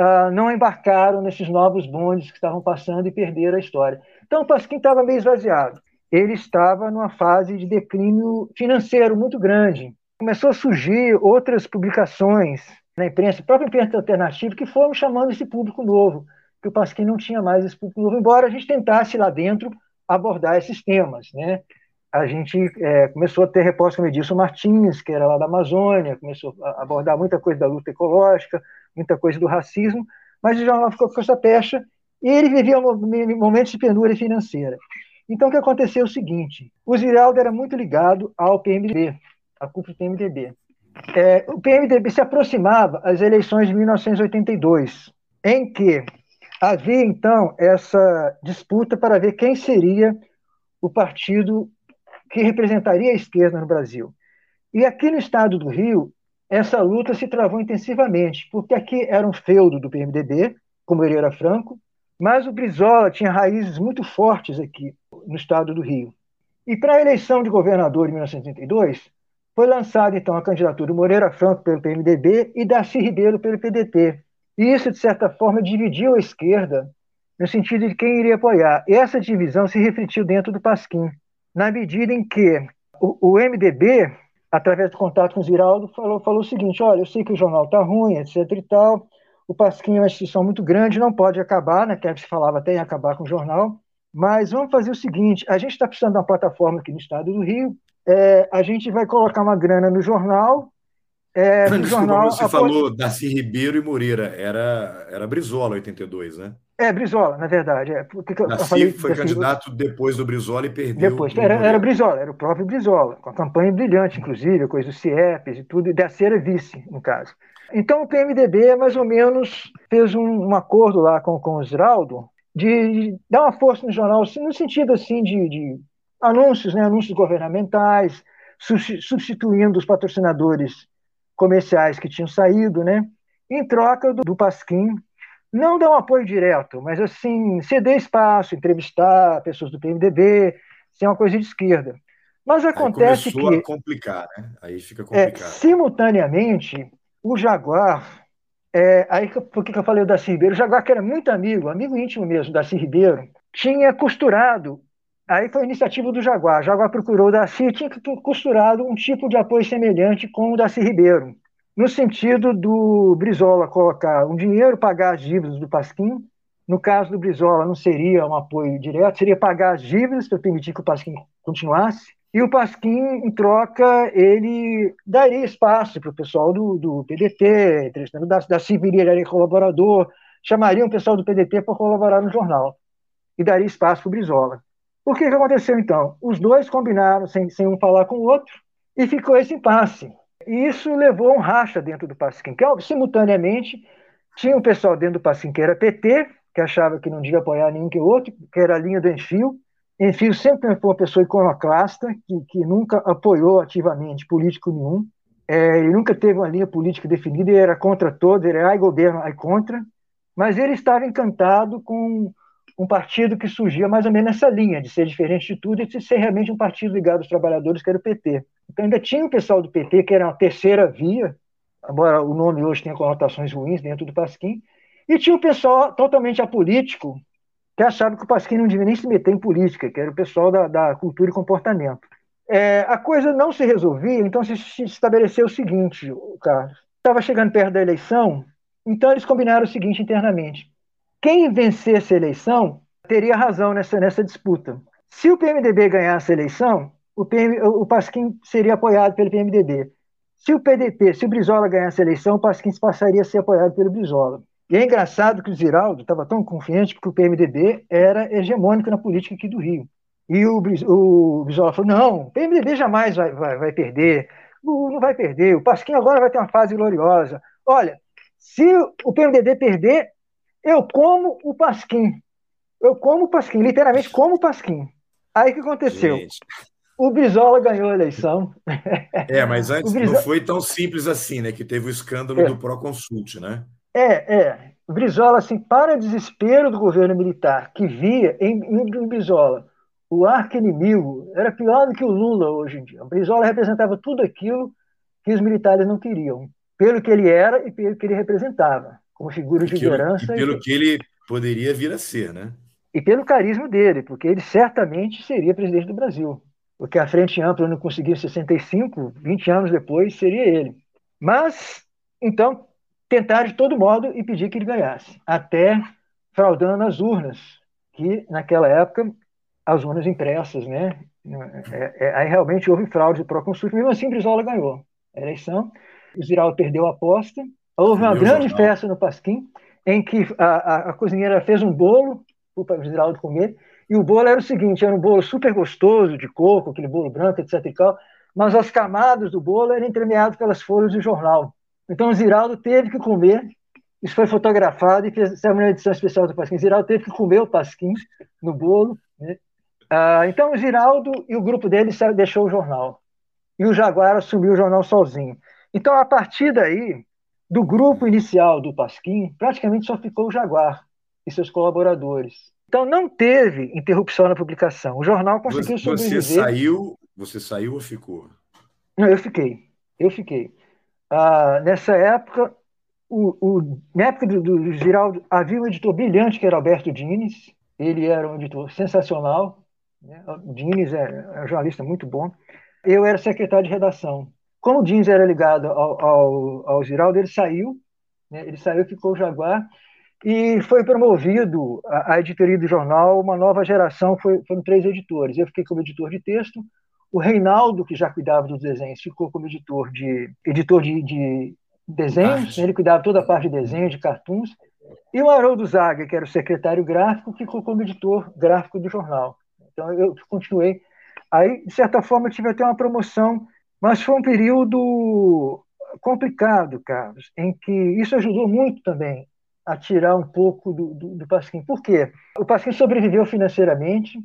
uh, não embarcaram nesses novos bondes que estavam passando e perderam a história. Então, o Pasquim estava meio esvaziado. Ele estava numa fase de declínio financeiro muito grande. Começou a surgir outras publicações na imprensa, própria imprensa alternativa, que foram chamando esse público novo, que o Pasquim não tinha mais esse público novo, embora a gente tentasse lá dentro abordar esses temas, né? A gente é, começou a ter repórter como Edilson Martins, que era lá da Amazônia, começou a abordar muita coisa da luta ecológica, muita coisa do racismo, mas o jornal ficou com essa pecha ele vivia momentos de penúria financeira. Então, o que aconteceu é o seguinte: o Ziraldo era muito ligado ao PMDB, à cúpula do PMDB. É, o PMDB se aproximava às eleições de 1982, em que havia, então, essa disputa para ver quem seria o partido que representaria a esquerda no Brasil. E aqui no estado do Rio, essa luta se travou intensivamente, porque aqui era um feudo do PMDB, como ele era Franco, mas o Brizola tinha raízes muito fortes aqui no estado do Rio. E para a eleição de governador em 1982, foi lançada então a candidatura do Moreira Franco pelo PMDB e Darcy Ribeiro pelo PDT. E isso, de certa forma, dividiu a esquerda no sentido de quem iria apoiar. E essa divisão se refletiu dentro do Pasquim, na medida em que o, o MDB, através do contato com o Ziraldo, falou, falou o seguinte: olha, eu sei que o jornal está ruim, etc. e tal, o Pasquim é uma instituição muito grande, não pode acabar, né? Que se falava até em acabar com o jornal. Mas vamos fazer o seguinte: a gente está precisando de uma plataforma aqui no estado do Rio. É, a gente vai colocar uma grana no jornal. É, no jornal você falou Darcy Ribeiro e Moreira, era, era Brizola 82, né? É, Brizola, na verdade. É. Porque Darcy falei, foi Darcy... candidato depois do Brizola e perdeu. Depois, era, era Brizola, era o próprio Brizola, com a campanha brilhante, inclusive, coisa do CIEPES e tudo, e Darcy era vice, no caso. Então o PMDB mais ou menos fez um, um acordo lá com, com o Osraldo de, de, dar uma força no jornal, assim, no sentido assim de, de anúncios, né, anúncios governamentais, substituindo os patrocinadores comerciais que tinham saído, né, em troca do, do Pasquim não dar um apoio direto, mas assim ceder espaço, entrevistar pessoas do PMDB, ser uma coisa de esquerda. Mas acontece Aí começou que a complicar, né? Aí fica é, complicado. É, simultaneamente o Jaguar, é, aí por que eu falei o Darcy Ribeiro? O Jaguar, que era muito amigo, amigo íntimo mesmo, Darcy Ribeiro, tinha costurado, aí foi iniciativa do Jaguar, o Jaguar procurou o Darcy tinha costurado um tipo de apoio semelhante com o Darcy Ribeiro, no sentido do Brizola colocar um dinheiro, pagar as dívidas do Pasquim, no caso do Brizola não seria um apoio direto, seria pagar as dívidas para permitir que o Pasquim continuasse, e o Pasquim, em troca, ele daria espaço para o pessoal do, do PDT, da, da Civilia, colaborador, chamaria o pessoal do PDT para colaborar no jornal e daria espaço para o Brizola. O que, que aconteceu então? Os dois combinaram, sem, sem um falar com o outro, e ficou esse impasse. E isso levou um racha dentro do Pasquim, que simultaneamente tinha um pessoal dentro do Pasquim que era PT, que achava que não devia apoiar nenhum que o outro, que era a linha do Enfio, enfim, sempre foi uma pessoa iconoclasta, que, que nunca apoiou ativamente político nenhum. É, ele nunca teve uma linha política definida, ele era contra todos, ele era ai governo, ai contra. Mas ele estava encantado com um partido que surgia mais ou menos nessa linha, de ser diferente de tudo e de ser realmente um partido ligado aos trabalhadores, que era o PT. Então ainda tinha o pessoal do PT, que era uma terceira via, embora o nome hoje tenha conotações ruins dentro do Pasquim, e tinha o pessoal totalmente apolítico, que achavam que o Pasquim não devia nem se meter em política, que era o pessoal da, da cultura e comportamento. É, a coisa não se resolvia, então se, estabeleceu o seguinte, Carlos. Estava chegando perto da eleição, então eles combinaram o seguinte internamente. Quem vencesse a eleição teria razão nessa, nessa disputa. Se o PMDB ganhasse a eleição, o, PM, o Pasquim seria apoiado pelo PMDB. Se o PDT, se o Brizola ganhasse a eleição, o Pasquim passaria a ser apoiado pelo Brizola. E é engraçado que o Ziraldo estava tão confiante porque o PMDB era hegemônico na política aqui do Rio. E o, o Brizola falou: não, o PMDB jamais vai, vai, vai perder, não, não vai perder, o Pasquim agora vai ter uma fase gloriosa. Olha, se o PMDB perder, eu como o Pasquim. Eu como o Pasquim, literalmente como o Pasquim. Aí o que aconteceu? Gente. O Brizola ganhou a eleição. É, mas antes Brizola... não foi tão simples assim, né? Que teve o escândalo é. do Proconsult, né? É, é. Brizola, assim, para desespero do governo militar, que via em, em Brizola o arco-inimigo, era pior do que o Lula hoje em dia. O Brizola representava tudo aquilo que os militares não queriam, pelo que ele era e pelo que ele representava, como figura de liderança. E pelo e... que ele poderia vir a ser, né? E pelo carisma dele, porque ele certamente seria presidente do Brasil. Porque a Frente Ampla não conseguiu 65, 20 anos depois, seria ele. Mas, então, tentar de todo modo impedir que ele ganhasse, até fraudando as urnas, que naquela época as urnas impressas, né? É, é, aí realmente houve fraude para o consulta, mesmo assim Brizola ganhou a eleição, o Ziraldo perdeu a aposta, houve uma grande jornal. festa no Pasquim, em que a, a, a cozinheira fez um bolo para o Ziraldo comer, e o bolo era o seguinte, era um bolo super gostoso, de coco, aquele bolo branco, etc e tal, mas as camadas do bolo eram entremeadas pelas folhas do jornal. Então o Ziraldo teve que comer, isso foi fotografado e fez uma edição especial do Pasquim. Ziraldo teve que comer o Pasquim no bolo. Né? Ah, então o Ziraldo e o grupo dele deixou o jornal. E o Jaguar assumiu o jornal sozinho. Então, a partir daí, do grupo inicial do Pasquim, praticamente só ficou o Jaguar e seus colaboradores. Então não teve interrupção na publicação. O jornal conseguiu você, sobreviver. Você saiu, você saiu ou ficou? Não, eu fiquei. Eu fiquei. Ah, nessa época, o, o, na época do, do Giraldo, havia um editor brilhante que era Alberto Dines. Ele era um editor sensacional. Né? O Dines é, é um jornalista muito bom. Eu era secretário de redação. Como o Dines era ligado ao, ao, ao Giraldo, ele saiu. Né? Ele saiu, ficou Jaguar e foi promovido a, a, editoria do jornal, uma nova geração, foi, foram três editores. Eu fiquei como editor de texto, o Reinaldo, que já cuidava dos desenhos, ficou como editor de, editor de, de desenhos, ele cuidava toda a parte de desenho, de cartoons, e o Haroldo Zaga, que era o secretário gráfico, ficou como editor gráfico do jornal. Então eu continuei. Aí, de certa forma, eu tive até uma promoção, mas foi um período complicado, Carlos, em que isso ajudou muito também a tirar um pouco do, do, do Pasquim. Por quê? O Pasquim sobreviveu financeiramente,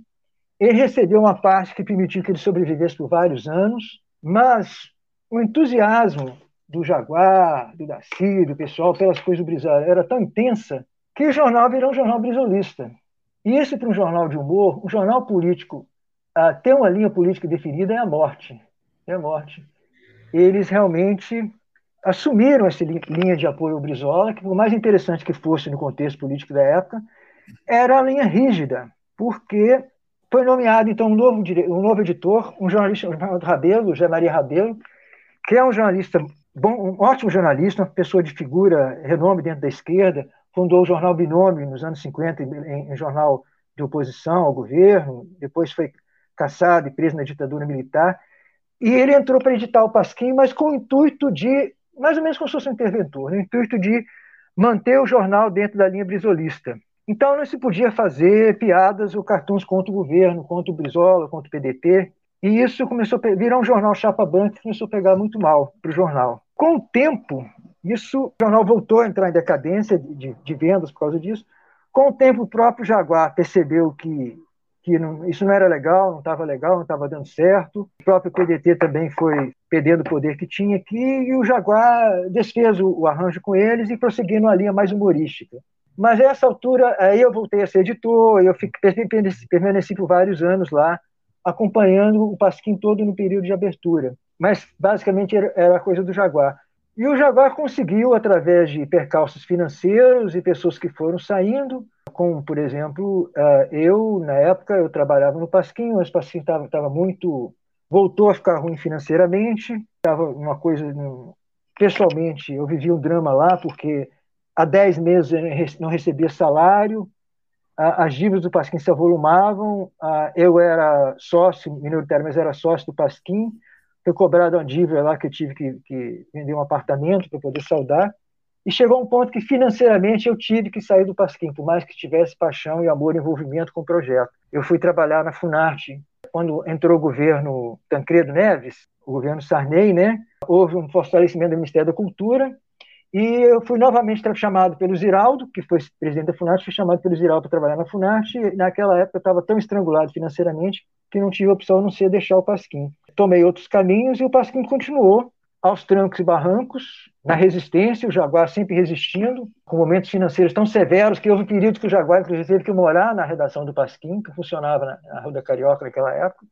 ele recebeu uma parte que permitiu que ele sobrevivesse por vários anos, mas o entusiasmo do Jaguar, do Daci, do pessoal pelas coisas do Brizola era tão intensa que o jornal virou um jornal brizolista. E isso para um jornal de humor, um jornal político, a ter uma linha política definida é a morte. É a morte. Eles realmente assumiram essa linha de apoio ao Brizola, que por mais interessante que fosse no contexto político da época, era a linha rígida, porque foi nomeado então um novo, um novo editor, um jornalista chamado Rabelo, José Maria Rabelo, que é um jornalista bom, um ótimo jornalista, uma pessoa de figura, renome dentro da esquerda, fundou o jornal Binômio nos anos 50, em, em jornal de oposição ao governo, depois foi caçado e preso na ditadura militar, e ele entrou para editar o Pasquim, mas com o intuito de mais ou menos como se fosse um interventor, no intuito de manter o jornal dentro da linha brizolista. Então não se podia fazer piadas ou cartões contra o governo, contra o Brizola, contra o PDT, e isso começou a virar um jornal chapa branca que começou a pegar muito mal para o jornal. Com o tempo, isso, o jornal voltou a entrar em decadência de, de vendas por causa disso. Com o tempo, o próprio Jaguar percebeu que que não, isso não era legal, não estava legal, não estava dando certo. O próprio PDT também foi perdendo o poder que tinha aqui, e o Jaguar desfez o, o arranjo com eles e prosseguiu numa linha mais humorística. Mas essa altura, aí eu voltei a ser editor, eu fiquei, permaneci por vários anos lá, acompanhando o Pasquim todo no período de abertura. Mas, basicamente, era, era a coisa do Jaguar. E o Jaguar conseguiu, através de percalços financeiros e pessoas que foram saindo, como, por exemplo, eh, eu, na época, eu trabalhava no Pasquim, mas o Pasquim estava muito... voltou a ficar ruim financeiramente, estava uma coisa... Pessoalmente, eu vivia um drama lá, porque há 10 meses eu não recebia salário, as dívidas do Pasquim se avolumavam, eu era sócio minoritário, mas era sócio do Pasquim, foi cobrado uma dívida lá que eu tive que, que vender um apartamento para poder saldar. E chegou um ponto que financeiramente eu tive que sair do Pasquim, por mais que tivesse paixão e amor e envolvimento com o projeto. Eu fui trabalhar na Funarte. Quando entrou o governo Tancredo Neves, o governo Sarney, né, houve um fortalecimento do Ministério da Cultura e eu fui novamente chamado pelo Ziraldo, que foi presidente da Funarte, fui chamado pelo Ziraldo para trabalhar na Funarte. E naquela época eu estava tão estrangulado financeiramente que não tive opção a não ser deixar o Pasquim tomei outros caminhos e o Pasquim continuou aos trancos e barrancos, na resistência, o Jaguar sempre resistindo, com momentos financeiros tão severos que houve um período que o Jaguar, inclusive, teve que morar na redação do Pasquim, que funcionava na, na Rua da Carioca naquela época.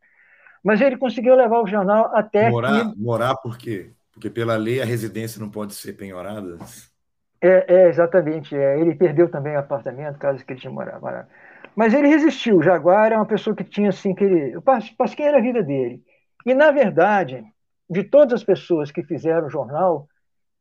Mas ele conseguiu levar o jornal até morar, que... Morar por quê? Porque pela lei a residência não pode ser penhorada? É, é exatamente. É. Ele perdeu também o apartamento, caso que ele tinha morado. Mas ele resistiu. O Jaguar é uma pessoa que tinha assim que ele... O Pasquim era a vida dele. E, na verdade, de todas as pessoas que fizeram o jornal,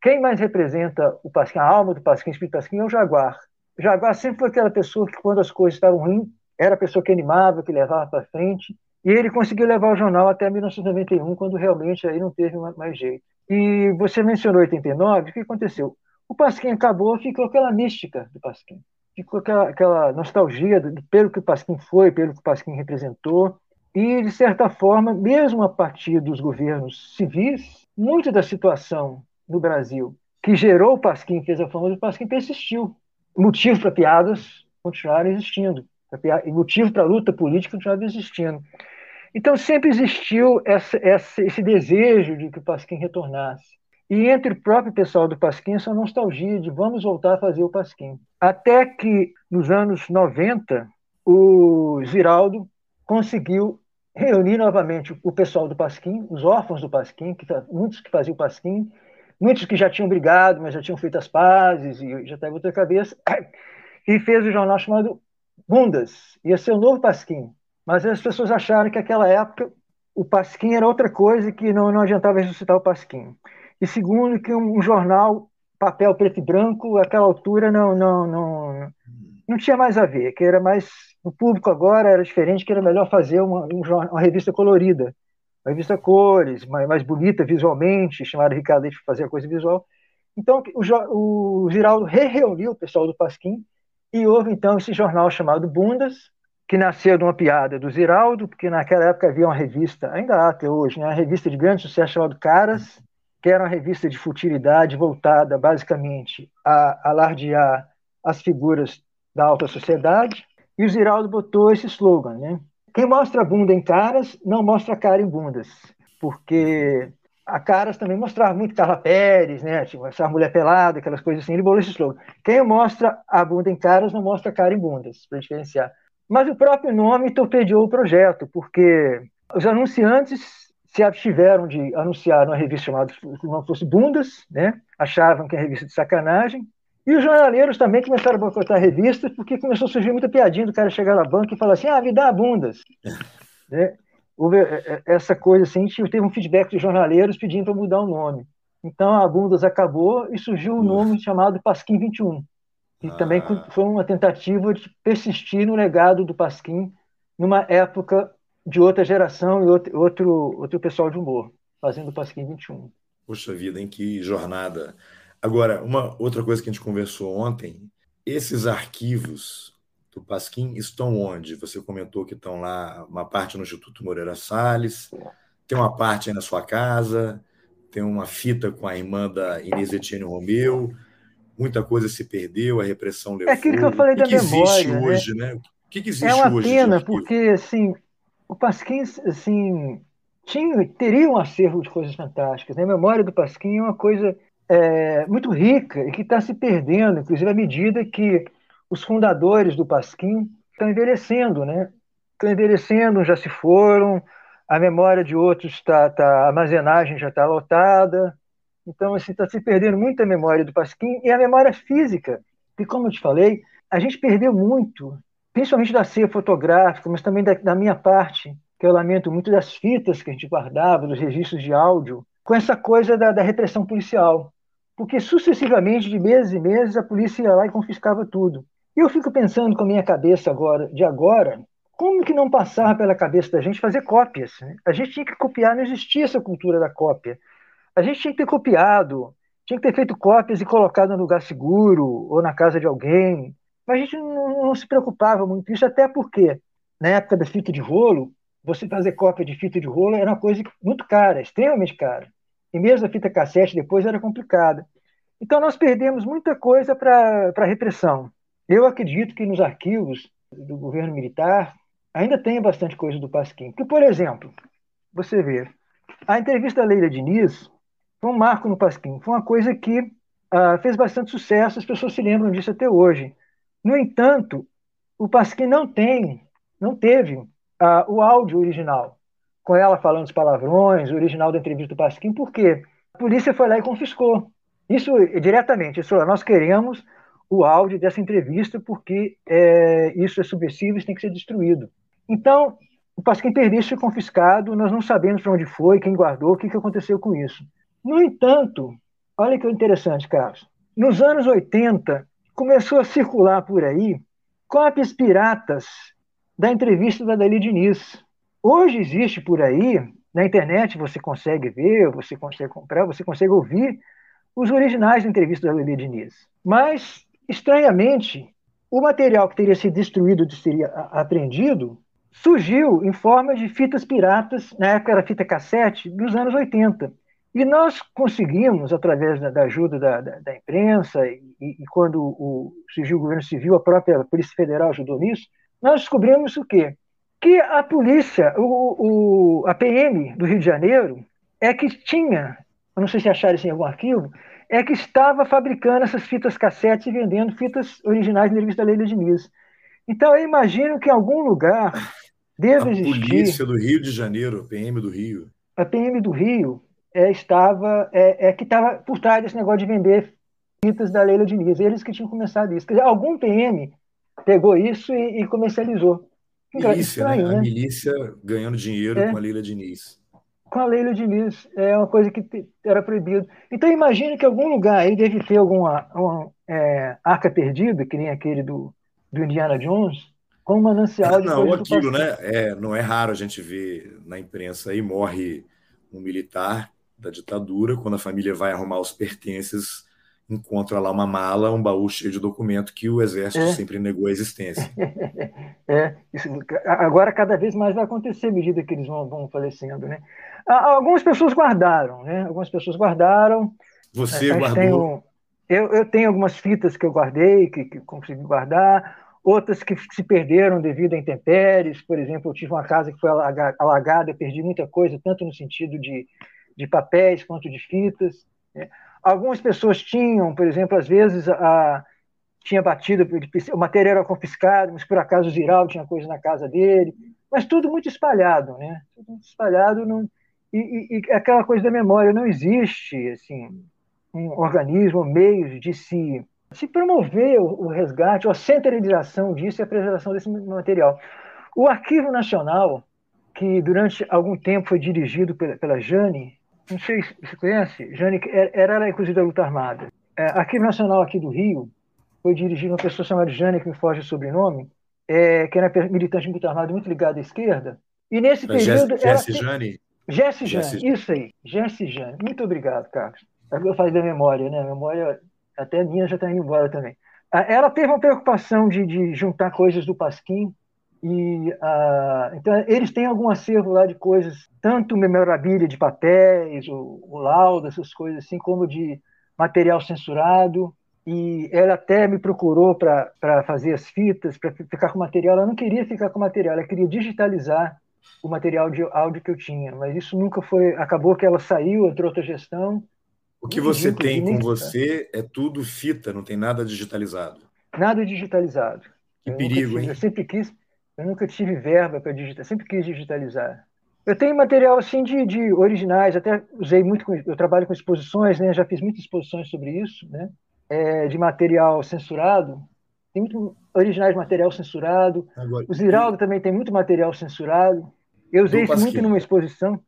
quem mais representa o Pasquim, a alma do Pasquim, o espírito do Pasquim, é o Jaguar. O Jaguar sempre foi aquela pessoa que, quando as coisas estavam ruins, era a pessoa que animava, que levava para frente, e ele conseguiu levar o jornal até 1991, quando realmente aí não teve mais jeito. E você mencionou 89, o que aconteceu? O Pasquim acabou, ficou aquela mística do Pasquim. Ficou aquela, aquela nostalgia do, pelo que o Pasquim foi, pelo que o Pasquim representou. E, de certa forma, mesmo a partir dos governos civis, muito da situação no Brasil que gerou o Pasquim, fez a fama do Pasquim, persistiu. Motivo para piadas continuaram existindo. E motivo para luta política continuava existindo. Então, sempre existiu essa, essa, esse desejo de que o Pasquim retornasse. E entre o próprio pessoal do Pasquim, essa nostalgia de vamos voltar a fazer o Pasquim. Até que, nos anos 90, o Ziraldo conseguiu reunir novamente o pessoal do Pasquim, os órfãos do Pasquim, que, muitos que faziam o Pasquim, muitos que já tinham brigado, mas já tinham feito as pazes e já estavam outra cabeça, e fez o um jornal chamado Bundas. Ia ser o novo Pasquim. Mas as pessoas acharam que naquela época o Pasquim era outra coisa e que não, não adiantava ressuscitar o Pasquim. E segundo, que um, jornal, papel preto e branco, àquela altura não, não, não, não tinha mais a ver, que era mais. O público agora era diferente, que era melhor fazer uma, uma revista colorida, uma revista cores, mais, mais bonita visualmente, chamada Ricardo Leite para fazer a coisa visual. Então, o, o Giraldo re-reuniu o pessoal do Pasquim e houve então esse jornal chamado Bundas, que nasceu de uma piada do Ziraldo, porque naquela época havia uma revista, ainda há até hoje, né, uma revista de grande sucesso chamada Caras, que era uma revista de futilidade voltada basicamente a alardear as figuras da alta sociedade, e o Ziraldo botou esse slogan, né? Quem mostra bunda em caras, não mostra cara em bundas, porque a Caras também mostrava muito Carla Pérez, né? Tipo, essa mulher pelada, aquelas coisas assim. Ele bolou esse slogan. Quem mostra a bunda em caras não mostra cara em bundas, para diferenciar. Mas o próprio nome torpedeou o projeto, porque os anunciantes se abstiveram de anunciar uma revista chamada que não fosse Bundas, né? achavam que é revista de sacanagem, e os jornaleiros também começaram a boicotar a revista, porque começou a surgir muita piadinha do cara chegar na banca e falar assim, ah, me dá bundas. né? Houve é, é, essa coisa assim, teve um feedback de jornaleiros pedindo para mudar o nome. Então a Bundas acabou e surgiu um nome chamado Pasquim 21. E ah. também foi uma tentativa de persistir no legado do Pasquim numa época de outra geração e outro, outro, pessoal de humor, fazendo o Pasquim 21. Poxa vida, em que jornada. Agora, uma outra coisa que a gente conversou ontem, esses arquivos do Pasquim estão onde? Você comentou que estão lá, uma parte no Instituto Moreira Salles, tem uma parte aí na sua casa, tem uma fita com a irmã da Inês Etienne Romeu, muita coisa se perdeu, a repressão levou. É aquilo que eu falei o que da que existe memória, hoje, né? O que, que existe é uma hoje? pena, porque assim, o Pasquim assim, tinha, teria um acervo de coisas fantásticas. Né? A memória do Pasquim é uma coisa é, muito rica e que está se perdendo, inclusive à medida que os fundadores do Pasquim estão envelhecendo, né? Estão envelhecendo, já se foram, a memória de outros está, tá, a armazenagem já está lotada, então, assim, está se perdendo muito a memória do Pasquim e a memória física. E, como eu te falei, a gente perdeu muito, principalmente da ceia fotográfica, mas também da, da minha parte, que eu lamento muito das fitas que a gente guardava, dos registros de áudio, com essa coisa da, da repressão policial. Porque, sucessivamente, de meses e meses, a polícia ia lá e confiscava tudo. E eu fico pensando com a minha cabeça agora, de agora, como que não passava pela cabeça da gente fazer cópias? Né? A gente tinha que copiar, não existia essa cultura da cópia. A gente tinha que ter copiado, tinha que ter feito cópias e colocado no lugar seguro ou na casa de alguém. Mas a gente não, não se preocupava muito isso, até porque, na época da fita de rolo, você fazer cópia de fita de rolo era uma coisa muito cara, extremamente cara. E mesmo a fita cassete depois era complicada. Então nós perdemos muita coisa para a repressão. Eu acredito que nos arquivos do governo militar ainda tem bastante coisa do Pasquim. Que, por exemplo, você vê, a entrevista da Leila Diniz foi um marco no Pasquim. Foi uma coisa que uh, fez bastante sucesso, as pessoas se lembram disso até hoje. No entanto, o Pasquim não tem, não teve uh, o áudio original, com ela falando os palavrões, o original da entrevista do Pasquim, porque a polícia foi lá e confiscou. Isso diretamente, isso, nós queremos o áudio dessa entrevista porque é, isso é subversivo e tem que ser destruído. Então, o Pasquim perdeu isso confiscado, nós não sabemos para onde foi, quem guardou, o que, que aconteceu com isso. No entanto, olha que interessante, Carlos. Nos anos 80, começou a circular por aí cópias piratas da entrevista da Dali Diniz. Hoje existe por aí, na internet você consegue ver, você consegue comprar, você consegue ouvir os originais da entrevista da Dali Diniz. Mas, estranhamente, o material que teria sido destruído, seria apreendido, surgiu em forma de fitas piratas, na época era fita cassete, dos anos 80. E nós conseguimos, através da, ajuda da, da, da imprensa, e, e, quando o, surgiu o governo civil, a própria Polícia Federal ajudou nisso, nós descobrimos o quê? Que a polícia, o, o, a PM do Rio de Janeiro, é que tinha, eu não sei se acharam isso em algum arquivo, é que estava fabricando essas fitas cassete e vendendo fitas originais da revista Leila Diniz. Então, eu imagino que em algum lugar deve a existir. A polícia do Rio de Janeiro, a PM do Rio. A PM do Rio é, estava, é, é que estava por trás desse negócio de vender fitas da Leila Diniz. Eles que tinham começado isso. Quer dizer, algum PM pegou isso e, e comercializou. Milícia, Estranho, né? né? A milícia ganhando dinheiro é. com a Leila Diniz com a Leila Diniz. É uma coisa que era proibido. Então, imagine que algum lugar aí deve ter alguma uma, é, arca perdida, que nem aquele do, do Indiana Jones, com um manancial de Não, aquilo, né? É, não é raro a gente ver na imprensa aí morre um militar da ditadura, quando a família vai arrumar os pertences, encontra lá uma mala, um baú cheio de documento que o exército é. sempre negou a existência. é, isso, agora cada vez mais vai acontecer à medida que eles vão, vão falecendo, né? Algumas pessoas guardaram, né? Algumas pessoas guardaram. Você guardou? eu, eu tenho algumas fitas que eu guardei, que, que consegui guardar, outras que se perderam devido a intempéries. Por exemplo, eu tive uma casa que foi alagada, eu perdi muita coisa, tanto no sentido de, de papéis quanto de fitas. Né? Algumas pessoas tinham, por exemplo, às vezes a, tinha batido, o material era confiscado, mas por acaso o Ziraldo tinha coisa na casa dele, mas tudo muito espalhado, né? Tudo muito espalhado, não, e, e, e, aquela coisa da memória não existe assim um organismo, meios de se, se promover o, o resgate, a centralização disso e a preservação desse material. O Arquivo Nacional, que durante algum tempo foi dirigido pela, pela Jane, não sei se você conhece, Jane era, era inclusive da luta armada. É, Arquivo Nacional aqui do Rio foi dirigido uma pessoa chamada Jane, que me foge o sobrenome, é, que era militante de luta armada muito ligada à esquerda. E nesse período. Jesse, Jane? Jesse Jane, isso aí, Jesse Jane. Muito obrigado, Carlos. Eu falei da memória, né? A memória, até minha já está indo embora também. Ah, ela teve uma preocupação de, de juntar coisas do Pasquim, e uh, então eles têm algum acervo lá de coisas, tanto memorabilia de papéis, o, o laudo, essas coisas assim, como de material censurado. E ela até me procurou para fazer as fitas, para ficar com material. Ela não queria ficar com material, ela queria digitalizar o material de áudio que eu tinha, mas isso nunca foi. Acabou que ela saiu, entrou outra gestão. O que você tem com você é tudo fita, não tem nada digitalizado. Nada digitalizado. Que eu perigo, hein? Eu sempre quis, eu nunca tive verba para digitar, sempre quis digitalizar. Eu tenho material assim de, de originais, até usei muito, com, eu trabalho com exposições, né? Já fiz muitas exposições sobre isso, né? É, de material censurado. Tem muito originais de material censurado. Agora, o Ziraldo e... também tem muito material censurado. Eu usei isso muito numa exposição.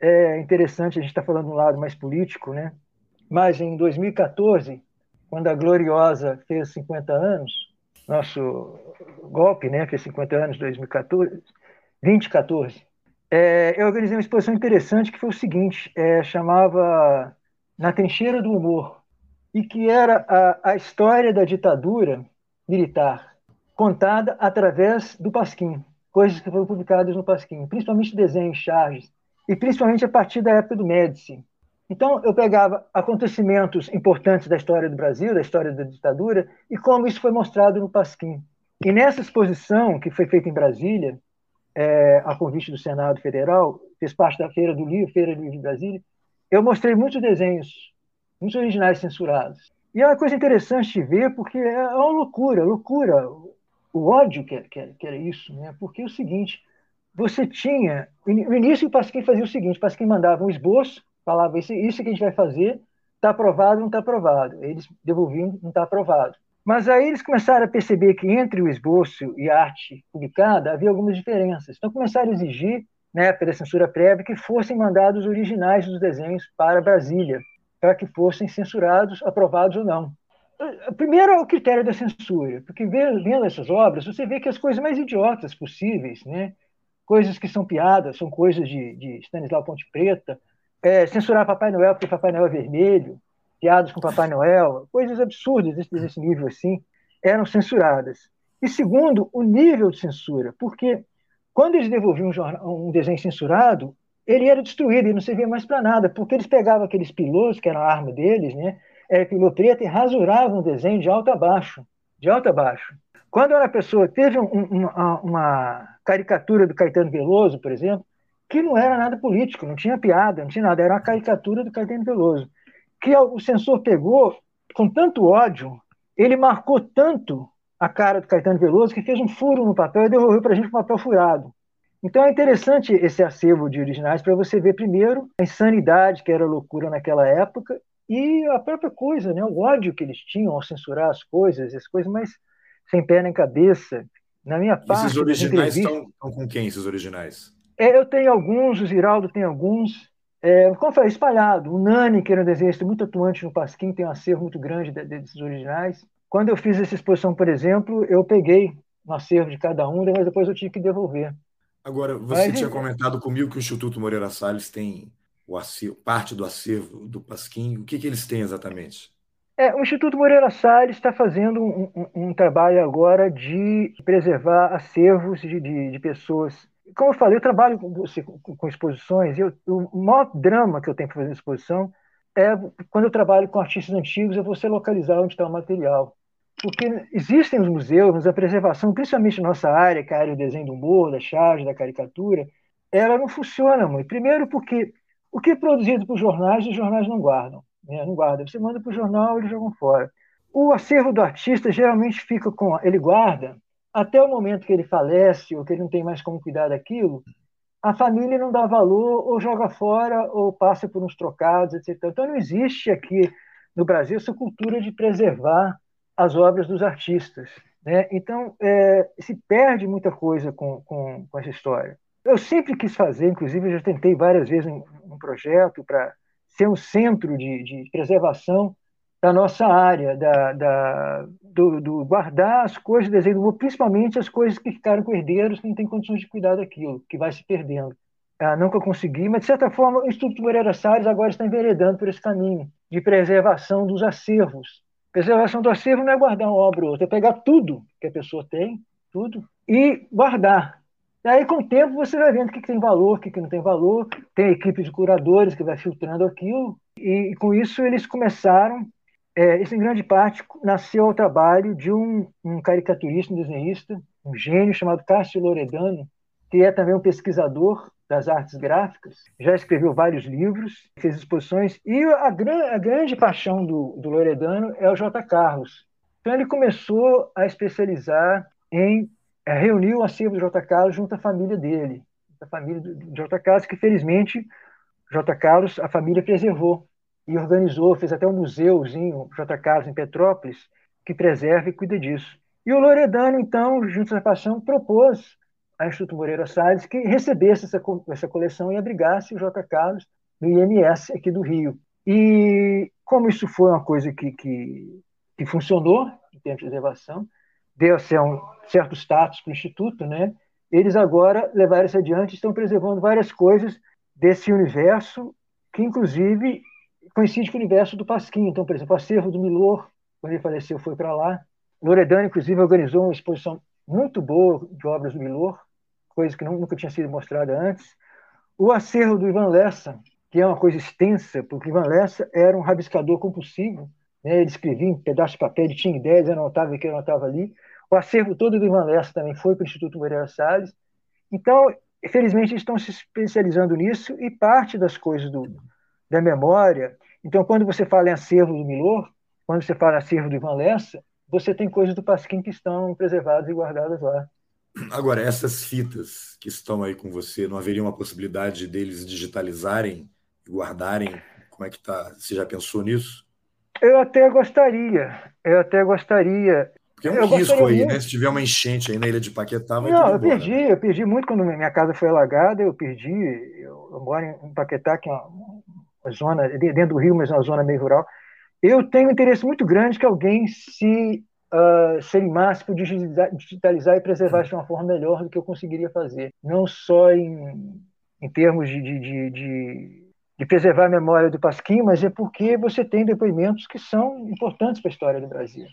É interessante, a gente está falando de um lado mais político, né? Mas em 2014, quando a Gloriosa fez 50 anos, nosso golpe, né, fez 50 anos, 2014, 2014, é, eu organizei uma exposição interessante que foi o seguinte, é, chamava Na Trincheira do Humor, e que era a, a história da ditadura militar contada através do Pasquim coisas que foram publicadas no Pasquim, principalmente desenhos, charges, e principalmente a partir da época do Médici. Então, eu pegava acontecimentos importantes da história do Brasil, da história da ditadura, e como isso foi mostrado no Pasquim. E nessa exposição, que foi feita em Brasília, é, a convite do Senado Federal, fez parte da Feira do Livro, Feira do Livro de Brasília, eu mostrei muitos desenhos, muitos originais censurados. E é uma coisa interessante de ver, porque é uma loucura, loucura o ódio que, que, que era isso, né? porque é o seguinte, você tinha, no início o Pasquim fazia o seguinte, o Pasquim mandava um esboço, falava isso, isso que a gente vai fazer, está aprovado, não está aprovado. Eles devolviam, não está aprovado. Mas aí eles começaram a perceber que entre o esboço e a arte publicada havia algumas diferenças. Então começaram a exigir, época da censura prévia, que fossem mandados os originais dos desenhos para Brasília. para que fossem censurados, aprovados ou não. Primeiro é o critério da censura, porque vendo essas obras, você vê que as coisas mais idiotas possíveis, né? coisas que são piadas, são coisas de, de Ponte Preta, é, censurar Papai Noel porque Papai Noel é vermelho, piadas com Papai Noel, coisas absurdas desse, desse nível assim, eram censuradas. E segundo, o nível de censura, porque quando eles devolviam um, jornal, um desenho censurado, ele era destruído, ele não servia mais para nada, porque eles pegavam aqueles pilôs, que era a arma deles, né, era pilô preto, e rasuravam o desenho de alto a baixo, de alto a baixo. Quando uma pessoa teve um, uma, uma caricatura do Caetano Veloso, por exemplo, que não era nada político, não tinha piada, não tinha nada, era uma caricatura do Caetano Veloso, que o censor pegou com tanto ódio, ele marcou tanto a cara do Caetano Veloso que fez um furo no papel e devolveu para a gente com papel furado. Então é interessante esse acervo de originais para você ver primeiro a insanidade que era loucura naquela época e a própria coisa, né, o ódio que eles tinham ao censurar as coisas, as coisas mais sem pé nem cabeça. Na minha parte, esses originais estão, estão com quem esses originais? É, eu tenho alguns, o Ziraldo tem alguns. É, como falei, espalhado. O Nani, que era um desenhista muito atuante no Pasquim, tem um acervo muito grande desses originais. Quando eu fiz essa exposição, por exemplo, eu peguei um acervo de cada um, mas depois eu tive que devolver. Agora, você mas, tinha comentado comigo que o Instituto Moreira Salles tem acervo, parte do acervo do Pasquim. O que, que eles têm exatamente? É, o Instituto Moreira Salles está fazendo um, um, um, trabalho agora de preservar acervos de, de, de pessoas como eu falei, eu trabalho com, com, com exposições e eu, o maior drama que eu tenho para fazer exposição é quando eu trabalho com artistas antigos, é você localizar onde está o material. Porque existem os museus, mas a preservação, principalmente na nossa área, que é a área do desenho do humor, da charge, da caricatura, ela não funciona muito. Primeiro porque o que é produzido por jornais, os jornais não guardam. Né? Não guardam. Você manda para o jornal, eles jogam fora. O acervo do artista geralmente fica com... Ele guarda até o momento que ele falece ou que ele não tem mais como cuidar daquilo, a família não dá valor ou joga fora ou passa por uns trocados, etc. Então não existe aqui no Brasil essa cultura de preservar as obras dos artistas. Né? Então é, se perde muita coisa com, com, com, essa história. Eu sempre quis fazer, inclusive eu já tentei várias vezes um, um projeto para ser um centro de, de preservação da nossa área, da, da do, do, guardar as coisas de desenho principalmente as coisas que ficaram com herdeiros que não têm condições de cuidar daquilo, que vai se perdendo. Ah, nunca consegui, mas de certa forma o Instituto Moreira Salles agora está enveredando por esse caminho de preservação dos acervos. Preservação do acervo não é guardar uma obra ou outra, é pegar tudo que a pessoa tem, tudo, e guardar. E aí, com o tempo, você vai vendo o que, tem valor, o que, não tem valor. Tem equipe de curadores que vai filtrando aquilo. E com isso, eles começaram é, isso, em grande parte, nasceu ao trabalho de um, um caricaturista, um desenhista, um gênio chamado Cássio Loredano, que é também um pesquisador das artes gráficas, já escreveu vários livros, fez exposições, e a, gran, a grande paixão do, do Loredano é o J. Carlos. Então ele começou a especializar em é, reunir o acervo do J. Carlos junto à família dele, a família do, do J. Carlos, que felizmente J. Carlos, a família preservou e organizou, fez até um museuzinho, J. Carlos, em Petrópolis, que preserva e cuida disso. E o Loredano, então, junto à Paixão, propôs ao Instituto Moreira Salles que recebesse essa, essa coleção e abrigasse o J. Carlos no IMS aqui do Rio. E como isso foi uma coisa que, que, que funcionou em termos de preservação, deu-se um certo status para o Instituto, né? eles agora levaram isso adiante estão preservando várias coisas desse universo que, inclusive, coincide com o universo do Pasquim. Então, por exemplo, o acervo do Milor, quando ele faleceu, foi para lá. Loredano, inclusive, organizou uma exposição muito boa de obras do Milor, coisa que nunca tinha sido mostrada antes. O acervo do Ivan Lessa, que é uma coisa extensa, porque Ivan Lessa era um rabiscador compulsivo, né? ele escrevia em pedaços de papel, ele tinha ideias, anotava aqui, anotava ali. O acervo todo do Ivan Lessa também foi para o Instituto Moreira Salles. Então, felizmente, eles estão se especializando nisso e parte das coisas do, da memória. Então, quando você fala em acervo do Milor, quando você fala em acervo do Ivan Lessa, você tem coisas do Pasquim que estão preservadas e guardadas lá. Agora, essas fitas que estão aí com você, não haveria uma possibilidade deles digitalizarem e guardarem? Como é que tá? Você já pensou nisso? Eu até gostaria. Eu até gostaria. Porque é um eu risco aí, muito. né? Se tiver uma enchente aí na ilha de Paquetá, vai Não, eu perdi, eu perdi muito quando minha casa foi alagada, eu perdi. Eu, eu moro em Paquetá, que é uma, zona dentro do Rio, mas na zona meio rural. Eu tenho um interesse muito grande que alguém se uh, se animasse por digitalizar e preservar de uma forma melhor do que eu conseguiria fazer, não só em, em termos de, de, de, de de preservar a memória do Pasquim, mas é porque você tem depoimentos que são importantes para a história do Brasil.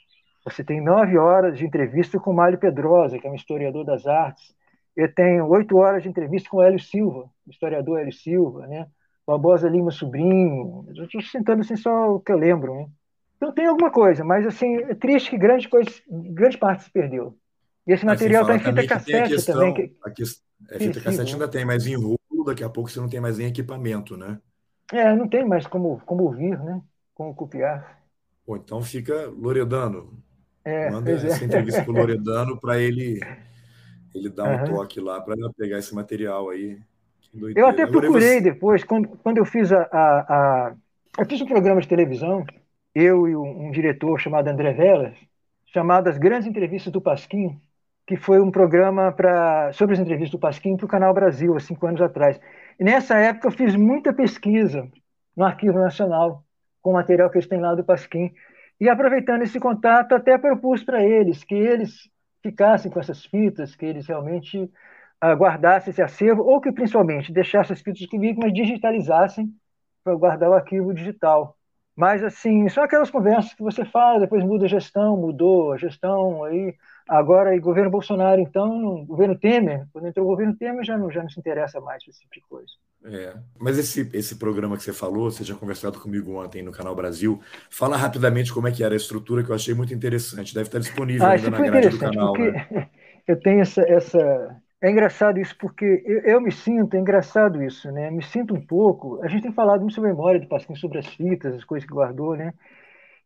Você tem nove horas de entrevista com Mário Pedrosa, que é um historiador das artes. Eu tenho oito horas de entrevista com Hélio Silva, historiador Hélio Silva, né? Barbosa Lima Sobrinho. Estou sentando assim só o que eu lembro, né? Então tem alguma coisa, mas assim, é triste que grande, coisa, grande parte se perdeu. E esse material está em fita cassete questão, também. Que... A, que... é, fita cassete ainda tem, mas em rolo, daqui a pouco você não tem mais nem equipamento, né? É, não tem mais como, como ouvir, né? Como copiar. Pô, então fica Loredano. É, Manda essa é. entrevista para o Loredano para ele, ele dar um uhum. toque lá para pegar esse material aí. Eu até procurei depois, quando, quando eu fiz a, a, a, Eu fiz um programa de televisão, eu e um, um diretor chamado André Velas, chamado As Grandes Entrevistas do Pasquim, que foi um programa pra, sobre as entrevistas do Pasquim para o Canal Brasil, há cinco anos atrás. E nessa época eu fiz muita pesquisa no Arquivo Nacional, com o material que eles têm lá do Pasquim. E aproveitando esse contato, até propus para eles que eles ficassem com essas fitas, que eles realmente guardassem esse acervo, ou que principalmente deixassem as fitas comigo, mas digitalizassem para guardar o arquivo digital. Mas, assim, são aquelas conversas que você fala, depois muda a gestão, mudou a gestão, aí Agora, e governo Bolsonaro, então, governo Temer, quando entrou o governo Temer, já não, já não se interessa mais por esse tipo de coisa. É, mas esse, esse programa que você falou, você já conversado comigo ontem no Canal Brasil, fala rapidamente como é que era a estrutura, que eu achei muito interessante. Deve estar disponível ah, ainda na grade do canal. Né? Eu tenho essa, essa. É engraçado isso, porque eu, eu, me sinto, é engraçado isso, né? Me sinto um pouco. A gente tem falado muito sobre memória do Pasquim, sobre as fitas, as coisas que guardou, né?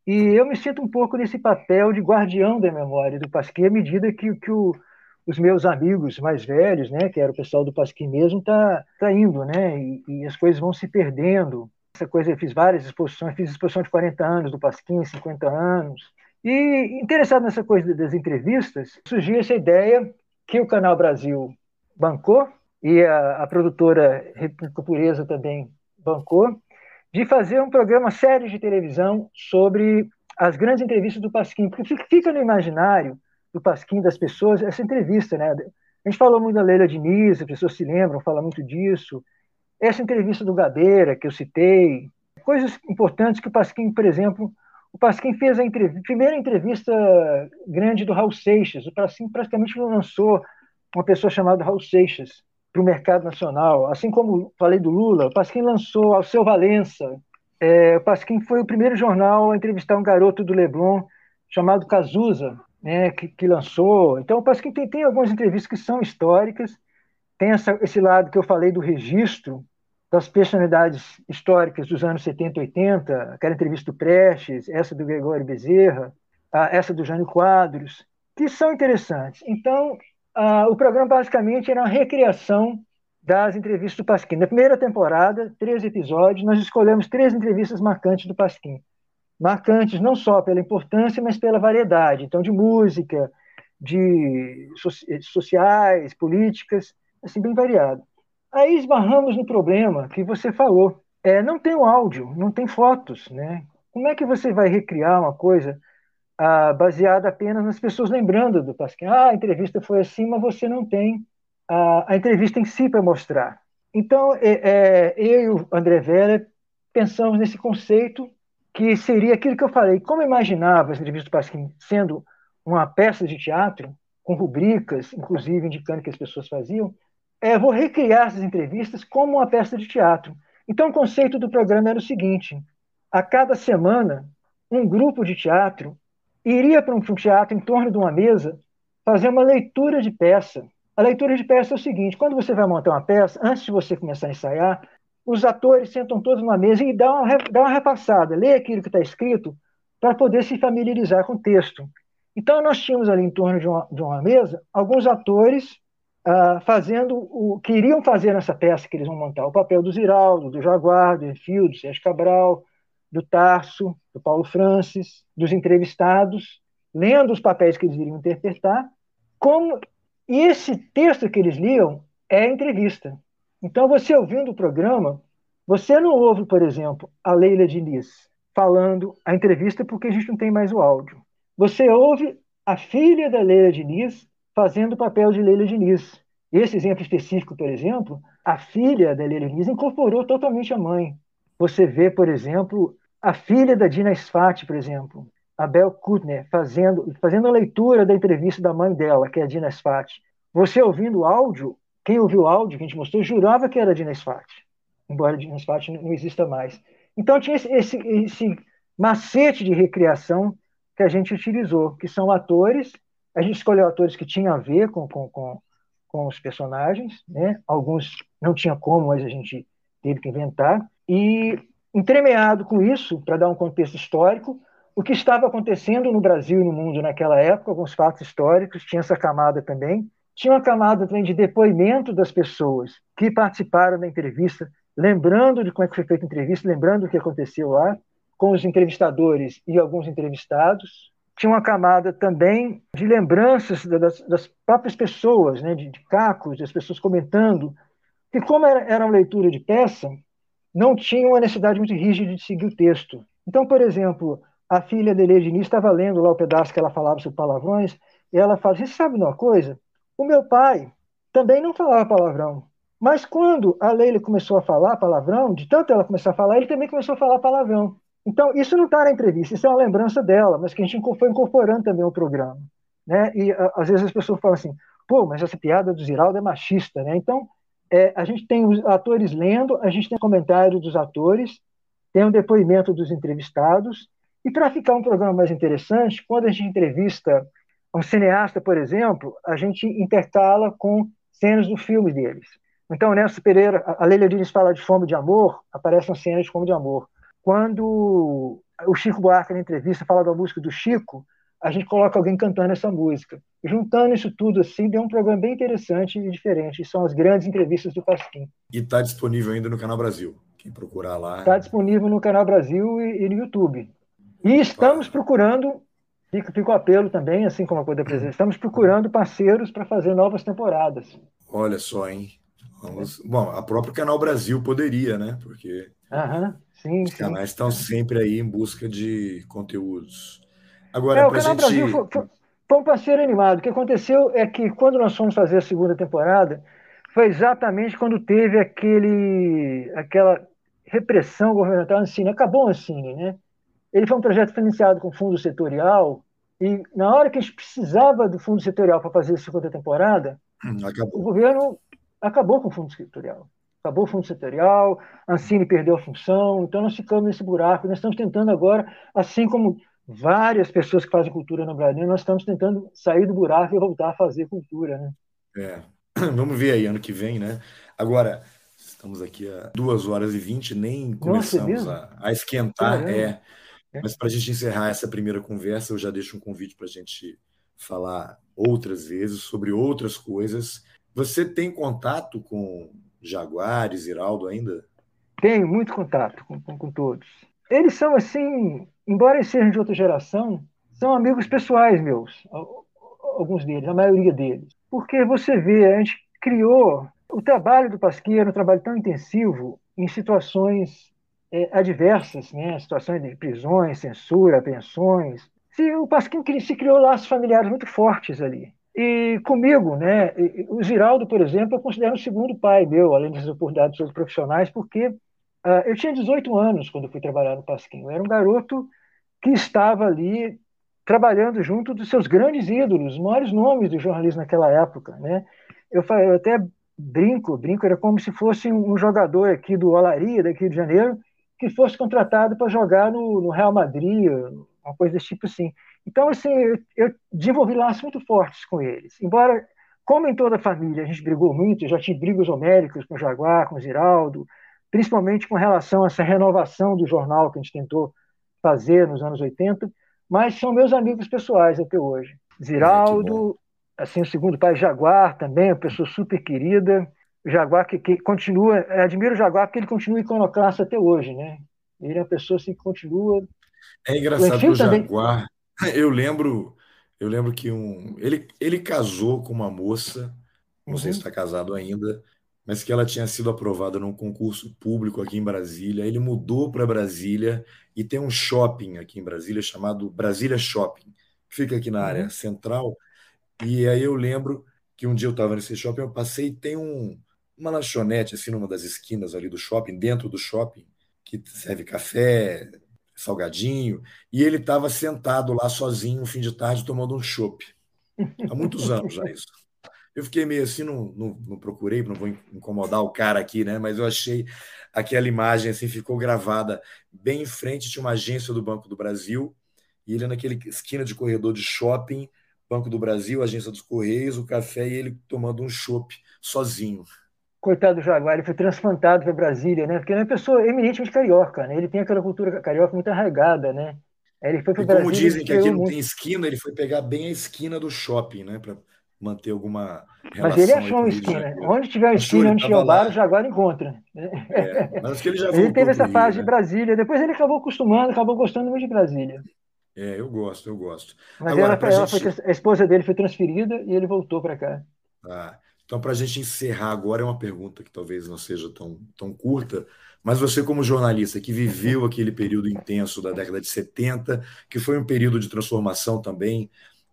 E eu me sinto um pouco nesse papel de guardião da memória do Pasquim, à medida que, que o, os meus amigos mais velhos, né, que era o pessoal do Pasquim mesmo, tá, tá indo, né, e, e, as coisas vão se perdendo. Essa coisa, eu fiz várias exposições, fiz exposição de 40 anos do Pasquim, 50 anos. E interessado nessa coisa das entrevistas, surgiu essa ideia que o Canal Brasil bancou e a, a produtora República Pureza também bancou, de fazer um programa sério de televisão sobre as grandes entrevistas do Pasquim, porque fica no imaginário do Pasquim das pessoas essa entrevista, né? A gente falou muito da Leila Diniz, as pessoas se lembram, fala muito disso. Essa entrevista do Gabeira, que eu citei, coisas importantes que o Pasquim, por exemplo, o Pasquim fez a primeira entrevista grande do Raul Seixas. O Pasquim praticamente lançou uma pessoa chamada Raul Seixas para o mercado nacional. Assim como falei do Lula, o Pasquim lançou ao seu Valença. É, o Pasquim foi o primeiro jornal a entrevistar um garoto do Leblon chamado Cazuza, né, que, que lançou. Então, o Pasquim tem, tem algumas entrevistas que são históricas, tem essa, esse lado que eu falei do registro das personalidades históricas dos anos 70 e 80, aquela entrevista do Prestes, essa do Gregório Bezerra, essa do Jânio Quadros, que são interessantes. Então, o programa basicamente era uma recriação das entrevistas do Pasquim. Na primeira temporada, três episódios, nós escolhemos três entrevistas marcantes do Pasquim. Marcantes não só pela importância, mas pela variedade. Então, de música, de sociais, políticas, assim, bem variado. Aí esbarramos no problema que você falou. É, não tem o áudio, não tem fotos, né? Como é que você vai recriar uma coisa ah, baseada apenas nas pessoas lembrando do Pasquim. Ah, a entrevista foi assim, mas você não tem a, a entrevista em si para mostrar. Então, é, é, eu e o André Vera pensamos nesse conceito que seria aquilo que eu falei. Como imaginava as entrevistas do Pasquim sendo uma peça de teatro, com rubricas, inclusive indicando que as pessoas faziam, é, vou recriar essas entrevistas como uma peça de teatro. Então, o conceito do programa era o seguinte: a cada semana, um grupo de teatro iria para um teatro em torno de uma mesa fazer uma leitura de peça. A leitura de peça é o seguinte: quando você vai montar uma peça, antes de você começar a ensaiar, os atores sentam todos numa mesa e dão uma, uma repassada, lê aquilo que está escrito para poder se familiarizar com o texto. Então, nós tínhamos ali em torno de uma, de uma mesa alguns atores ah, fazendo o que iriam fazer nessa peça que eles vão montar: o papel do Ziraldo, do Jaguar, do Enfio, do Sérgio Cabral, do Tarso, do Paulo Francis, dos entrevistados, lendo os papéis que eles iriam interpretar, como e esse texto que eles liam é entrevista. Então, você ouvindo o programa, Você não ouve, por exemplo, a Leila Diniz falando a entrevista porque a gente não tem mais o áudio. Você ouve a filha da Leila Diniz fazendo o papel de Leila Diniz. Esse exemplo específico, por exemplo, a filha da Leila Diniz incorporou totalmente a mãe. Você vê, por exemplo, a filha da Dina Sfati, por exemplo, a Bel Kutner, fazendo, fazendo a leitura da entrevista da mãe dela, que é a Dina Sfati. Você ouvindo o áudio, quem ouviu o áudio que a gente mostrou, jurava que era a Dina Sfati, embora a Dina Sfati não exista mais. Então tinha esse, esse, esse macete de recriação que a gente utilizou, que são atores, a gente escolheu atores que tinham a ver com, com, com, com os personagens, né? alguns não tinha como, mas a gente teve que inventar, e entremeado com isso, para dar um contexto histórico, o que estava acontecendo no Brasil e no mundo naquela época, alguns fatos históricos, tinha essa camada também, tinha uma camada também de depoimento das pessoas que participaram da entrevista, lembrando de como é que foi feita a entrevista, lembrando o que aconteceu lá, com os entrevistadores e alguns entrevistados. Tinha uma camada também de lembranças das, das próprias pessoas, né, de, de cacos, das pessoas comentando, que como era, era uma leitura de peça, não tinha uma necessidade muito rígida de seguir o texto. Então, por exemplo, a filha de Diniz estava lendo lá o pedaço que ela falava sobre palavrões, e ela fala: Você sabe uma coisa? O meu pai também não falava palavrão. Mas quando a Leila começou a falar palavrão, de tanto ela começar a falar, ele também começou a falar palavrão. Então, isso não está na entrevista, isso é uma lembrança dela, mas que a gente foi incorporando também ao programa. Né? E às vezes as pessoas falam assim, pô, mas essa piada do Ziraldo é machista, né? Então, é, a gente tem os atores lendo, a gente tem comentário dos atores, tem o depoimento dos entrevistados, e para ficar um programa mais interessante, quando a gente entrevista um cineasta, por exemplo, a gente intercala com cenas do filme deles. Então, Nelson Pereira, a Leila Diniz fala de fome de amor, aparecem cenas de fome de amor. Quando o Chico Buarque, na entrevista, fala da música do Chico, a gente coloca alguém cantando essa música. Juntando isso tudo assim, deu um programa bem interessante e diferente. São as grandes entrevistas do Pasquim. E está disponível ainda no Canal Brasil. Quem procurar lá. Está disponível no Canal Brasil e, e no YouTube. E estamos tá. procurando, fica, fica o apelo também, assim como a coisa da estamos procurando parceiros para fazer novas temporadas. Olha só, hein? Vamos... Bom, a própria Canal Brasil poderia, né? Porque Aham, sim, os sim. canais estão sempre aí em busca de conteúdos. Agora, É, o Canal gente. Brasil foi, foi- foi um parceiro animado. O que aconteceu é que quando nós fomos fazer a segunda temporada, foi exatamente quando teve aquele, aquela repressão governamental Ancine. Acabou Ancine, né? Ele foi um projeto financiado com fundo setorial e na hora que a gente precisava do fundo setorial para fazer a segunda temporada, o Acabou. governo acabou com o fundo setorial. Acabou o fundo setorial, a Ancine perdeu a função, então nós ficamos nesse buraco. Nós estamos tentando agora, assim como várias pessoas que fazem cultura no Brasil, nós estamos tentando sair do buraco e voltar a fazer cultura, né? É. Vamos ver aí ano que vem, né? Agora, estamos aqui a 2 horas e 20, nem começamos mesmo? a, a esquentar. É. É. Mas para a gente encerrar essa primeira conversa, eu já deixo um convite para a gente falar outras vezes sobre outras coisas. Você tem contato com Jaguar e Ziraldo ainda? Tenho muito contato com, com, com todos. Eles são assim, embora eles sejam de outra geração, são amigos pessoais meus, al- alguns deles, a maioria deles. Porque você vê, a gente criou o trabalho do Pasquim era um trabalho tão intensivo em situações eh, adversas, né? situações de prisões, censura, pensões. Se, o Pasquim cri- se criou laços familiares muito fortes ali. E comigo, né? O Ziraldo, por exemplo, eu considero um segundo pai meu, além das oportunidades profissionais, porque ah, eu tinha 18 anos quando fui trabalhar no Pasquim. Eu era um garoto que estava ali trabalhando junto dos seus grandes ídolos, os maiores nomes do jornalismo naquela época, né? Eu, eu até brinco, brinco, era como se fosse um um jogador aqui do Olaria, daqui de Janeiro, que fosse contratado para jogar no, no Real Madrid, uma coisa desse tipo assim. Então, assim, eu, eu desenvolvi laços muito fortes com eles. Embora, como em toda a família, a gente brigou muito, eu já tive brigas homéricas com o Jaguar, com o Ziraldo, principalmente com relação a essa renovação do jornal que a gente tentou fazer nos anos 80, mas são meus amigos pessoais até hoje. Ziraldo, assim, o segundo pai, Jaguar também, uma pessoa super querida. Jaguar que, que continua, admiro o Jaguar porque ele continua iconoclasta até hoje, né? Ele é uma pessoa assim, que continua. É engraçado o também- Jaguar, eu lembro, eu lembro que um, ele, ele casou com uma moça, não sei Uhum. se está casado ainda, mas que ela tinha sido aprovada num concurso público aqui em Brasília. Ele mudou para Brasília e tem um shopping aqui em Brasília chamado Brasília Shopping, que fica aqui na área uhum. central. E aí eu lembro que um dia eu estava nesse shopping, eu passei e tem um, uma lanchonete assim numa das esquinas ali do shopping, dentro do shopping, que serve café, salgadinho, e ele estava sentado lá sozinho, no fim de tarde, tomando um chopp. Há muitos anos já isso. Eu fiquei meio assim, não, não, não, procurei, não vou incomodar o cara aqui, né? Mas eu achei aquela imagem assim, ficou gravada bem em frente, tinha uma agência do Banco do Brasil, e ele naquele esquina de corredor de shopping, Banco do Brasil, agência dos Correios, o café e ele tomando um chopp sozinho coitado do Jaguar, ele foi transplantado para Brasília, né? Porque ele é uma pessoa eminentemente carioca, né? Ele tem aquela cultura carioca muito arraigada, né? Aí ele foi para Brasília. Como dizem que aqui não muito... tem esquina, ele foi pegar bem a esquina do shopping, né? Para manter alguma Mas ele achou uma esquina. Onde tiver uma esquina, onde tiver o bar, o Jaguar encontra. É, mas ele já Ele teve essa fase Rio, de né? Brasília, depois ele acabou acostumando, acabou gostando muito de Brasília. É, eu gosto, eu gosto. Mas Agora, ela, ela gente... foi, a esposa dele foi transferida e ele voltou para cá. Ah, então, para a gente encerrar agora, é uma pergunta que talvez não seja tão, tão curta, mas você, como jornalista que viveu aquele período intenso da década de 70, que foi um período de transformação também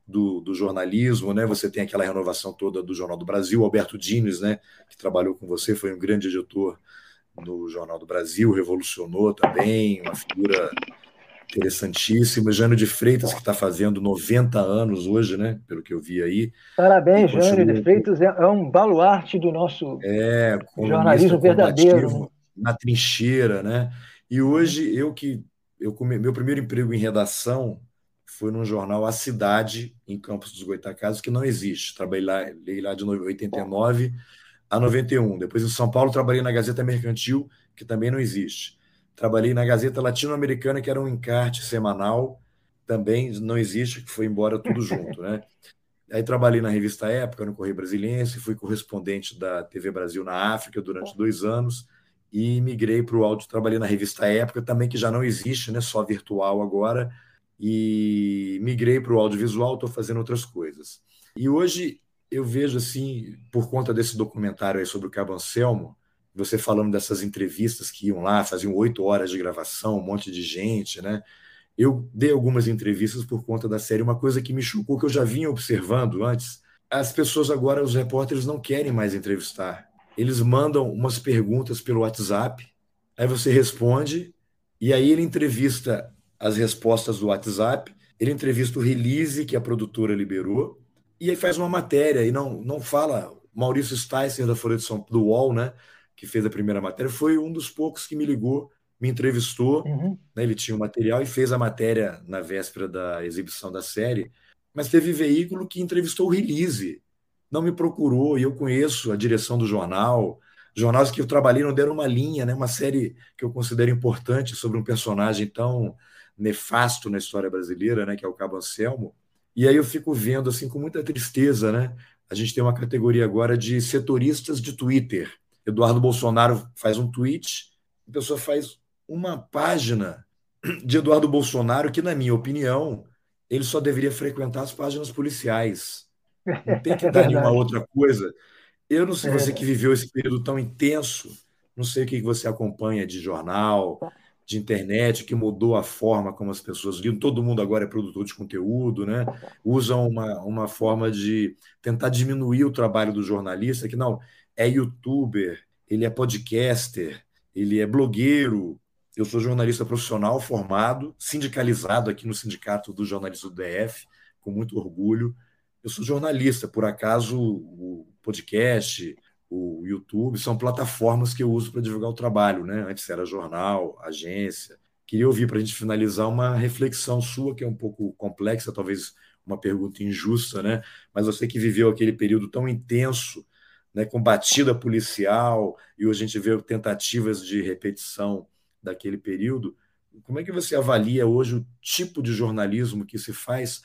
do, do jornalismo, né? Você tem aquela renovação toda do Jornal do Brasil, Alberto Dines, né? Que trabalhou com você, foi um grande editor no Jornal do Brasil, revolucionou também, uma figura interessantíssima. Jânio de Freitas, que está fazendo 90 anos hoje, né? Pelo que eu vi aí. Parabéns, Jânio de Freitas. É, é um baluarte do nosso é, jornalismo verdadeiro. Né? Na trincheira, né? E hoje, eu que. Eu, meu primeiro emprego em redação foi num jornal A Cidade, em Campos dos Goitacazes, que não existe. Trabalhei lá, lá de 89 a 91. Depois, em São Paulo, trabalhei na Gazeta Mercantil, que também não existe. Trabalhei na Gazeta Latino-Americana, que era um encarte semanal, também não existe, que foi embora tudo junto, né? Aí trabalhei na revista Época, no Correio Brasiliense, fui correspondente da TV Brasil na África durante dois anos e migrei para o áudio. Trabalhei na revista Época, também que já não existe, né? Só virtual agora. E migrei para o audiovisual, estou fazendo outras coisas. E hoje eu vejo assim, por conta desse documentário aí sobre o Cabo Anselmo, você falando dessas entrevistas que iam lá, faziam oito horas de gravação, um monte de gente, né? Eu dei algumas entrevistas por conta da série. Uma coisa que me chocou, que eu já vinha observando antes, as pessoas agora, os repórteres, não querem mais entrevistar. Eles mandam umas perguntas pelo WhatsApp, aí você responde, e aí ele entrevista as respostas do WhatsApp, ele entrevista o release que a produtora liberou, e aí faz uma matéria, e não, não fala. Maurício Sticer, da Folha de São do UOL, né? Que fez a primeira matéria, foi um dos poucos que me ligou, me entrevistou. Uhum. Né, ele tinha o material e fez a matéria na véspera da exibição da série. Mas teve veículo que entrevistou o release, não me procurou, e eu conheço a direção do jornal. Jornais que eu trabalhei não deram uma linha, né, uma série que eu considero importante sobre um personagem tão nefasto na história brasileira, né, que é o Cabo Anselmo. E aí eu fico vendo assim com muita tristeza, né? A gente tem uma categoria agora de setoristas de Twitter Eduardo Bolsonaro faz um tweet, a pessoa faz uma página de Eduardo Bolsonaro que, na minha opinião, ele só deveria frequentar as páginas policiais. Não tem que dar é nenhuma outra coisa. Eu não sei, você é. que viveu esse período tão intenso, não sei o que você acompanha de jornal, de internet, que mudou a forma como as pessoas viam. Todo mundo agora é produtor de conteúdo, né? Usam uma, uma forma de tentar diminuir o trabalho do jornalista, que não, é youtuber, ele é podcaster, ele é blogueiro. Eu sou jornalista profissional formado, sindicalizado aqui no Sindicato do Jornalismo do DF, com muito orgulho. Eu sou jornalista, por acaso o podcast, o YouTube são plataformas que eu uso para divulgar o trabalho, né? Antes era jornal, agência. Queria ouvir para a gente finalizar uma reflexão sua que é um pouco complexa, talvez uma pergunta injusta, né? Mas você que viveu aquele período tão intenso né, com batida policial, e hoje a gente vê tentativas de repetição daquele período. Como é que você avalia hoje o tipo de jornalismo que se faz?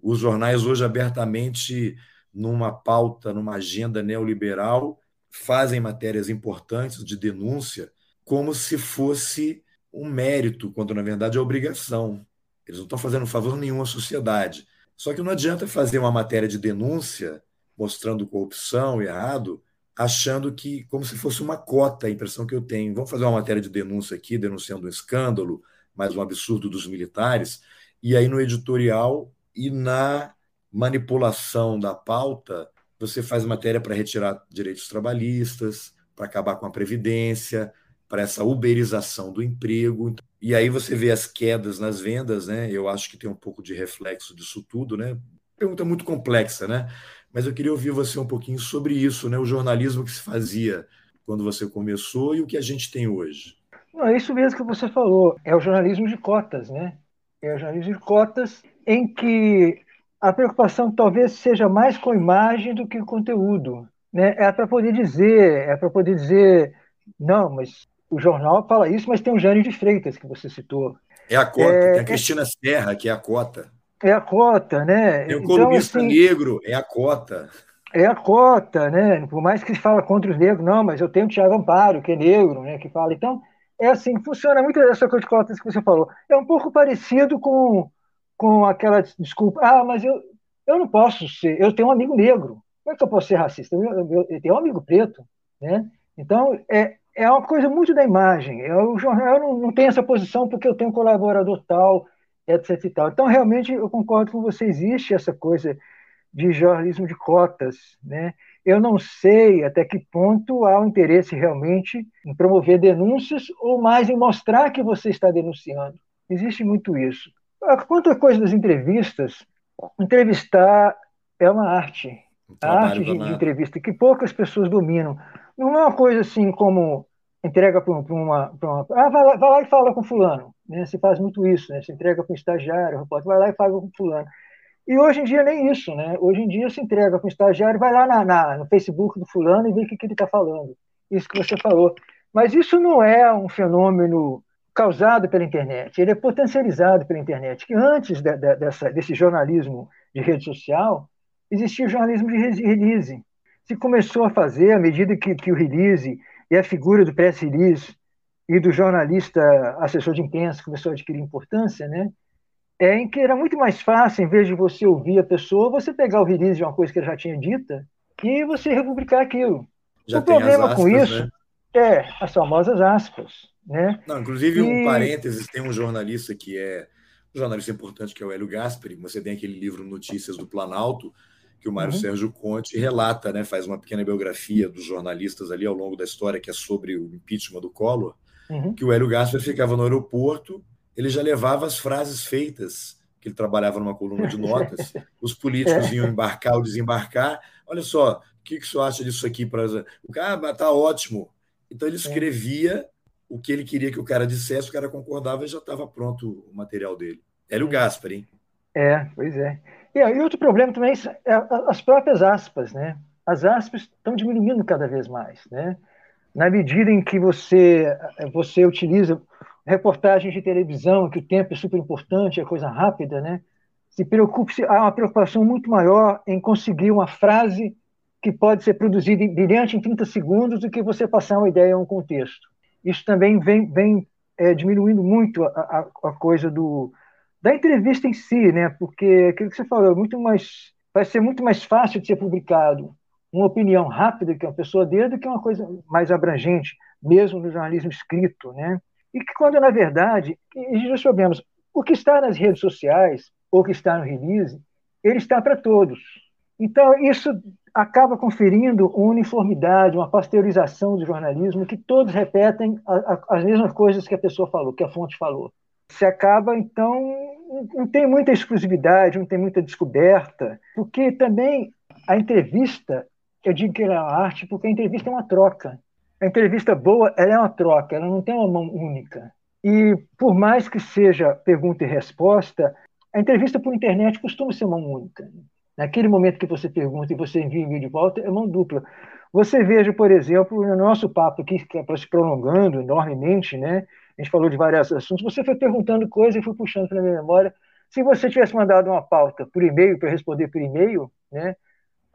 Os jornais hoje abertamente numa pauta, numa agenda neoliberal, fazem matérias importantes de denúncia como se fosse um mérito, quando na verdade é obrigação. Eles não estão fazendo favor nenhum à sociedade. Só que não adianta fazer uma matéria de denúncia mostrando corrupção errado, achando que, como se fosse uma cota, a impressão que eu tenho. Vamos fazer uma matéria de denúncia aqui, denunciando um escândalo, mais um absurdo dos militares, e aí no editorial e na manipulação da pauta, você faz matéria para retirar direitos trabalhistas, para acabar com a previdência, para essa uberização do emprego. E aí você vê as quedas nas vendas, né? Eu acho que tem um pouco de reflexo disso tudo, né? Pergunta muito complexa, né? Mas eu queria ouvir você um pouquinho sobre isso, né? O jornalismo que se fazia quando você começou e o que a gente tem hoje. Não, é isso mesmo que você falou. É o jornalismo de cotas, né? É o jornalismo de cotas em que a preocupação talvez seja mais com a imagem do que o conteúdo. Né? É para poder dizer, é para poder dizer, não, mas o jornal fala isso, mas tem o Jânio de Freitas que você citou. É a cota, é, tem a Cristina é, Serra, que é a cota. É a cota, né? O então, colunista assim, negro, é a cota. É a cota, né? Por mais que se fala contra os negros, não, mas eu tenho o Tiago Amparo, que é negro, né? Que fala. Então, é assim, funciona muito essa coisa de cotas que você falou. É um pouco parecido com, com aquela desculpa, ah, mas eu, eu não posso ser, eu tenho um amigo negro. Como é que eu posso ser racista? Eu, eu, eu tenho um amigo preto, né? Então, é, é uma coisa muito da imagem. Eu, eu não, não tenho essa posição porque eu tenho um colaborador tal, etc e tal. Então, realmente, eu concordo com você, existe essa coisa de jornalismo de cotas, né? Eu não sei até que ponto há um interesse realmente em promover denúncias ou mais em mostrar que você está denunciando. Existe muito isso. Quanto à coisa das entrevistas, entrevistar é uma arte. Um a arte de, de, entrevista que poucas pessoas dominam. Não é uma coisa assim como entrega para uma, uma, Ah, vai lá, vai lá, e fala com fulano. Né? Se faz muito isso, né? Se entrega para um estagiário, vai lá e fala com fulano. E hoje em dia nem isso, né? Hoje em dia se entrega para um estagiário, vai lá na, na, no Facebook do fulano e vê o que, que ele está falando. Isso que você falou. Mas isso não é um fenômeno causado pela internet, ele é potencializado pela internet. Que antes de, de, dessa, desse jornalismo de rede social, existia o jornalismo de release. Se começou a fazer, à medida que, que o release e a figura do press release e do jornalista assessor de imprensa começou a adquirir importância, né? é em que era muito mais fácil, em vez de você ouvir a pessoa, você pegar o release de uma coisa que ele já tinha dita e você republicar aquilo. Já o problema aspas, com isso né? é as famosas aspas. Né? Não, inclusive, e... um parênteses, tem um jornalista que é um jornalista importante, que é o Hélio Gaspari. Você tem aquele livro Notícias do Planalto, que o Mário uhum. Sérgio Conte relata, né, faz uma pequena biografia dos jornalistas ali ao longo da história, que é sobre o impeachment do Collor, uhum. que o Hélio Gaspari ficava no aeroporto ele já levava as frases feitas, que ele trabalhava numa coluna de notas, os políticos iam embarcar ou desembarcar. Olha só, o que, que o senhor acha disso aqui? Pra... O cara está ótimo. Então ele escrevia o que ele queria que o cara dissesse, o cara concordava e já estava pronto o material dele. Hélio Gaspar, hein? É, pois é. E, e outro problema também é as próprias aspas, né? As aspas estão diminuindo cada vez mais, né? Na medida em que você, você utiliza reportagens de televisão, que o tempo é super importante, é coisa rápida, né? Se preocupe, há uma preocupação muito maior em conseguir uma frase que pode ser produzida brilhante em 30 segundos do que você passar uma ideia um contexto. Isso também vem, vem é, diminuindo muito a, a, a, coisa do, da entrevista em si, né? Porque aquilo que você falou, muito mais, vai ser muito mais fácil de ser publicado uma opinião rápida que uma pessoa dê do que uma coisa mais abrangente, mesmo no jornalismo escrito, né? E que quando, na verdade, já sabemos, o que está nas redes sociais, ou que está no release, ele está para todos. Então, isso acaba conferindo uma uniformidade, uma pasteurização do jornalismo, que todos repetem as mesmas coisas que a pessoa falou, que a fonte falou. Se acaba, então, não tem muita exclusividade, não tem muita descoberta, porque também a entrevista, eu digo que ela é arte, porque a entrevista é uma troca. A entrevista boa ela é uma troca, ela não tem uma mão única. E por mais que seja pergunta e resposta, a entrevista por internet costuma ser mão única. Naquele momento que você pergunta e você envia e de volta, é mão dupla. Você veja, por exemplo, no nosso papo aqui, que está se prolongando enormemente, né? a gente falou de vários assuntos, você foi perguntando coisas e foi puxando para minha memória. Se você tivesse mandado uma pauta por e-mail, para responder por e-mail, né?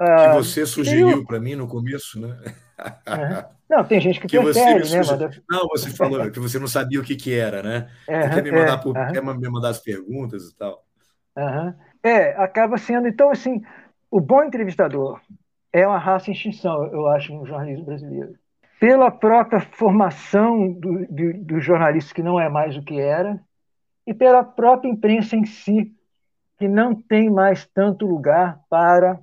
Que ah, você sugeriu para mim no começo, né? Não, tem gente que, que prefere, né? Manda... Não, você falou que você não sabia o que, que era, né? É, você quer me mandar, é, por... quer me mandar as perguntas e tal. É, acaba sendo. Então, assim, o bom entrevistador, é uma raça em extinção, eu acho, no jornalismo brasileiro. Pela própria formação do, do, do jornalista, que não é mais o que era, e pela própria imprensa em si, que não tem mais tanto lugar para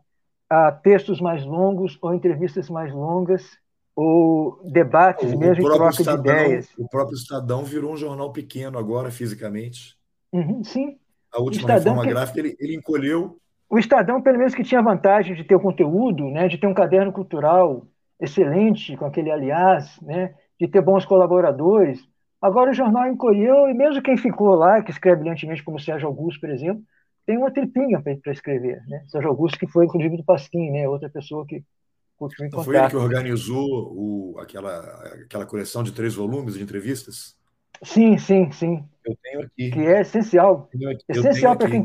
ah, textos mais longos ou entrevistas mais longas ou debates o, mesmo troca Estadão, de ideias. O próprio Estadão virou um jornal pequeno agora, fisicamente. Uhum, sim. A última reforma que... gráfica, ele, ele encolheu. O Estadão, pelo menos, que tinha a vantagem de ter o conteúdo, né, de ter um caderno cultural excelente, com aquele aliás, né, de ter bons colaboradores. Agora o jornal encolheu, e mesmo quem ficou lá, que escreve brilhantemente, como Sérgio Augusto, por exemplo, tem uma tripinha para escrever. Né? Sérgio Augusto, que foi, inclusive, do Pasquim, né? outra pessoa que continua em contato. Foi ele que organizou o, aquela, aquela coleção de três volumes de entrevistas? Sim, sim, sim. Eu tenho aqui. Que é essencial. Eu, essencial para quem,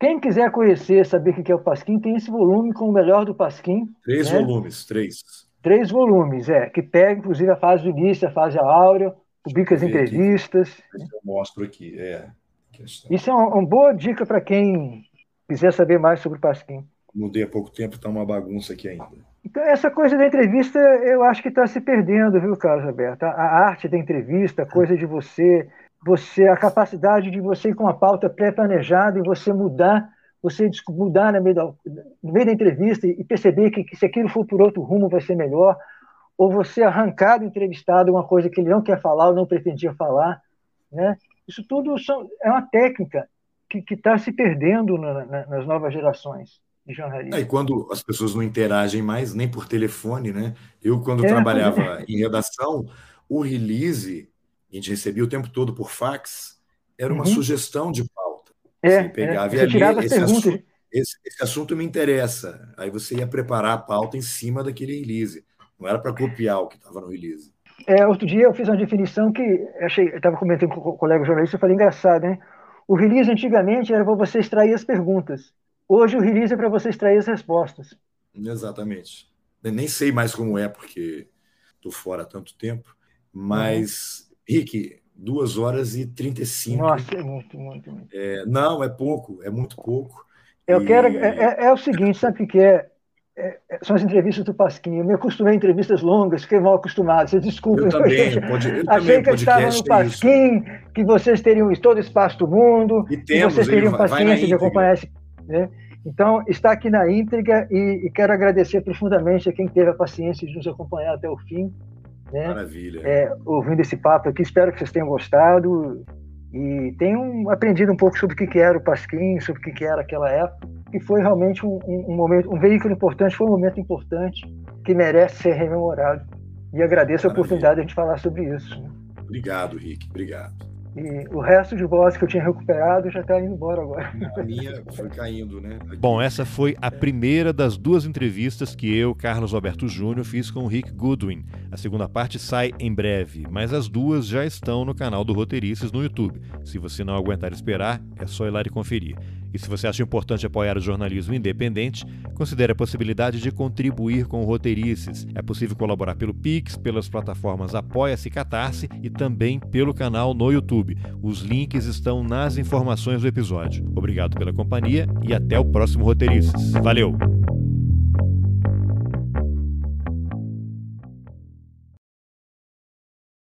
quem quiser conhecer, saber o que é o Pasquim, tem esse volume com o melhor do Pasquim. Três né? volumes, três. Três volumes, é, que pega, inclusive, a fase do início, a fase áurea, publica as entrevistas. Aqui. Eu mostro aqui, é questão. Isso é uma, uma boa dica para quem quiser saber mais sobre o Pasquim. Mudei há pouco tempo, está uma bagunça aqui ainda. Então, essa coisa da entrevista, eu acho que está se perdendo, viu, Carlos Alberto? A, a arte da entrevista, a coisa de você, você, a capacidade de você ir com uma pauta pré-planejada e você mudar, você mudar no meio da, no meio da entrevista e perceber que, que se aquilo for por outro rumo vai ser melhor, ou você arrancar do entrevistado uma coisa que ele não quer falar ou não pretendia falar, né? Isso tudo são, é uma técnica que está se perdendo na, na, nas novas gerações de jornalismo. É, e quando as pessoas não interagem mais, nem por telefone, né? Eu, quando é, trabalhava é. em redação, o release, a gente recebia o tempo todo por fax, era uma uhum. sugestão de pauta. É, você pegava é, você e ali, esse assunto, esse, esse assunto me interessa. Aí você ia preparar a pauta em cima daquele release. Não era para copiar o que estava no release. É, outro dia eu fiz uma definição que achei, estava comentando com o colega jornalista, eu falei engraçado, né? O release antigamente era para você extrair as perguntas. Hoje o release é para você extrair as respostas. Exatamente. Eu nem sei mais como é, porque estou fora há tanto tempo. Mas, uhum. Rick, duas horas e 35. Nossa, é muito, muito, muito. É, não, é pouco, é muito pouco. Eu e... quero. É, é, é, o seguinte, sabe o que é? É, é, são as entrevistas do Pasquinho. Eu me acostumei a entrevistas longas, fiquei mal acostumado. Vocês desculpem. Eu também, pode, eu Achei que eu estava no Pasquim, é que vocês teriam todo o espaço do mundo, e que vocês teriam paciência de acompanhar esse. Né? Então, está aqui na íntegra e, e, quero agradecer profundamente a quem teve a paciência de nos acompanhar até o fim. Né? Maravilha. É, ouvindo esse papo aqui, espero que vocês tenham gostado e tenham aprendido um pouco sobre o que era o Pasquim, sobre o que era aquela época que foi realmente um, um, um, momento, um veículo importante, foi um momento importante que merece ser rememorado. E agradeço Maravilha. a oportunidade de a gente falar sobre isso. Obrigado, Rick. Obrigado. E o resto de voz que eu tinha recuperado já está indo embora agora. A minha foi caindo, né? Aqui. Bom, essa foi a primeira das duas entrevistas que eu, Carlos Alberto Júnior, fiz com o Rick Goodwin. A segunda parte sai em breve, mas as duas já estão no canal do Roteiristas no YouTube. Se você não aguentar esperar, é só ir lá e conferir. E se você acha importante apoiar o jornalismo independente, considere a possibilidade de contribuir com o Roteirices. É possível colaborar pelo Pix, pelas plataformas Apoia-se Catarse e também pelo canal no YouTube. Os links estão nas informações do episódio. Obrigado pela companhia e até o próximo Roteirices. Valeu!